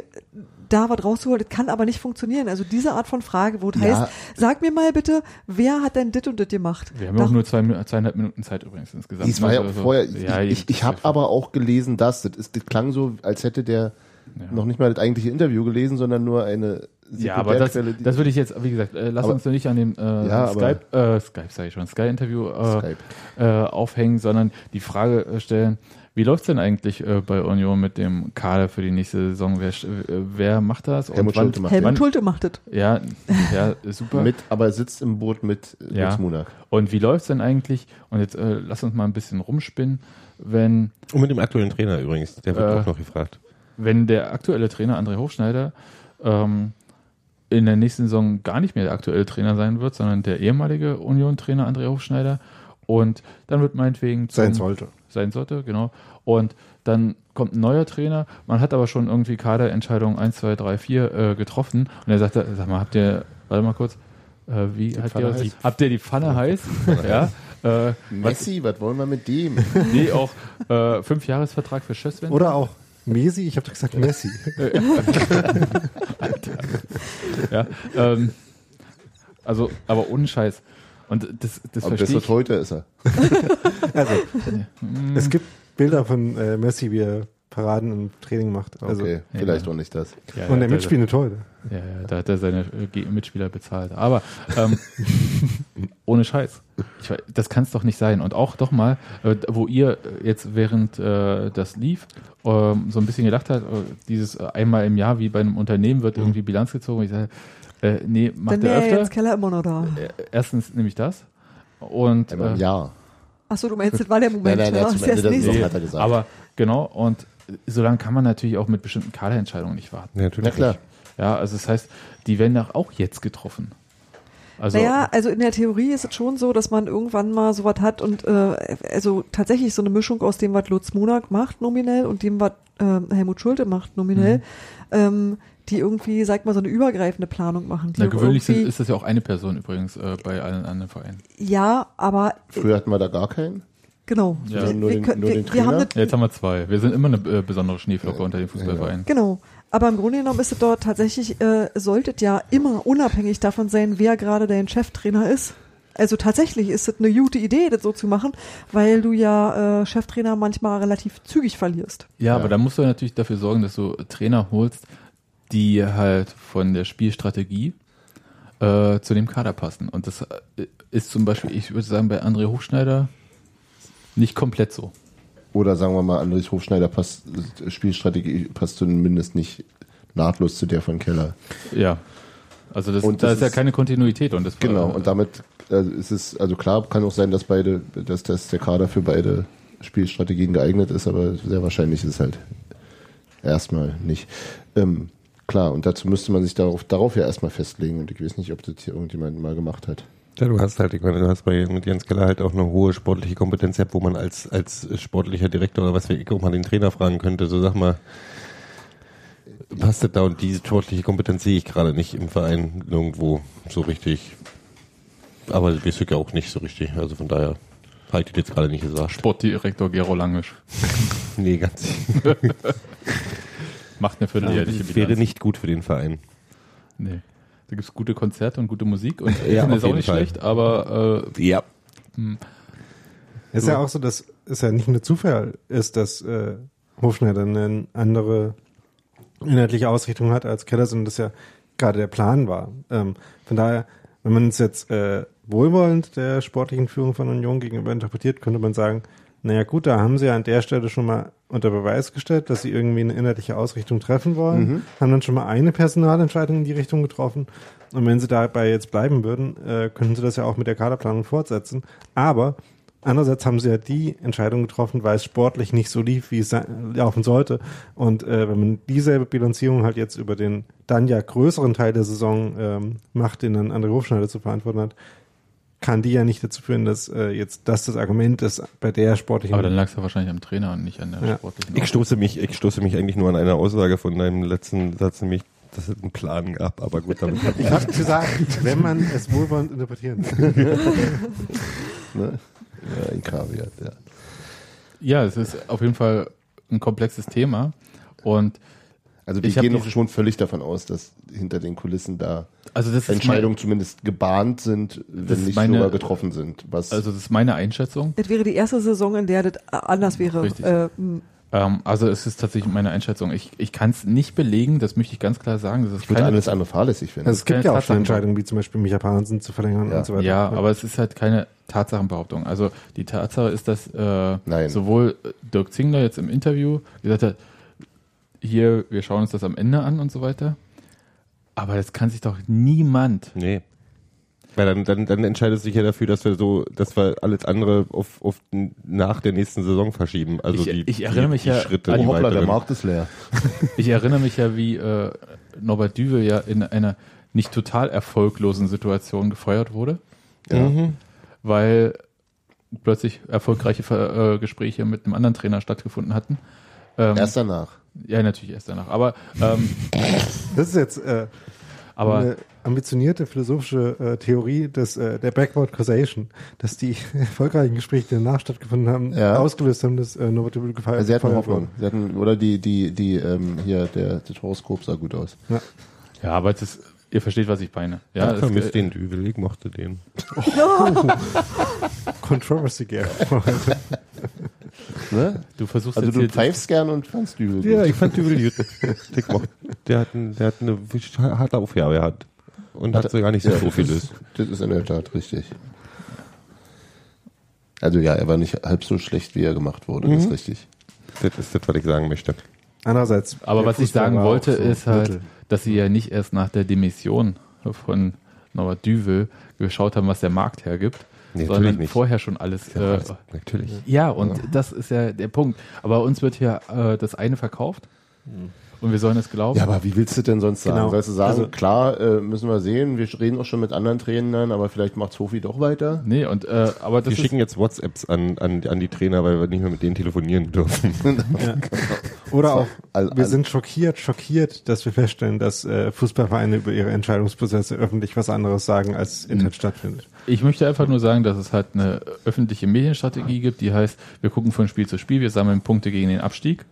S3: da was rauszuholen, das kann aber nicht funktionieren. Also diese Art von Frage, wo es
S1: Ja.
S3: heißt, sag mir mal bitte, wer hat denn dit und dit gemacht?
S2: Wir haben ja auch nur zwei, zweieinhalb Minuten Zeit übrigens insgesamt.
S1: Dies war ja auch
S2: Also,
S1: vorher.
S2: ja,
S1: ich ich, ich habe aber auch gelesen, dass das, ist, das klang so, als hätte der
S2: Ja.
S1: noch nicht mal das eigentliche Interview gelesen, sondern nur eine
S2: Ja, aber das, das würde ich jetzt, wie gesagt, äh, lass
S1: Aber-
S2: uns doch nicht an dem äh,
S1: Ja, aber-
S2: Skype, äh, Skype sage ich schon, Sky-Interview äh,
S1: Skype.
S2: äh, aufhängen, sondern die Frage äh, stellen, wie läuft's denn eigentlich äh, bei Union mit dem Kader für die nächste Saison? Wer, äh, wer macht das?
S1: Helmut
S2: wann,
S1: Schulte macht
S3: Helmut Schulte macht das.
S2: Ja, ja, super.
S1: mit, aber er sitzt im Boot mit
S2: Ja.
S1: Munak.
S2: Und wie läuft's denn eigentlich? Und jetzt äh, lass uns mal ein bisschen rumspinnen, wenn
S5: Und mit dem aktuellen Trainer übrigens, der wird
S2: Äh,
S5: auch noch gefragt.
S2: wenn der aktuelle Trainer André Hofschneider ähm, in der nächsten Saison gar nicht mehr der aktuelle Trainer sein wird, sondern der ehemalige Union-Trainer André Hofschneider und dann wird meinetwegen zum,
S4: Sein sollte.
S2: sein sollte, genau. Und dann kommt ein neuer Trainer, man hat aber schon irgendwie Kaderentscheidungen 1, 2, 3, 4 äh, getroffen und er sagt, sag mal, habt ihr, warte mal kurz, äh, wie hat
S4: Pfanne
S2: ihr, habt ihr die Pfanne heiß? ja. Äh,
S1: Messi, was wollen wir mit dem? (laughs)
S2: nee, auch äh, Fünfjahresvertrag für Schösswender.
S4: Oder auch Messi, ich habe doch gesagt Messi. (laughs) (laughs) (laughs)
S2: Ja, ähm, also, aber ohne Scheiß. Und das, das
S1: Aber
S2: verstehe
S1: das
S2: ich.
S1: heute ist er. (laughs)
S4: Also, (laughs) es gibt Bilder von äh, Messi, wie er Paraden im Training macht. Also,
S1: Okay,
S2: ja.
S1: vielleicht auch nicht das.
S2: Ja,
S4: Und
S2: ja,
S4: der
S2: da-
S4: mitspielende Torhüter.
S2: Ja, ja, da hat er seine äh, Mitspieler bezahlt. Aber ähm, (laughs) ohne Scheiß. Ich, das kann es doch nicht sein. Und auch doch mal, äh, wo ihr jetzt während äh, das lief, ähm, so ein bisschen gedacht habt, äh, dieses äh, einmal im Jahr wie bei einem Unternehmen wird irgendwie Bilanz gezogen. Ich sage, äh, nee, macht er
S3: ja
S2: öfter.
S3: jetzt Keller immer noch da.
S2: Äh, Erstens nämlich das. Und
S1: Einmal im
S2: äh,
S1: Jahr.
S3: Achso, du meinst, das war der Moment.
S1: Nein, nein,
S3: ja,
S1: zum
S3: ist
S1: Ende der. Saison hat er gesagt.
S2: aber genau, und so lange kann man natürlich auch mit bestimmten Kaderentscheidungen nicht warten.
S5: Ja, natürlich.
S1: Na klar.
S2: Ja, also das heißt, die werden doch auch jetzt getroffen. Also,
S3: naja, also in der Theorie ist es schon so, dass man irgendwann mal sowas hat und äh, also tatsächlich so eine Mischung aus dem, was Lutz Monak macht nominell und dem, was ähm, Helmut Schulte macht nominell, ähm, die irgendwie, sag mal, so eine übergreifende Planung machen. Die
S2: na, gewöhnlich sind, ist das ja auch eine Person übrigens äh, bei allen anderen Vereinen.
S3: Ja, aber
S1: Früher hatten wir da gar keinen.
S3: Genau.
S2: Ja.
S3: wir,
S1: Nur
S3: wir,
S1: den-
S3: können-
S1: nur
S3: wir,
S1: den
S3: wir haben das,
S2: Ja, jetzt haben wir zwei. Wir sind immer eine äh, besondere Schneeflocke unter den Fußballvereinen.
S3: Genau. Aber im Grunde genommen ist es dort tatsächlich, äh, sollte es ja immer unabhängig davon sein, wer gerade dein Cheftrainer ist. Also tatsächlich ist es eine gute Idee, das so zu machen, weil du ja äh, Cheftrainer manchmal relativ zügig verlierst.
S2: Ja, aber da musst du natürlich dafür sorgen, dass du Trainer holst, die halt von der Spielstrategie äh, zu dem Kader passen. Und das äh, ist zum Beispiel, ich würde sagen, bei André Hochschneider nicht komplett so.
S1: Oder sagen wir mal, Andres Hofschneider passt, Spielstrategie passt zumindest nicht nahtlos zu der von Keller.
S2: Ja. Also das,
S1: Und
S2: da
S1: das
S2: ist ja keine Kontinuität und das
S1: Genau,
S2: äh,
S1: und damit äh, ist es, also klar, kann auch sein, dass beide, dass, dass der Kader für beide Spielstrategien geeignet ist, aber sehr wahrscheinlich ist es halt erstmal nicht. Ähm, klar, und dazu müsste man sich darauf, darauf ja erstmal festlegen und ich weiß nicht, ob das hier irgendjemand mal gemacht hat.
S5: Ja, du hast halt, ich meine, du hast bei mit Jens Keller halt auch eine hohe sportliche Kompetenz gehabt, wo man als, als sportlicher Direktor oder was ich auch mal den Trainer fragen könnte, so sag mal, passt das da und diese sportliche Kompetenz sehe ich gerade nicht im Verein irgendwo so richtig. Aber das ich ja auch nicht so richtig. Also von daher habe ich das jetzt gerade nicht gesagt.
S2: Sportdirektor Gero Langisch (laughs)
S5: Nee, ganz. (laughs)
S2: macht eine vierteljährliche
S5: Das wäre nicht gut für den Verein.
S2: Nee. Da gibt's gute Konzerte und gute Musik und
S5: Ja,
S2: Essen ist auch nicht
S5: Fall.
S2: schlecht, aber äh,
S5: Ja.
S4: Es ist ja auch so, dass es ja nicht nur Zufall ist, dass äh, Hofschneider eine andere inhaltliche Ausrichtung hat als Keller, sondern das ja gerade der Plan war. Ähm, von daher, wenn man es jetzt äh, wohlwollend der sportlichen Führung von Union gegenüber interpretiert, könnte man sagen, naja gut, da haben sie ja an der Stelle schon mal unter Beweis gestellt, dass sie irgendwie eine inhaltliche Ausrichtung treffen wollen, haben dann schon mal eine Personalentscheidung in die Richtung getroffen. Und wenn sie dabei jetzt bleiben würden, äh, könnten sie das ja auch mit der Kaderplanung fortsetzen. Aber Andererseits haben sie ja die Entscheidung getroffen, weil es sportlich nicht so lief, wie es laufen sollte. Und äh, wenn man dieselbe Bilanzierung halt jetzt über den dann ja größeren Teil der Saison ähm, macht, den dann André Hofschneider zu verantworten hat, kann die ja nicht dazu führen, dass äh, jetzt das das Argument ist bei der sportlichen.
S2: aber dann lag es ja wahrscheinlich am Trainer und nicht an der
S4: Ja.
S2: sportlichen
S5: Ich stoße mich, ich stoße mich eigentlich nur an eine Aussage von deinem letzten Satz, nämlich, dass es einen Plan gab. Aber gut, damit hat
S4: ich habe gesagt, wenn man es wohlwollend interpretieren kann. (laughs)
S1: Ne? Ja, in Kaviar, ja.
S2: Ja, es ist auf jeden Fall ein komplexes Thema und
S1: Also wir
S2: Ich
S1: gehen doch schon völlig davon aus, dass hinter den Kulissen da
S2: also
S1: Entscheidungen zumindest gebahnt sind, wenn nicht
S2: meine-
S1: sogar getroffen sind. Was
S2: mein, also das ist meine Einschätzung.
S3: Das wäre die erste Saison, in der das anders wäre.
S2: Richtig.
S3: Äh,
S2: Ähm, also es ist tatsächlich meine Einschätzung. Ich, ich kann es nicht belegen, das möchte ich ganz klar sagen. Das ist
S1: ich würde
S2: keine,
S1: alles andere fahrlässig finden.
S4: Also es gibt ja auch schon. Entscheidungen, wie zum Beispiel Micha Parensen zu verlängern
S1: Ja.
S4: und so weiter.
S2: ja, aber es ist halt keine Tatsachenbehauptung. Also die Tatsache ist, dass äh, sowohl Dirk Zingler jetzt im Interview gesagt hat, hier, wir schauen uns das am Ende an und so weiter. Aber das kann sich doch niemand.
S5: Nee. Weil dann, dann, dann entscheidet sich ja dafür, dass wir so, dass wir alles andere auf, auf nach der nächsten Saison verschieben. Also
S2: Ich-
S5: die,
S2: ich erinnere
S5: die,
S2: mich
S5: die
S2: ja
S5: Schritte,
S1: oh hoppla, der. Markt ist leer. (laughs)
S2: Ich erinnere mich ja, wie äh, Norbert Düvel ja in einer nicht total erfolglosen Situation gefeuert wurde,
S1: Ja.
S2: weil plötzlich erfolgreiche Ver äh, Gespräche mit einem anderen Trainer stattgefunden hatten. Ähm,
S1: Erst danach.
S2: Ja, natürlich erst danach. Aber, ähm, (laughs)
S4: Das ist jetzt äh,
S2: Aber
S4: eine ambitionierte philosophische äh, Theorie des, äh, der Backward Causation, dass die (laughs) erfolgreichen Gespräche, die danach stattgefunden haben,
S1: Ja.
S4: ausgelöst haben, dass äh, Norbert Dübel gefeiert
S1: Sie hatten Hoffnung. Sie hatten, oder die, die, die, ähm, hier, der, das Horoskop sah gut aus.
S2: ja, aber das ist, ihr versteht, was ich meine. Ja,
S5: Ja,
S2: es-
S5: vermisst den Dübel, ich mochte den. (laughs)
S4: Controversy Gap.
S1: Ne?
S2: du versuchst
S1: Also
S2: jetzt
S1: du pfeifst gern und fandst Dübel
S5: Ja,
S1: gut.
S5: ich fand Dübel gut. (laughs) Der, hat ein, der hat eine harte Aufgabe gehabt. Und hat so gar nicht so
S1: Ja,
S5: so viel
S1: ist, das ist in der Tat richtig. Also ja, er war nicht halb so schlecht, wie er gemacht wurde, das ist richtig.
S5: Das ist das, was ich sagen möchte.
S4: Andererseits.
S2: aber was ich sagen wollte,
S4: so
S2: ist halt,
S4: Mittel.
S2: dass sie ja nicht erst nach der Demission von Norbert Düvel geschaut haben, was der Markt hergibt,
S5: Nee,
S2: sondern
S5: natürlich nicht.
S2: vorher schon alles.
S5: Ja,
S2: Äh,
S5: natürlich.
S2: ja, und das ist ja der Punkt. Aber uns wird hier äh, das eine verkauft und wir sollen es glauben.
S1: Ja, aber wie willst du denn sonst sagen?
S4: Genau.
S1: Sollst du sagen,
S4: Also-
S1: klar, äh, müssen wir sehen, wir reden auch schon mit anderen Trainern, aber vielleicht macht Sophie doch weiter?
S2: Nee, und äh, aber das
S5: Wir schicken jetzt WhatsApps an, an, an die Trainer, weil wir nicht mehr mit denen telefonieren dürfen. (laughs)
S4: Oder auch, (laughs)
S1: All-
S4: wir
S1: all-
S4: sind schockiert, schockiert, dass wir feststellen, dass äh, Fußballvereine über ihre Entscheidungsprozesse öffentlich was anderes sagen, als
S1: Mhm.
S4: Internet stattfindet.
S2: Ich möchte einfach nur sagen, dass es halt eine öffentliche Medienstrategie gibt, die heißt, wir gucken von Spiel zu Spiel, wir sammeln Punkte gegen den Abstieg.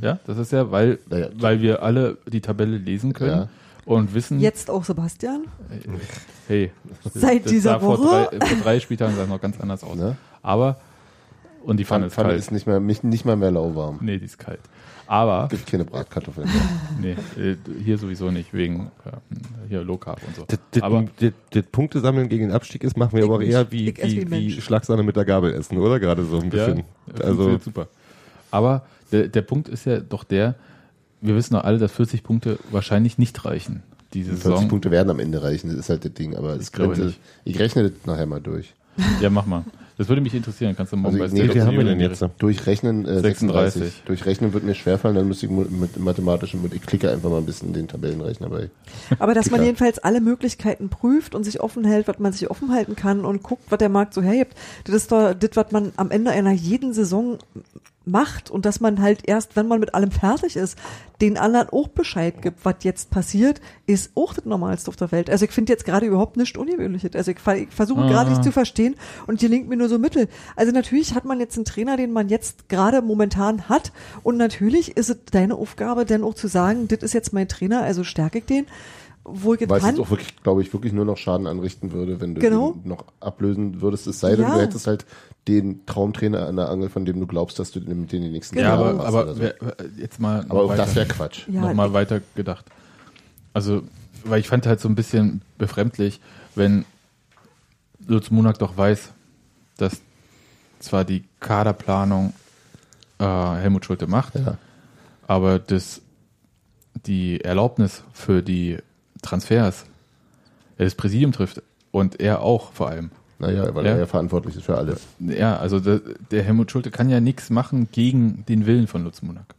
S2: Ja, das ist ja, weil,
S1: Naja.
S2: weil wir alle die Tabelle lesen können
S1: Ja.
S2: und wissen,
S3: Jetzt auch Sebastian.
S2: hey,
S3: Seit
S2: das
S3: dieser
S2: sah vor
S3: Woche.
S2: drei, vor drei Spieltagen sah es noch ganz anders aus.
S1: Ne?
S2: Aber, und die Pfanne ist
S1: Pfanne
S2: kalt.
S1: ist nicht mehr, nicht, mal mehr lauwarm.
S2: nee, die ist kalt. Aber,
S1: Gibt keine Bratkartoffeln. (laughs)
S2: nee, äh, hier sowieso nicht, wegen äh, hier Low Carb und so.
S5: Das, das,
S2: Aber
S5: das, das Punktesammeln gegen den Abstieg ist, machen wir
S3: Ich
S5: aber
S3: nicht.
S5: eher wie,
S3: wie
S5: wie, wie. Schlagsahne mit der Gabel essen, oder? Gerade so ein bisschen.
S2: Ja,
S5: also,
S2: super. Aber der, der Punkt ist ja doch der, wir wissen doch alle, dass 40 Punkte wahrscheinlich nicht reichen. Diese
S1: 40
S2: Saison.
S1: Punkte werden am Ende reichen, das ist halt das Ding, aber es
S2: glaube
S1: könnte, ich rechne das nachher mal durch.
S2: Ja, mach mal. Das würde mich interessieren. Kannst du morgen
S1: Also,
S2: bei
S1: nee,
S5: wie haben wir denn jetzt?
S1: Durchrechnen äh,
S2: 36.
S1: 36. Durchrechnen wird mir schwerfallen, dann müsste ich mit mathematischen, ich klicke einfach mal ein bisschen den Tabellenrechner bei.
S3: Aber dass man jedenfalls alle Möglichkeiten prüft und sich offen hält, was man sich offen halten kann und guckt, was der Markt so hergibt. Das ist doch das, was man am Ende einer jeden Saison macht und dass man halt erst, wenn man mit allem fertig ist, den anderen auch Bescheid gibt, was jetzt passiert, ist auch das Normalste auf der Welt. Also ich finde jetzt gerade überhaupt nichts Ungewöhnliches. Also ich, ich versuche
S2: Ah.
S3: gerade nicht zu verstehen und die linkt mir nur so Mittel. Also natürlich hat man jetzt einen Trainer, den man jetzt gerade momentan hat und natürlich ist es deine Aufgabe, dann auch zu sagen, das ist jetzt mein Trainer, also stärke ich den, wo ich es
S1: Weil es auch wirklich, glaube ich, wirklich nur noch Schaden anrichten würde, wenn du
S3: Genau.
S1: ihn noch ablösen würdest. Es sei denn,
S3: Ja.
S1: du hättest halt den Traumtrainer an der Angel, von dem du glaubst, dass du den mit die nächsten
S3: Genau.
S2: Ja,
S1: Jahre
S2: aber,
S1: machst
S2: aber
S1: oder so.
S2: wer- jetzt mal
S1: aber auch
S2: weiter,
S1: das wäre Quatsch.
S3: Ja,
S2: noch mal
S3: ich-
S2: weiter gedacht. Also, weil ich fand halt so ein bisschen befremdlich, wenn Lutz Munak doch weiß, dass zwar die Kaderplanung äh, Helmut Schulte macht,
S1: Ja.
S2: aber das, die Erlaubnis für die Transfers er das Präsidium trifft und er auch vor allem.
S1: Naja, weil
S2: Ja.
S1: er ja verantwortlich ist für alles.
S2: Ja, also der, der Helmut Schulte kann ja nichts machen gegen den Willen von Lutz Munak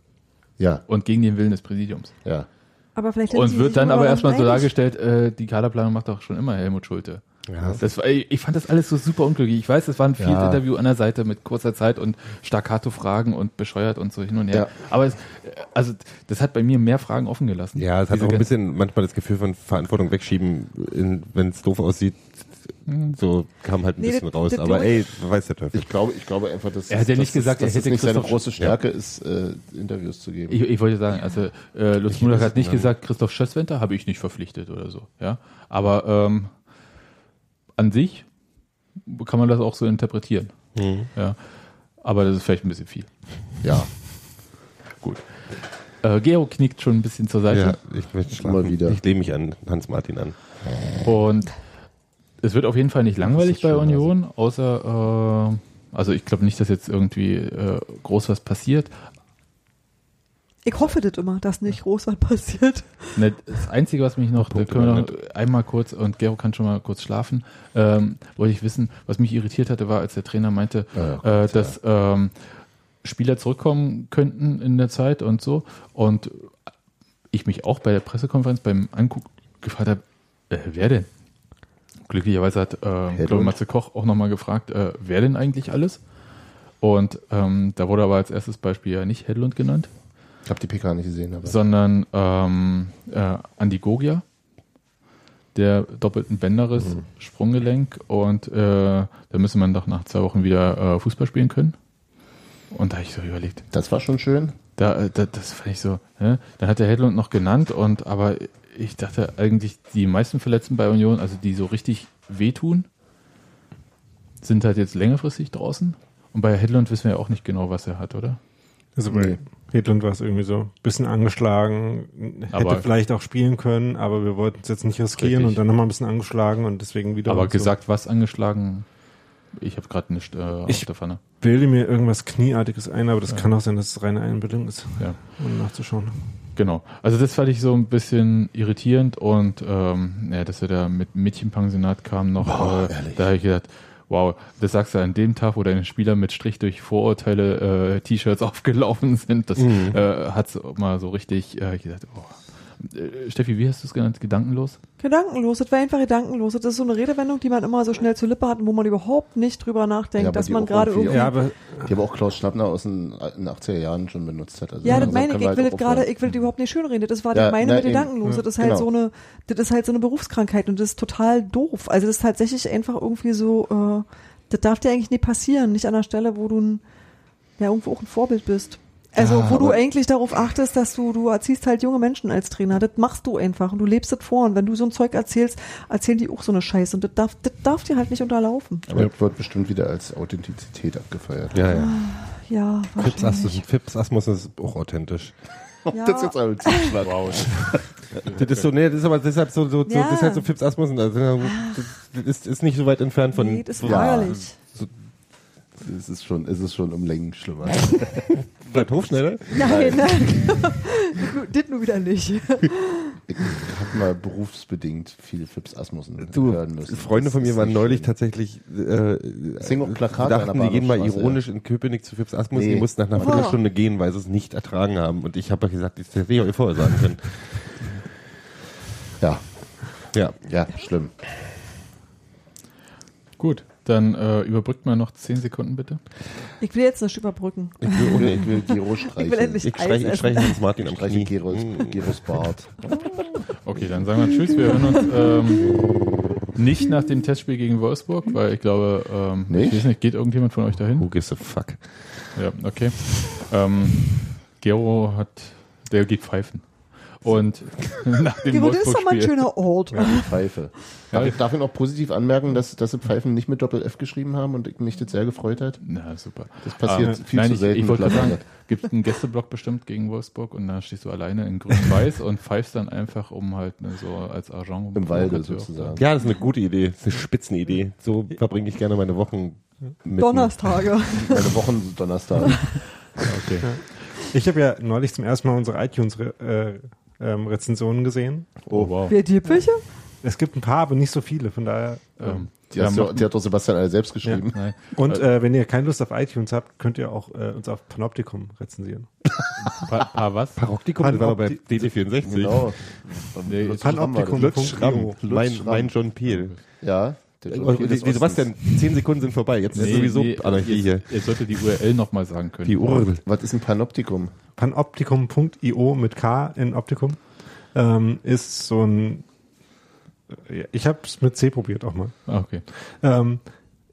S1: Ja,
S2: und gegen den Willen des Präsidiums.
S1: ja.
S3: aber vielleicht
S2: Und wird dann aber erstmal so dargestellt, äh, die Kaderplanung macht doch schon immer Helmut Schulte.
S5: Ja,
S2: Das war, ich fand das alles so super unglücklich. Ich weiß, es war ein
S1: Ja.
S2: Field-Interview an der Seite mit kurzer Zeit und Staccato-Fragen und bescheuert und so hin und her.
S1: Ja.
S2: Aber es, also, das hat bei mir mehr Fragen offen gelassen.
S5: ja, es hat auch ein bisschen manchmal das Gefühl von Verantwortung wegschieben, wenn es doof aussieht. So kam halt ein
S3: Nee,
S5: bisschen
S3: das-
S5: raus.
S3: das
S5: Aber ey, weiß der Teufel.
S1: Ich glaube, ich glaube einfach, dass,
S2: Er hat ja
S1: dass
S2: nicht gesagt,
S1: dass
S2: er hätte
S1: es nicht seine
S2: Christoph-
S1: große Stärke ist, äh, Interviews zu geben.
S2: Ich, ich wollte sagen, also äh, Lutz Muller hat nicht
S5: ja.
S2: gesagt, Christoph Schösswenter habe ich nicht verpflichtet oder so. Ja, aber ähm, an sich kann man das auch so interpretieren.
S5: Mhm.
S2: Ja, aber das ist vielleicht ein bisschen viel.
S1: ja,
S2: Gut. Äh, Gero knickt schon ein bisschen zur Seite.
S5: Ja, ich möchte
S1: Schon mal wieder.
S5: Ich lehne mich an Hans-Martin an.
S2: Und es wird auf jeden Fall nicht langweilig bei
S1: schön,
S2: Union, außer, äh, also ich glaube nicht, dass jetzt irgendwie äh, groß was passiert.
S3: Ich hoffe das immer, dass nicht groß was passiert.
S2: Ne, Das Einzige, was mich noch, da können wir noch einmal kurz, und Gero kann schon mal kurz schlafen, ähm, wollte ich wissen, was mich irritiert hatte, war, als der Trainer meinte,
S1: Ja, Gott,
S2: äh, dass ähm, Spieler zurückkommen könnten in der Zeit und so. Und ich mich auch bei der Pressekonferenz beim Anguck gefragt habe, äh, wer denn? Glücklicherweise hat, äh, glaube, Matze Koch auch nochmal gefragt, äh, wer denn eigentlich alles? Und ähm, da wurde aber als erstes Beispiel ja nicht Hedlund genannt,
S1: ich habe die PK nicht gesehen, aber
S2: sondern ähm, äh, Andi Gogia, der doppelten Bänderriss,
S5: Mhm.
S2: Sprunggelenk und äh, da müsste man doch nach zwei Wochen wieder äh, Fußball spielen können. Und da habe ich so überlegt,
S1: Das war schon schön.
S2: da, äh, da das fand ich so, ne? Dann hat der Hedlund noch genannt und aber ich dachte eigentlich, die meisten Verletzten bei Union, also die so richtig wehtun, sind halt jetzt längerfristig draußen. Und bei Hedlund wissen wir ja auch nicht genau, was er hat, oder?
S4: Also bei Hedlund war es irgendwie so ein bisschen angeschlagen, hätte
S2: Aber-
S4: vielleicht auch spielen können, aber wir wollten es jetzt nicht riskieren
S2: Richtig.
S4: und dann nochmal ein bisschen angeschlagen und deswegen wieder.
S2: aber
S4: und so.
S2: gesagt, was angeschlagen? Ich habe gerade nicht äh, auf
S4: Ich-
S2: der Pfanne.
S4: bilde mir irgendwas Knieartiges ein, aber das kann auch sein, dass es reine Einbildung ist,
S2: Ja.
S4: um nachzuschauen.
S2: Genau. Also das fand ich so ein bisschen irritierend und ähm, ja, dass er da mit Mädchenpensionat kam noch,
S1: Boah,
S2: äh, da habe ich gedacht, wow, das sagst du an dem Tag, wo deine Spieler mit Strich durch Vorurteile äh, T-Shirts (laughs) aufgelaufen sind. Das
S5: Mhm.
S2: äh, hat mal so richtig äh, gedacht, oh. Äh, Steffi, wie hast du es genannt? Gedankenlos?
S3: Gedankenlos, das war einfach gedankenlos. Das ist so eine Redewendung, die man immer so schnell zur Lippe hat und wo man überhaupt nicht drüber nachdenkt,
S1: Ja,
S3: dass man gerade
S1: irgendwie-
S3: irgendwie.
S4: Ja, aber
S1: Die aber auch Klaus Schnappner aus den alten 80er Jahren schon benutzt hat. Also
S3: Ja, das meine ich. Ich will
S1: halt
S3: das gerade, ich will das überhaupt nicht schönreden. Das war
S1: Ja,
S3: das meine mit.
S1: Ja,
S3: Das ist halt
S1: genau.
S3: so eine, das ist halt so eine Berufskrankheit und das ist total doof. Also das ist tatsächlich einfach irgendwie so, äh, das darf dir eigentlich nie passieren. Nicht an der Stelle, wo du ein, ja, irgendwo auch ein Vorbild bist. Also,
S1: Ja,
S3: wo du eigentlich darauf achtest, dass du, du erziehst halt junge Menschen als Trainer. Das machst du einfach und du lebst das vor. Und wenn du so ein Zeug erzählst, erzählen die auch so eine Scheiße. Und das darf, das darf dir halt nicht unterlaufen.
S1: Aber das wird bestimmt wieder als Authentizität abgefeiert.
S5: Ja, ja.
S3: Ja,
S5: Fips
S3: wahrscheinlich.
S5: Asmus, Fips Asmus ist auch authentisch.
S3: Ja. (laughs)
S1: Das ist jetzt aber schwach.
S5: Das ist so, nee, das ist aber deshalb so, so, so
S3: Ja.
S5: das ist halt so Fips Asmus und also, das, ist, ist nicht so weit entfernt von.
S3: Nee, das ist
S5: von-
S3: ärgerlich.
S1: Es ist schon, es ist schon um Längen schlimmer. (laughs)
S5: Bleibt Hofschneider?
S3: Nein, nein. das (laughs) nur wieder nicht. (laughs)
S1: Ich habe mal berufsbedingt viel Fips Asmussen
S5: Du,
S1: hören müssen.
S5: Freunde von mir waren neulich
S1: schön.
S5: tatsächlich, äh,
S1: Singen auch Plakate an
S5: dachten, die gehen mal ironisch in Köpenick zu Fips Asmus,
S1: Nee.
S5: die mussten nach einer. Viertelstunde gehen, weil sie es nicht ertragen haben. Und ich habe gesagt, das hätte ich euch vorher sagen können.
S1: Ja,
S5: Ja.
S1: ja, schlimm.
S2: Gut, dann äh, überbrückt mal noch zehn Sekunden bitte.
S3: Ich will jetzt nicht überbrücken.
S1: Ich will, ohne, ich will Gero streichen. (laughs)
S3: Ich will endlich
S5: Ich streiche ich streiche Hans Martin am
S1: streiche
S5: Knie.
S1: Geros,
S5: Mm.
S1: Geros Bart. (laughs)
S2: Okay, dann sagen wir Tschüss. Wir hören uns ähm, nicht nach dem Testspiel gegen Wolfsburg, weil ich glaube, ähm,
S1: Nicht?
S2: ich weiß nicht, geht irgendjemand von euch dahin?
S5: Who gives a fuck?
S2: Ja, okay. Ähm, Gero hat, der geht pfeifen. Und (laughs) nach dem
S3: Gero, das ist doch mal ein schöner Ort.
S1: Ja, die Pfeife. Darf ich, darf ich noch positiv anmerken, dass, dass sie Pfeifen nicht mit Doppel-F geschrieben haben und mich das sehr gefreut hat?
S2: Na, super.
S1: Das passiert
S2: Ah,
S1: viel
S2: nein,
S1: zu
S2: ich,
S1: selten
S2: Ich wollte sagen, gibt einen Gästeblock bestimmt gegen Wolfsburg und da stehst du alleine in grün-weiß und pfeifst dann einfach um halt ne, so als Agent.
S1: Im Walde sozusagen.
S5: Ja, das ist eine gute Idee. Das ist eine Spitzenidee. So verbringe ich gerne meine Wochen. Mit
S3: Donnerstage. (laughs)
S1: Meine Wochen Donnerstag. (laughs)
S2: Okay.
S4: ich habe ja neulich zum ersten Mal unsere iTunes-Rezensionen äh, ähm, Rezensionen gesehen.
S2: Oh, wow.
S3: Wer die welche?
S4: Es gibt ein paar, aber nicht so viele, von daher.
S2: Ähm,
S1: Die, hast
S2: ja,
S1: du, die hat doch Sebastian alle selbst geschrieben.
S2: nein.
S4: Und äh, wenn ihr keine Lust auf iTunes habt, könnt ihr auch äh, uns auf Panoptikum rezensieren. (laughs)
S2: Pa, pa was?
S5: Paroktikum, das war bei
S4: Panopti-
S5: DT64.
S1: Genau.
S2: Nee,
S4: Panoptikum.
S5: Lutz Schramm, mein, mein John Peel.
S1: Ja. Des
S5: die, Sebastian, zehn Sekunden sind vorbei. Jetzt ist
S2: Nee,
S5: sowieso
S2: nee,
S5: Anarchie hier.
S2: ihr solltet die URL nochmal sagen können.
S5: Die Url.
S1: Was ist ein Panoptikum?
S4: Panoptikum.io mit K in Optikum ähm, ist so ein. Ich habe es mit C probiert auch mal.
S2: Ah, okay.
S4: Ähm,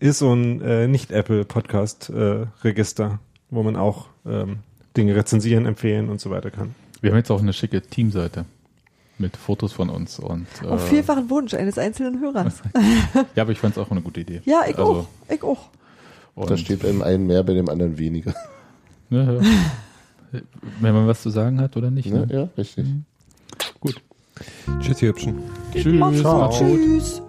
S4: ist so ein äh, Nicht-Apple-Podcast-Register, wo man auch ähm, Dinge rezensieren, empfehlen und so weiter kann.
S2: Wir haben jetzt auch eine schicke Teamseite mit Fotos von uns und
S3: Auf
S2: äh,
S3: vielfachen Wunsch eines einzelnen Hörers. (laughs)
S2: ja, aber ich fand es auch eine gute Idee.
S3: Ja, ich
S2: Also,
S3: auch. Ich auch.
S2: Und,
S1: Da steht beim einen mehr, bei dem anderen weniger.
S2: ne, ja. wenn man was zu sagen hat oder nicht.
S1: Ne?
S2: Ne?
S1: Ja, richtig.
S2: Gut.
S5: Tschüss, ihr Hübschen.
S2: Tschüss. Ciao.
S3: Tschüss.